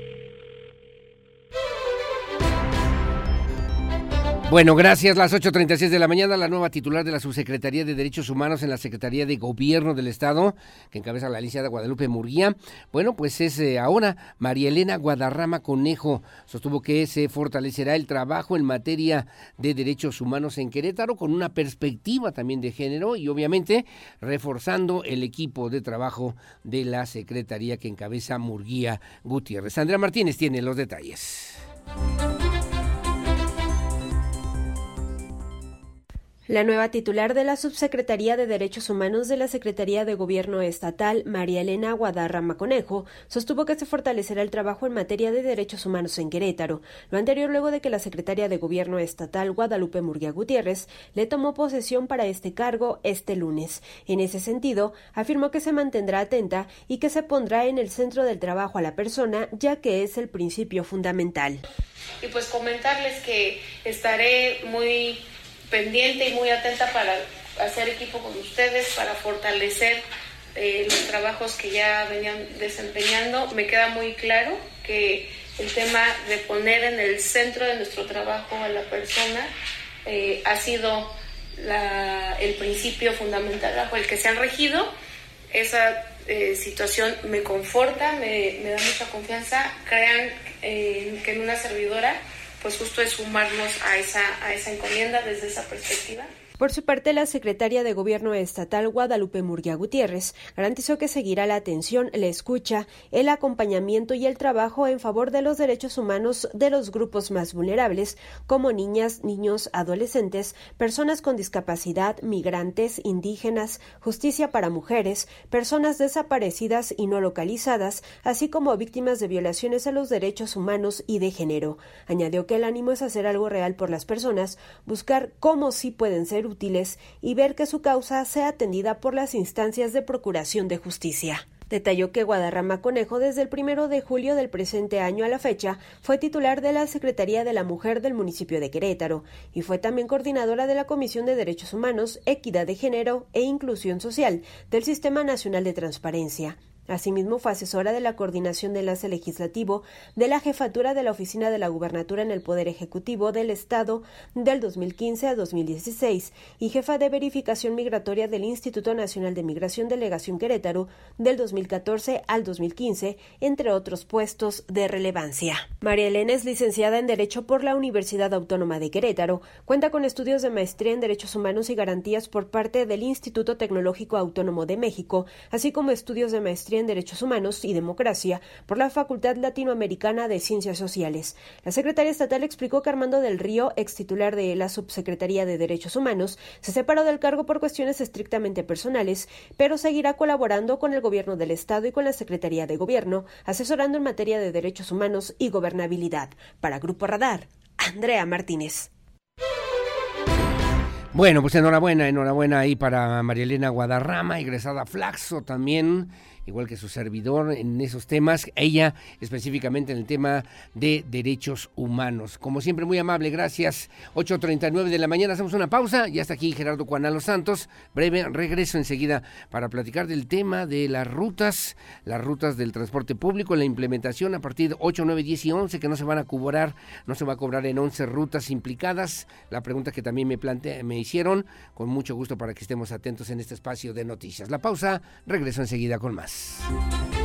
Bueno, gracias. Las 8.36 de la mañana, la nueva titular de la Subsecretaría de Derechos Humanos en la Secretaría de Gobierno del Estado, que encabeza la licenciada Guadalupe Murguía, bueno, pues es eh, ahora María Elena Guadarrama Conejo. Sostuvo que se fortalecerá el trabajo en materia de derechos humanos en Querétaro con una perspectiva también de género y obviamente reforzando el equipo de trabajo de la Secretaría que encabeza Murguía Gutiérrez. Andrea Martínez tiene los detalles. La nueva titular de la Subsecretaría de Derechos Humanos de la Secretaría de Gobierno Estatal, María Elena Guadarrama Conejo, sostuvo que se fortalecerá el trabajo en materia de derechos humanos en Querétaro. Lo anterior luego de que la secretaria de Gobierno Estatal, Guadalupe Murguía Gutiérrez, le tomó posesión para este cargo este lunes. En ese sentido, afirmó que se mantendrá atenta y que se pondrá en el centro del trabajo a la persona, ya que es el principio fundamental. y pues comentarles que estaré muy pendiente y muy atenta para hacer equipo con ustedes, para fortalecer eh, los trabajos que ya venían desempeñando. Me queda muy claro que el tema de poner en el centro de nuestro trabajo a la persona eh, ha sido el principio fundamental bajo el que se han regido. Esa eh, situación me conforta, me, me da mucha confianza. Crean eh, que en una servidora, pues justo es sumarnos a esa, a esa encomienda desde esa perspectiva. Por su parte, la secretaria de Gobierno Estatal Guadalupe Murguía Gutiérrez garantizó que seguirá la atención, la escucha, el acompañamiento y el trabajo en favor de los derechos humanos de los grupos más vulnerables, como niñas, niños, adolescentes, personas con discapacidad, migrantes, indígenas, justicia para mujeres, personas desaparecidas y no localizadas, así como víctimas de violaciones a los derechos humanos y de género. Añadió que el ánimo es hacer algo real por las personas, buscar cómo sí pueden ser útiles y ver que su causa sea atendida por las instancias de procuración de justicia. Detalló que Guadarrama Conejo desde el primero de julio del presente año a la fecha fue titular de la Secretaría de la Mujer del municipio de Querétaro y fue también coordinadora de la Comisión de Derechos Humanos, Equidad de Género e Inclusión Social del Sistema Nacional de Transparencia. Asimismo, fue asesora de la coordinación de enlace legislativo de la jefatura de la Oficina de la Gubernatura en el Poder Ejecutivo del Estado del 2015 a 2016 y jefa de verificación migratoria del Instituto Nacional de Migración Delegación Querétaro del 2014 al 2015, entre otros puestos de relevancia. María Elena es licenciada en Derecho por la Universidad Autónoma de Querétaro, cuenta con estudios de maestría en Derechos Humanos y Garantías por parte del Instituto Tecnológico Autónomo de México, así como estudios de maestría en Derechos Humanos y Democracia por la Facultad Latinoamericana de Ciencias Sociales. La secretaria estatal explicó que Armando del Río, ex titular de la Subsecretaría de Derechos Humanos, se separó del cargo por cuestiones estrictamente personales, pero seguirá colaborando con el Gobierno del Estado y con la Secretaría de Gobierno, asesorando en materia de derechos humanos y gobernabilidad. Para Grupo Radar, Andrea Martínez. Bueno, pues enhorabuena, enhorabuena ahí para María Elena Guadarrama, egresada Flaxo también, igual que su servidor en esos temas, ella específicamente en el tema de derechos humanos. Como siempre, muy amable, gracias. 8.39 de la mañana, hacemos una pausa y hasta aquí Gerardo Cuanalo Santos. Breve regreso enseguida para platicar del tema de las rutas, las rutas del transporte público, la implementación a partir de 8, 9, 10 y 11 que no se van a cobrar, no se va a cobrar en 11 rutas implicadas. La pregunta que también me, plante, me hicieron, con mucho gusto para que estemos atentos en este espacio de noticias. La pausa, regreso enseguida con más. Abraço.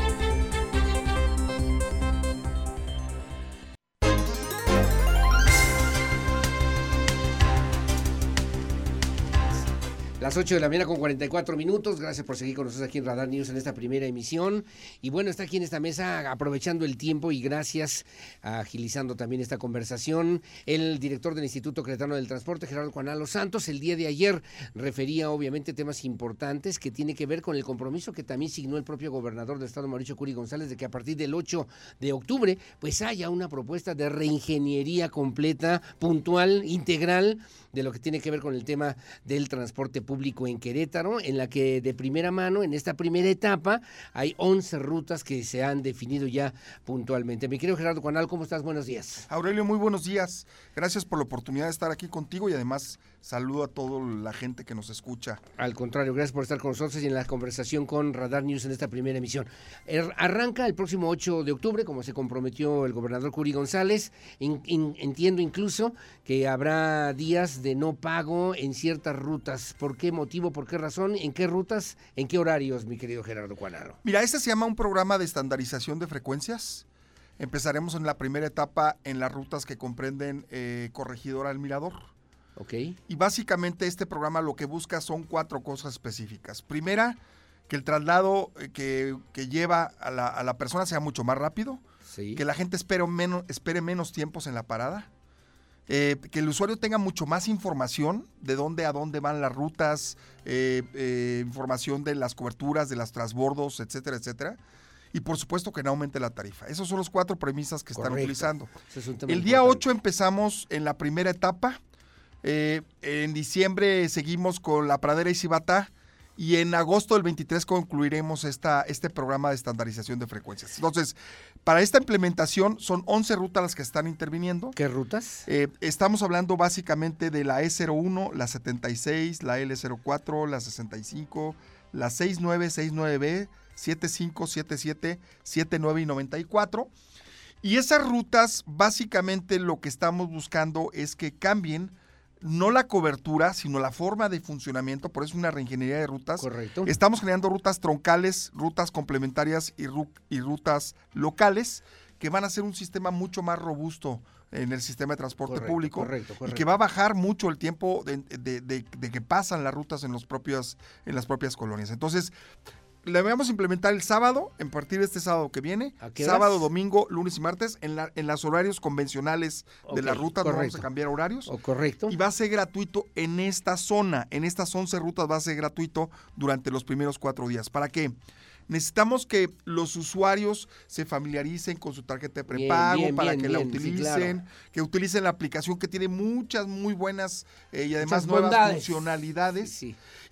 Las 8 de la mañana con 44 minutos. Gracias por seguir con nosotros aquí en Radar News en esta primera emisión. Y bueno, está aquí en esta mesa aprovechando el tiempo y gracias, agilizando también esta conversación, el director del Instituto Cretano del Transporte, Gerardo Juanalo Santos. El día de ayer refería obviamente temas importantes que tiene que ver con el compromiso que también signó el propio gobernador del estado, Mauricio Curi González, de que a partir del 8 de octubre pues haya una propuesta de reingeniería completa, puntual, integral de lo que tiene que ver con el tema del transporte público en Querétaro, en la que de primera mano, en esta primera etapa, hay 11 rutas que se han definido ya puntualmente. Mi querido Gerardo Juanal, ¿cómo estás? Buenos días. Aurelio, muy buenos días. Gracias por la oportunidad de estar aquí contigo y además saludo a toda la gente que nos escucha. Al contrario, gracias por estar con nosotros y en la conversación con Radar News en esta primera emisión. Er, arranca el próximo 8 de octubre, como se comprometió el gobernador Curi González. entiendo incluso que habrá días de no pago en ciertas rutas. ¿Por qué motivo? ¿Por qué razón? ¿En qué rutas? ¿En qué horarios, mi querido Gerardo Cuanaro? Mira, este se llama un programa de estandarización de frecuencias. Empezaremos en la primera etapa en las rutas que comprenden eh, Corregidora al Mirador y básicamente este programa lo que busca son cuatro cosas específicas. Primera, que el traslado eh, que, lleva a la, persona sea mucho más rápido, que la gente espere menos, espere menos tiempos en la parada, eh, que el usuario tenga mucho más información de dónde a dónde van las rutas, eh, información de las coberturas, de las transbordos, etcétera, etcétera. Y por supuesto que no aumente la tarifa. Esas son las cuatro premisas que están utilizando. el día 8 empezamos en la primera etapa eh, en diciembre seguimos con la pradera y Cibata. Y en agosto del 23 concluiremos esta, este programa de estandarización de frecuencias. Entonces, para esta implementación son 11 rutas las que están interviniendo. ¿Qué rutas? Eh, estamos hablando básicamente de la E01, la 76, la L04, la 65, la 69, 69B, 75, 77, 79 y 94. Y esas rutas, básicamente lo que estamos buscando es que cambien no la cobertura, sino la forma de funcionamiento, por eso una reingeniería de rutas. Correcto. Estamos generando rutas troncales, rutas complementarias y, y rutas locales que van a ser un sistema mucho más robusto en el sistema de transporte público correcto, y que va a bajar mucho el tiempo de, de, que pasan las rutas en, los propios, en las propias colonias. Entonces, la vamos a implementar el sábado, en partir de este sábado que viene, sábado, domingo, lunes y martes, en, la, en los horarios convencionales de la ruta, no vamos a cambiar horarios. O correcto. Y va a ser gratuito en esta zona, en estas 11 rutas va a ser gratuito durante los primeros cuatro días. ¿Para qué? Necesitamos que los usuarios se familiaricen con su tarjeta de prepago para que la utilicen, que utilicen la aplicación que tiene muchas muy buenas eh, y además nuevas funcionalidades.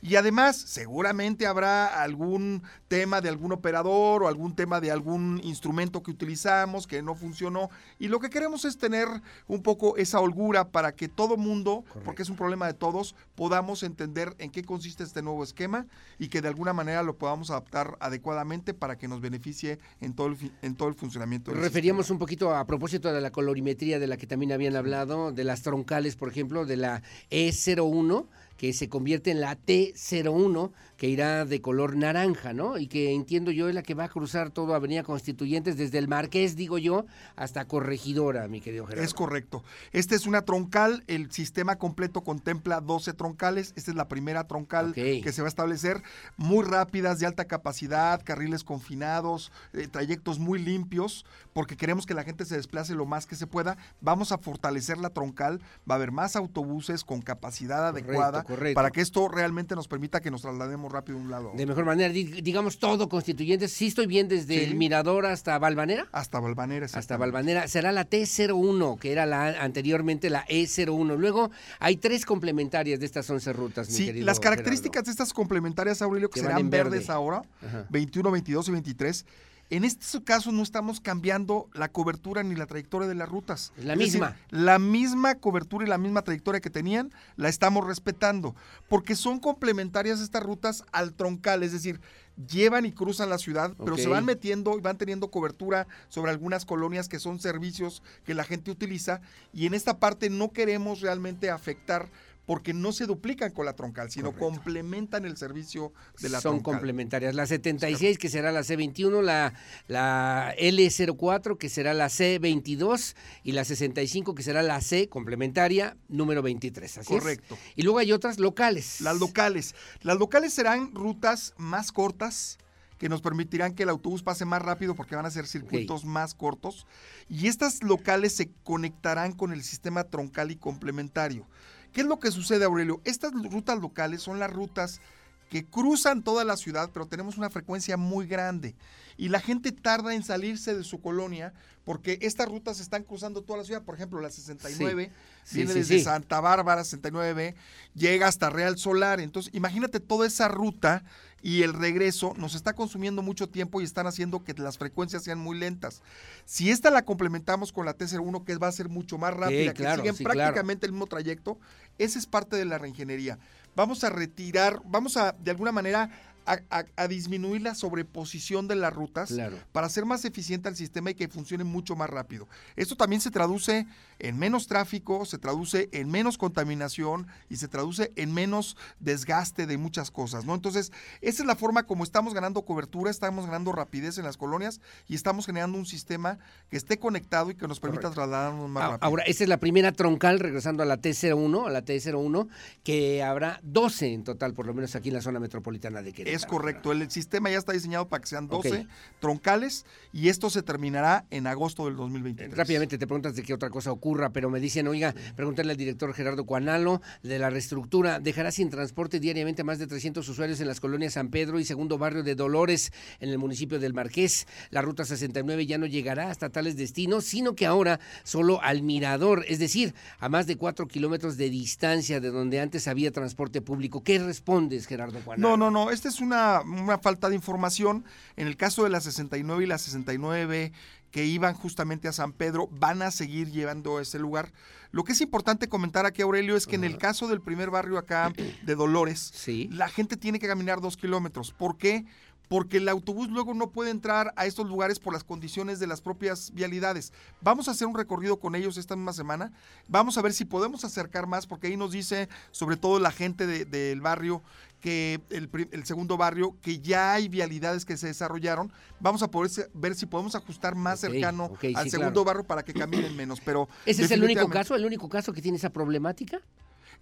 Y además, seguramente habrá algún tema de algún operador o algún tema de algún instrumento que utilizamos que no funcionó. Y lo que queremos es tener un poco esa holgura para que todo mundo, porque es un problema de todos, podamos entender en qué consiste este nuevo esquema y que de alguna manera lo podamos adaptar adecuadamente para que nos beneficie en todo el, en todo el funcionamiento. Del Referíamos un poquito a propósito de la colorimetría de la que también habían hablado, de las troncales, por ejemplo, de la E01 que se convierte en la T01, que irá de color naranja, ¿no? Y que entiendo yo es la que va a cruzar todo Avenida Constituyentes, desde el Marqués, digo yo, hasta Corregidora, mi querido Gerardo. Es correcto. Esta es una troncal, el sistema completo contempla 12 troncales, esta es la primera troncal que se va a establecer, muy rápidas, de alta capacidad, carriles confinados, eh, trayectos muy limpios, porque queremos que la gente se desplace lo más que se pueda. Vamos a fortalecer la troncal, va a haber más autobuses con capacidad adecuada ruta para que esto realmente nos permita que nos traslademos rápido de un lado. De mejor manera, digamos todo constituyentes. Sí estoy bien desde el Mirador hasta Valvanera. Hasta Valvanera, Hasta Valvanera. Será la T01, que era la anteriormente la E01. Luego hay tres complementarias de estas 11 rutas, mi Sí, las características de estas complementarias, Aurelio, que, serán verdes ahora, 21, 22 y 23 en este caso no estamos cambiando la cobertura ni la trayectoria de las rutas. La misma. la misma cobertura y la misma trayectoria que tenían la estamos respetando, porque son complementarias estas rutas al troncal, es decir, llevan y cruzan la ciudad, pero se van metiendo y van teniendo cobertura sobre algunas colonias que son servicios que la gente utiliza y en esta parte no queremos realmente afectar porque no se duplican con la troncal, sino complementan el servicio de la Son complementarias. La 76, que será la C21, la, la L04, que será la C22, y la 65, que será la C complementaria número 23. Así Correcto. Y luego hay otras locales. Las locales. Las locales serán rutas más cortas, que nos permitirán que el autobús pase más rápido porque van a ser circuitos más cortos. Y estas locales se conectarán con el sistema troncal y complementario. ¿Qué es lo que sucede, Aurelio? Estas rutas locales son las rutas que cruzan toda la ciudad, pero tenemos una frecuencia muy grande. Y la gente tarda en salirse de su colonia porque estas rutas están cruzando toda la ciudad. Por ejemplo, la 69 viene desde Santa Bárbara, 69, llega hasta Real Solar. Entonces, imagínate toda esa ruta y el regreso nos está consumiendo mucho tiempo y están haciendo que las frecuencias sean muy lentas. Si esta la complementamos con la T01, que va a ser mucho más rápida, que siguen prácticamente el mismo trayecto, esa es parte de la reingeniería. Vamos a retirar, vamos a de alguna manera a, disminuir la sobreposición de las rutas para hacer más eficiente el sistema y que funcione mucho más rápido. Esto también se traduce en menos tráfico, se traduce en menos contaminación y se traduce en menos desgaste de muchas cosas, ¿no? Entonces, esa es la forma como estamos ganando cobertura, estamos ganando rapidez en las colonias y estamos generando un sistema que esté conectado y que nos permita trasladarnos más rápido. Ahora, esta es la primera troncal, regresando a la T01, a la T01, que habrá 12 en total, por lo menos aquí en la zona metropolitana de Querétaro. Es correcto, el sistema ya está diseñado para que sean 12 troncales y esto se terminará en agosto del 2023. Rápidamente te preguntas de qué otra cosa ocurra, pero me dicen, oiga, pregúntale al director Gerardo Cuanalo de la reestructura, dejará sin transporte diariamente más de 300 usuarios en las colonias San Pedro y segundo barrio de Dolores en el municipio del Marqués. La ruta 69 ya no llegará hasta tales destinos, sino que ahora solo al mirador, es decir, a más de 4 kilómetros de distancia de donde antes había transporte público. ¿Qué respondes, Gerardo Cuanalo? No, no, no, esta es una, una falta de información. En el caso de la 69 y la 69 que iban justamente a San Pedro van a seguir llevando ese lugar. Lo que es importante comentar aquí, Aurelio, es que en el caso del primer barrio acá de Dolores, la gente tiene que caminar dos kilómetros. ¿Por qué? porque el autobús luego no puede entrar a estos lugares por las condiciones de las propias vialidades. Vamos a hacer un recorrido con ellos esta misma semana. Vamos a ver si podemos acercar más, porque ahí nos dice, sobre todo la gente del barrio, que el, segundo barrio, que ya hay vialidades que se desarrollaron. Vamos a poder ver si podemos ajustar más cercano al segundo barrio para que caminen menos. Pero ¿Ese es el único caso, el único caso que tiene esa problemática?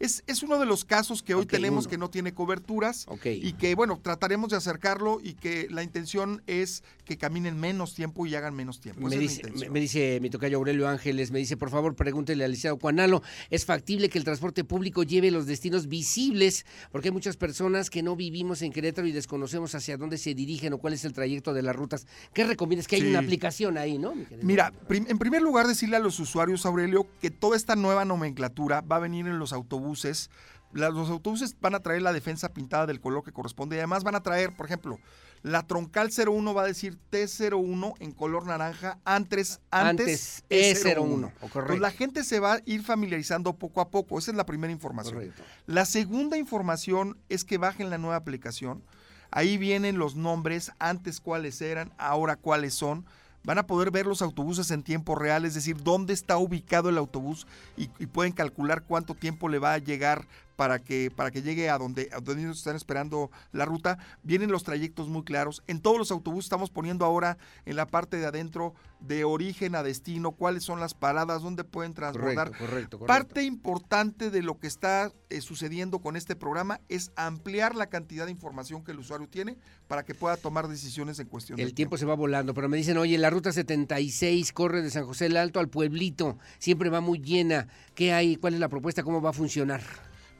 Es, es uno de los casos que hoy tenemos que no tiene coberturas y que, bueno, trataremos de acercarlo y que la intención es que caminen menos tiempo y hagan menos tiempo. Me, dice, me, dice, mi tocayo Aurelio Ángeles, me dice, por favor, pregúntele al licenciado Cuanalo, ¿es factible que el transporte público lleve los destinos visibles? Porque hay muchas personas que no vivimos en Querétaro y desconocemos hacia dónde se dirigen o cuál es el trayecto de las rutas. ¿Qué recomiendas? Que hay una aplicación ahí, ¿no? Mira, en primer lugar, decirle a los usuarios, Aurelio, que toda esta nueva nomenclatura va a venir en los autobuses autobuses, los autobuses van a traer la defensa pintada del color que corresponde y además van a traer, por ejemplo, la troncal 01 va a decir T01 en color naranja antes, antes, E01. Entonces la gente se va a ir familiarizando poco a poco. Esa es la primera información. La segunda información es que bajen la nueva aplicación. Ahí vienen los nombres, antes cuáles eran, ahora cuáles son van a poder ver los autobuses en tiempo real, es decir, dónde está ubicado el autobús y, pueden calcular cuánto tiempo le va a llegar para que, para que llegue a donde, a donde ellos están esperando la ruta. Vienen los trayectos muy claros. En todos los autobuses estamos poniendo ahora en la parte de adentro de origen a destino, cuáles son las paradas, dónde pueden transbordar. Correcto, Parte importante de lo que está eh, sucediendo con este programa es ampliar la cantidad de información que el usuario tiene para que pueda tomar decisiones en cuestión. El tiempo, se va volando, pero me dicen, oye, la ruta 76 corre de San José del Alto al pueblito, siempre va muy llena. ¿Qué hay? ¿Cuál es la propuesta? ¿Cómo va a funcionar?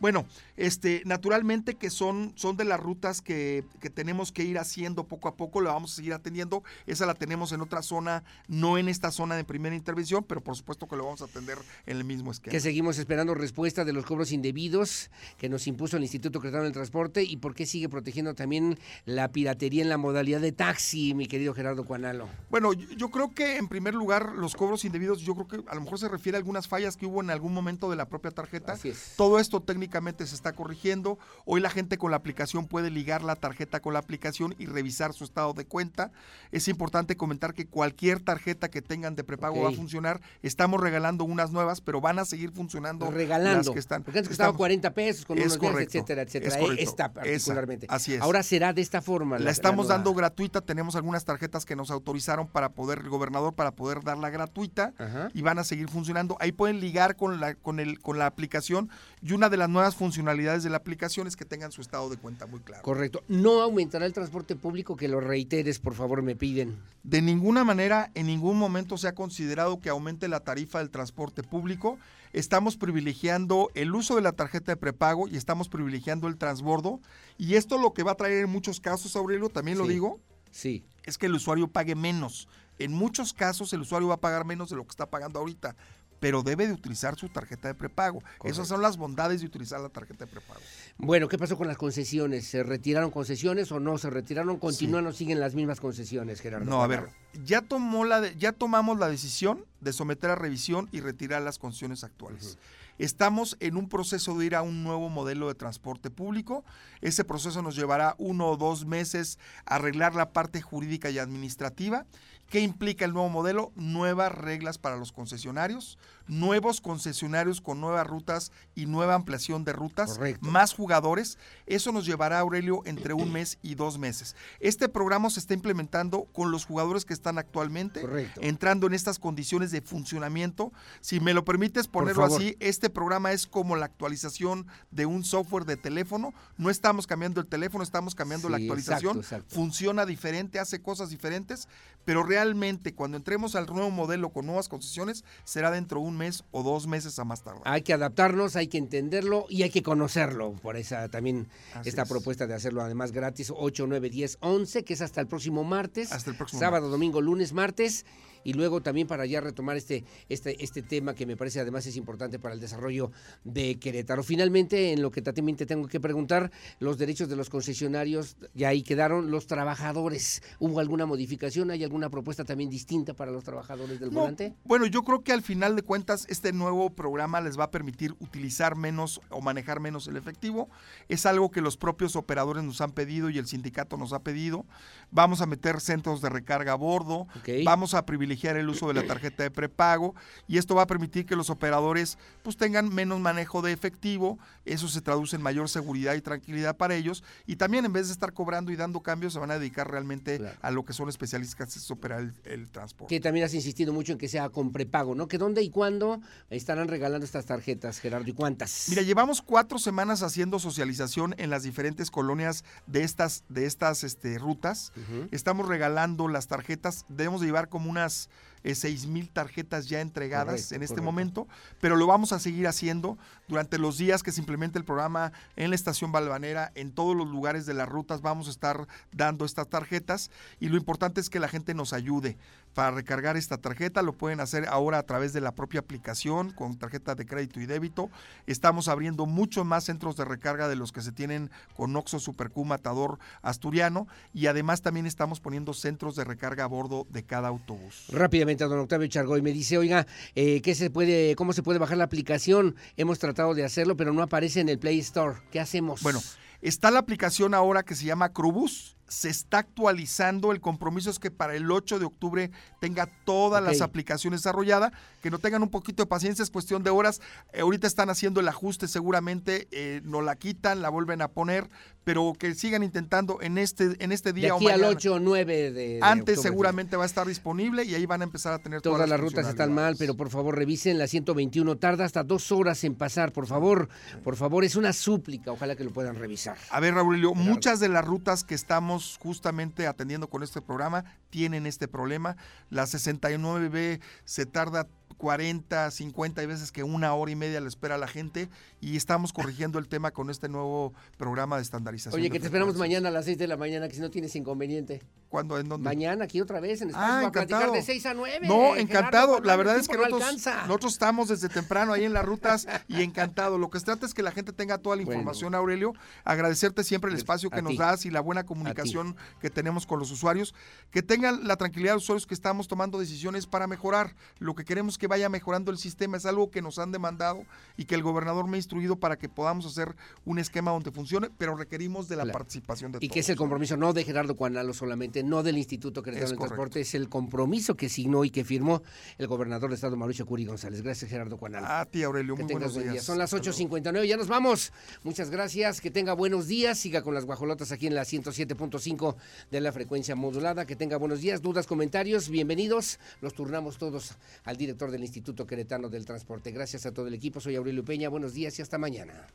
Bueno, este, naturalmente que son, son de las rutas que, que, tenemos que ir haciendo poco a poco, la vamos a seguir atendiendo. Esa la tenemos en otra zona, no en esta zona de primera intervención, pero por supuesto que lo vamos a atender en el mismo esquema. Que seguimos esperando respuesta de los cobros indebidos que nos impuso el Instituto Cretano del Transporte y por qué sigue protegiendo también la piratería en la modalidad de taxi, mi querido Gerardo Cuanalo. Bueno, yo creo que en primer lugar los cobros indebidos, yo creo que a lo mejor se refiere a algunas fallas que hubo en algún momento de la propia tarjeta. Así es. Todo esto se está corrigiendo. Hoy la gente con la aplicación puede ligar la tarjeta con la aplicación y revisar su estado de cuenta. Es importante comentar que cualquier tarjeta que tengan de prepago va a funcionar. Estamos regalando unas nuevas, pero van a seguir funcionando regalando. las que están. Porque antes costaba Estamos- 40 pesos con Es unos días, etcétera, etcétera. es correcto. Esta Esa, particularmente. así es. Ahora será de esta forma. La estamos dando gratuita, tenemos algunas tarjetas que nos autorizaron para poder, el gobernador, para poder darla gratuita Ajá. y van a seguir funcionando. Ahí pueden ligar con la, con el, con la aplicación y una de las nuevas funcionalidades de la aplicación es que tengan su estado de cuenta muy claro. Correcto. No aumentará el transporte público, que lo reiteres, por favor, me piden. De ninguna manera, en ningún momento se ha considerado que aumente la tarifa del transporte público. Estamos privilegiando el uso de la tarjeta de prepago y estamos privilegiando el transbordo. Y esto lo que va a traer en muchos casos, Aurelio, también lo Sí. digo, Sí. es que el usuario pague menos. En muchos casos el usuario va a pagar menos de lo que está pagando ahorita, pero debe de utilizar su tarjeta de prepago. Esas son las bondades de utilizar la tarjeta de prepago. Bueno, ¿qué pasó con las concesiones? ¿Se retiraron concesiones o no se retiraron? ¿Continúan o siguen las mismas concesiones, Gerardo? No, a ver, ya tomó la de- ya tomamos la decisión de someter a revisión y retirar las concesiones actuales. Estamos en un proceso de ir a un nuevo modelo de transporte público. Ese proceso nos llevará uno o dos meses a arreglar la parte jurídica y administrativa. ¿Qué implica el nuevo modelo? Nuevas reglas para los concesionarios, nuevos concesionarios con nuevas rutas y nueva ampliación de rutas, más jugadores. Eso nos llevará, Aurelio, entre un mes y dos meses. Este programa se está implementando con los jugadores que están actualmente, entrando en estas condiciones de funcionamiento. Si me lo permites ponerlo así, este programa es como la actualización de un software de teléfono. No estamos cambiando el teléfono, estamos cambiando la actualización. exacto, exacto. Funciona diferente, hace cosas diferentes, pero realmente cuando entremos al nuevo modelo con nuevas concesiones, será dentro de un mes o dos meses a más tardar. Hay que adaptarnos, hay que entenderlo y hay que conocerlo. Por esa también Así esta es. propuesta de hacerlo además gratis 8, 9, 10, 11, que es hasta el próximo martes. Hasta el próximo Sábado, martes. domingo, lunes, martes. Y luego también para ya retomar este, este, este tema que me parece además es importante para el desarrollo de Querétaro. Finalmente, en lo que también te tengo que preguntar, los derechos de los concesionarios ya ahí quedaron. Los trabajadores, ¿hubo alguna modificación? ¿Hay alguna propuesta también distinta para los trabajadores del No, volante? Bueno, yo creo que al final de cuentas este nuevo programa les va a permitir utilizar menos o manejar menos el efectivo. Es algo que los propios operadores nos han pedido y el sindicato nos ha pedido. Vamos a meter centros de recarga a bordo, vamos a privilegiar el uso de la tarjeta de prepago y esto va a permitir que los operadores pues tengan menos manejo de efectivo. Eso se traduce en mayor seguridad y tranquilidad para ellos y también en vez de estar cobrando y dando cambios se van a dedicar realmente a lo que son especialistas que es operar el, el transporte. Que también has insistido mucho en que sea con prepago, ¿no? ¿Que dónde y cuándo estarán regalando estas tarjetas, Gerardo? ¿Y cuántas? Mira, llevamos cuatro semanas haciendo socialización en las diferentes colonias de estas, de estas este, rutas. Estamos regalando las tarjetas. Debemos de llevar como unas eh, seis mil tarjetas ya entregadas Correcto, en este correcto. momento, pero lo vamos a seguir haciendo durante los días que se implemente el programa en la estación Balvanera, en todos los lugares de las rutas vamos a estar dando estas tarjetas y lo importante es que la gente nos ayude para recargar esta tarjeta, lo pueden hacer ahora a través de la propia aplicación con tarjeta de crédito y débito. Estamos abriendo muchos más centros de recarga de los que se tienen con Oxxo, Supercu, Matador, Asturiano y además también estamos poniendo centros de recarga a bordo de cada autobús. Rápidamente, don Octavio Chargoy me dice, oiga, eh, ¿qué se puede, ¿cómo se puede bajar la aplicación? Hemos tratado de hacerlo, pero no aparece en el Play Store. ¿Qué hacemos? Bueno, está la aplicación ahora que se llama Crubus. Se está actualizando. El compromiso es que para el 8 de octubre tenga todas las aplicaciones desarrolladas. Que no tengan un poquito de paciencia, es cuestión de horas. Eh, ahorita están haciendo el ajuste, seguramente eh, no la quitan, la vuelven a poner, pero que sigan intentando en este, en este de día aquí o al mañana. 8 o 9 de, de Antes octubre. seguramente va a estar disponible y ahí van a empezar a tener todas, Todas las rutas están mal, pero por favor revisen la 121. Tarda hasta dos horas en pasar, por favor. Por favor, es una súplica. Ojalá que lo puedan revisar. A ver, Raúlio, muchas de las rutas que estamos justamente atendiendo con este programa tienen este problema. La 69B se tarda 40, 50, hay veces que una hora y media le espera a la gente y estamos corrigiendo el tema con este nuevo programa de estandarización. Oye, que te esperamos mañana a las 6 de la mañana, que si no tienes inconveniente. ¿Cuándo? ¿En dónde? Mañana, aquí otra vez, en Espacio, ah, encantado. de 6 a 9. No, encantado. la verdad es que nosotros, nosotros, estamos desde temprano ahí en las rutas y encantado. Lo que se trata es que la gente tenga toda la información, Aurelio. Agradecerte siempre el espacio que nos das y la buena comunicación que tenemos con los usuarios. Que tengan la tranquilidad de los usuarios que estamos tomando decisiones para mejorar. Lo que queremos que vaya mejorando el sistema es algo que nos han demandado y que el gobernador me ha instruido para que podamos hacer un esquema donde funcione, pero requerimos de la participación de todos. Y que es el compromiso no de Gerardo Cuanalo solamente, no del Instituto Querétaro del Transporte, es el compromiso que signó y que firmó el gobernador de Estado Mauricio Curi González. Gracias, Gerardo Cuanalo. A ti, Aurelio, muy buenos días. Son las 8.59, ya nos vamos. Muchas gracias, que tenga buenos días, siga con las guajolotas aquí en la 107.5 de la frecuencia modulada, que tenga buenos días, dudas, comentarios, bienvenidos. Los turnamos todos al director del Instituto Queretano del Transporte. Gracias a todo el equipo, soy Aurelio Peña, buenos días y hasta mañana.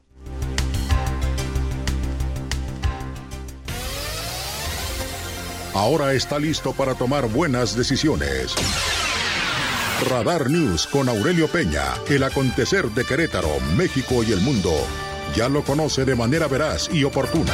Ahora está listo para tomar buenas decisiones. Radar News con Aurelio Peña, el acontecer de Querétaro, México y el mundo. Ya lo conoce de manera veraz y oportuna.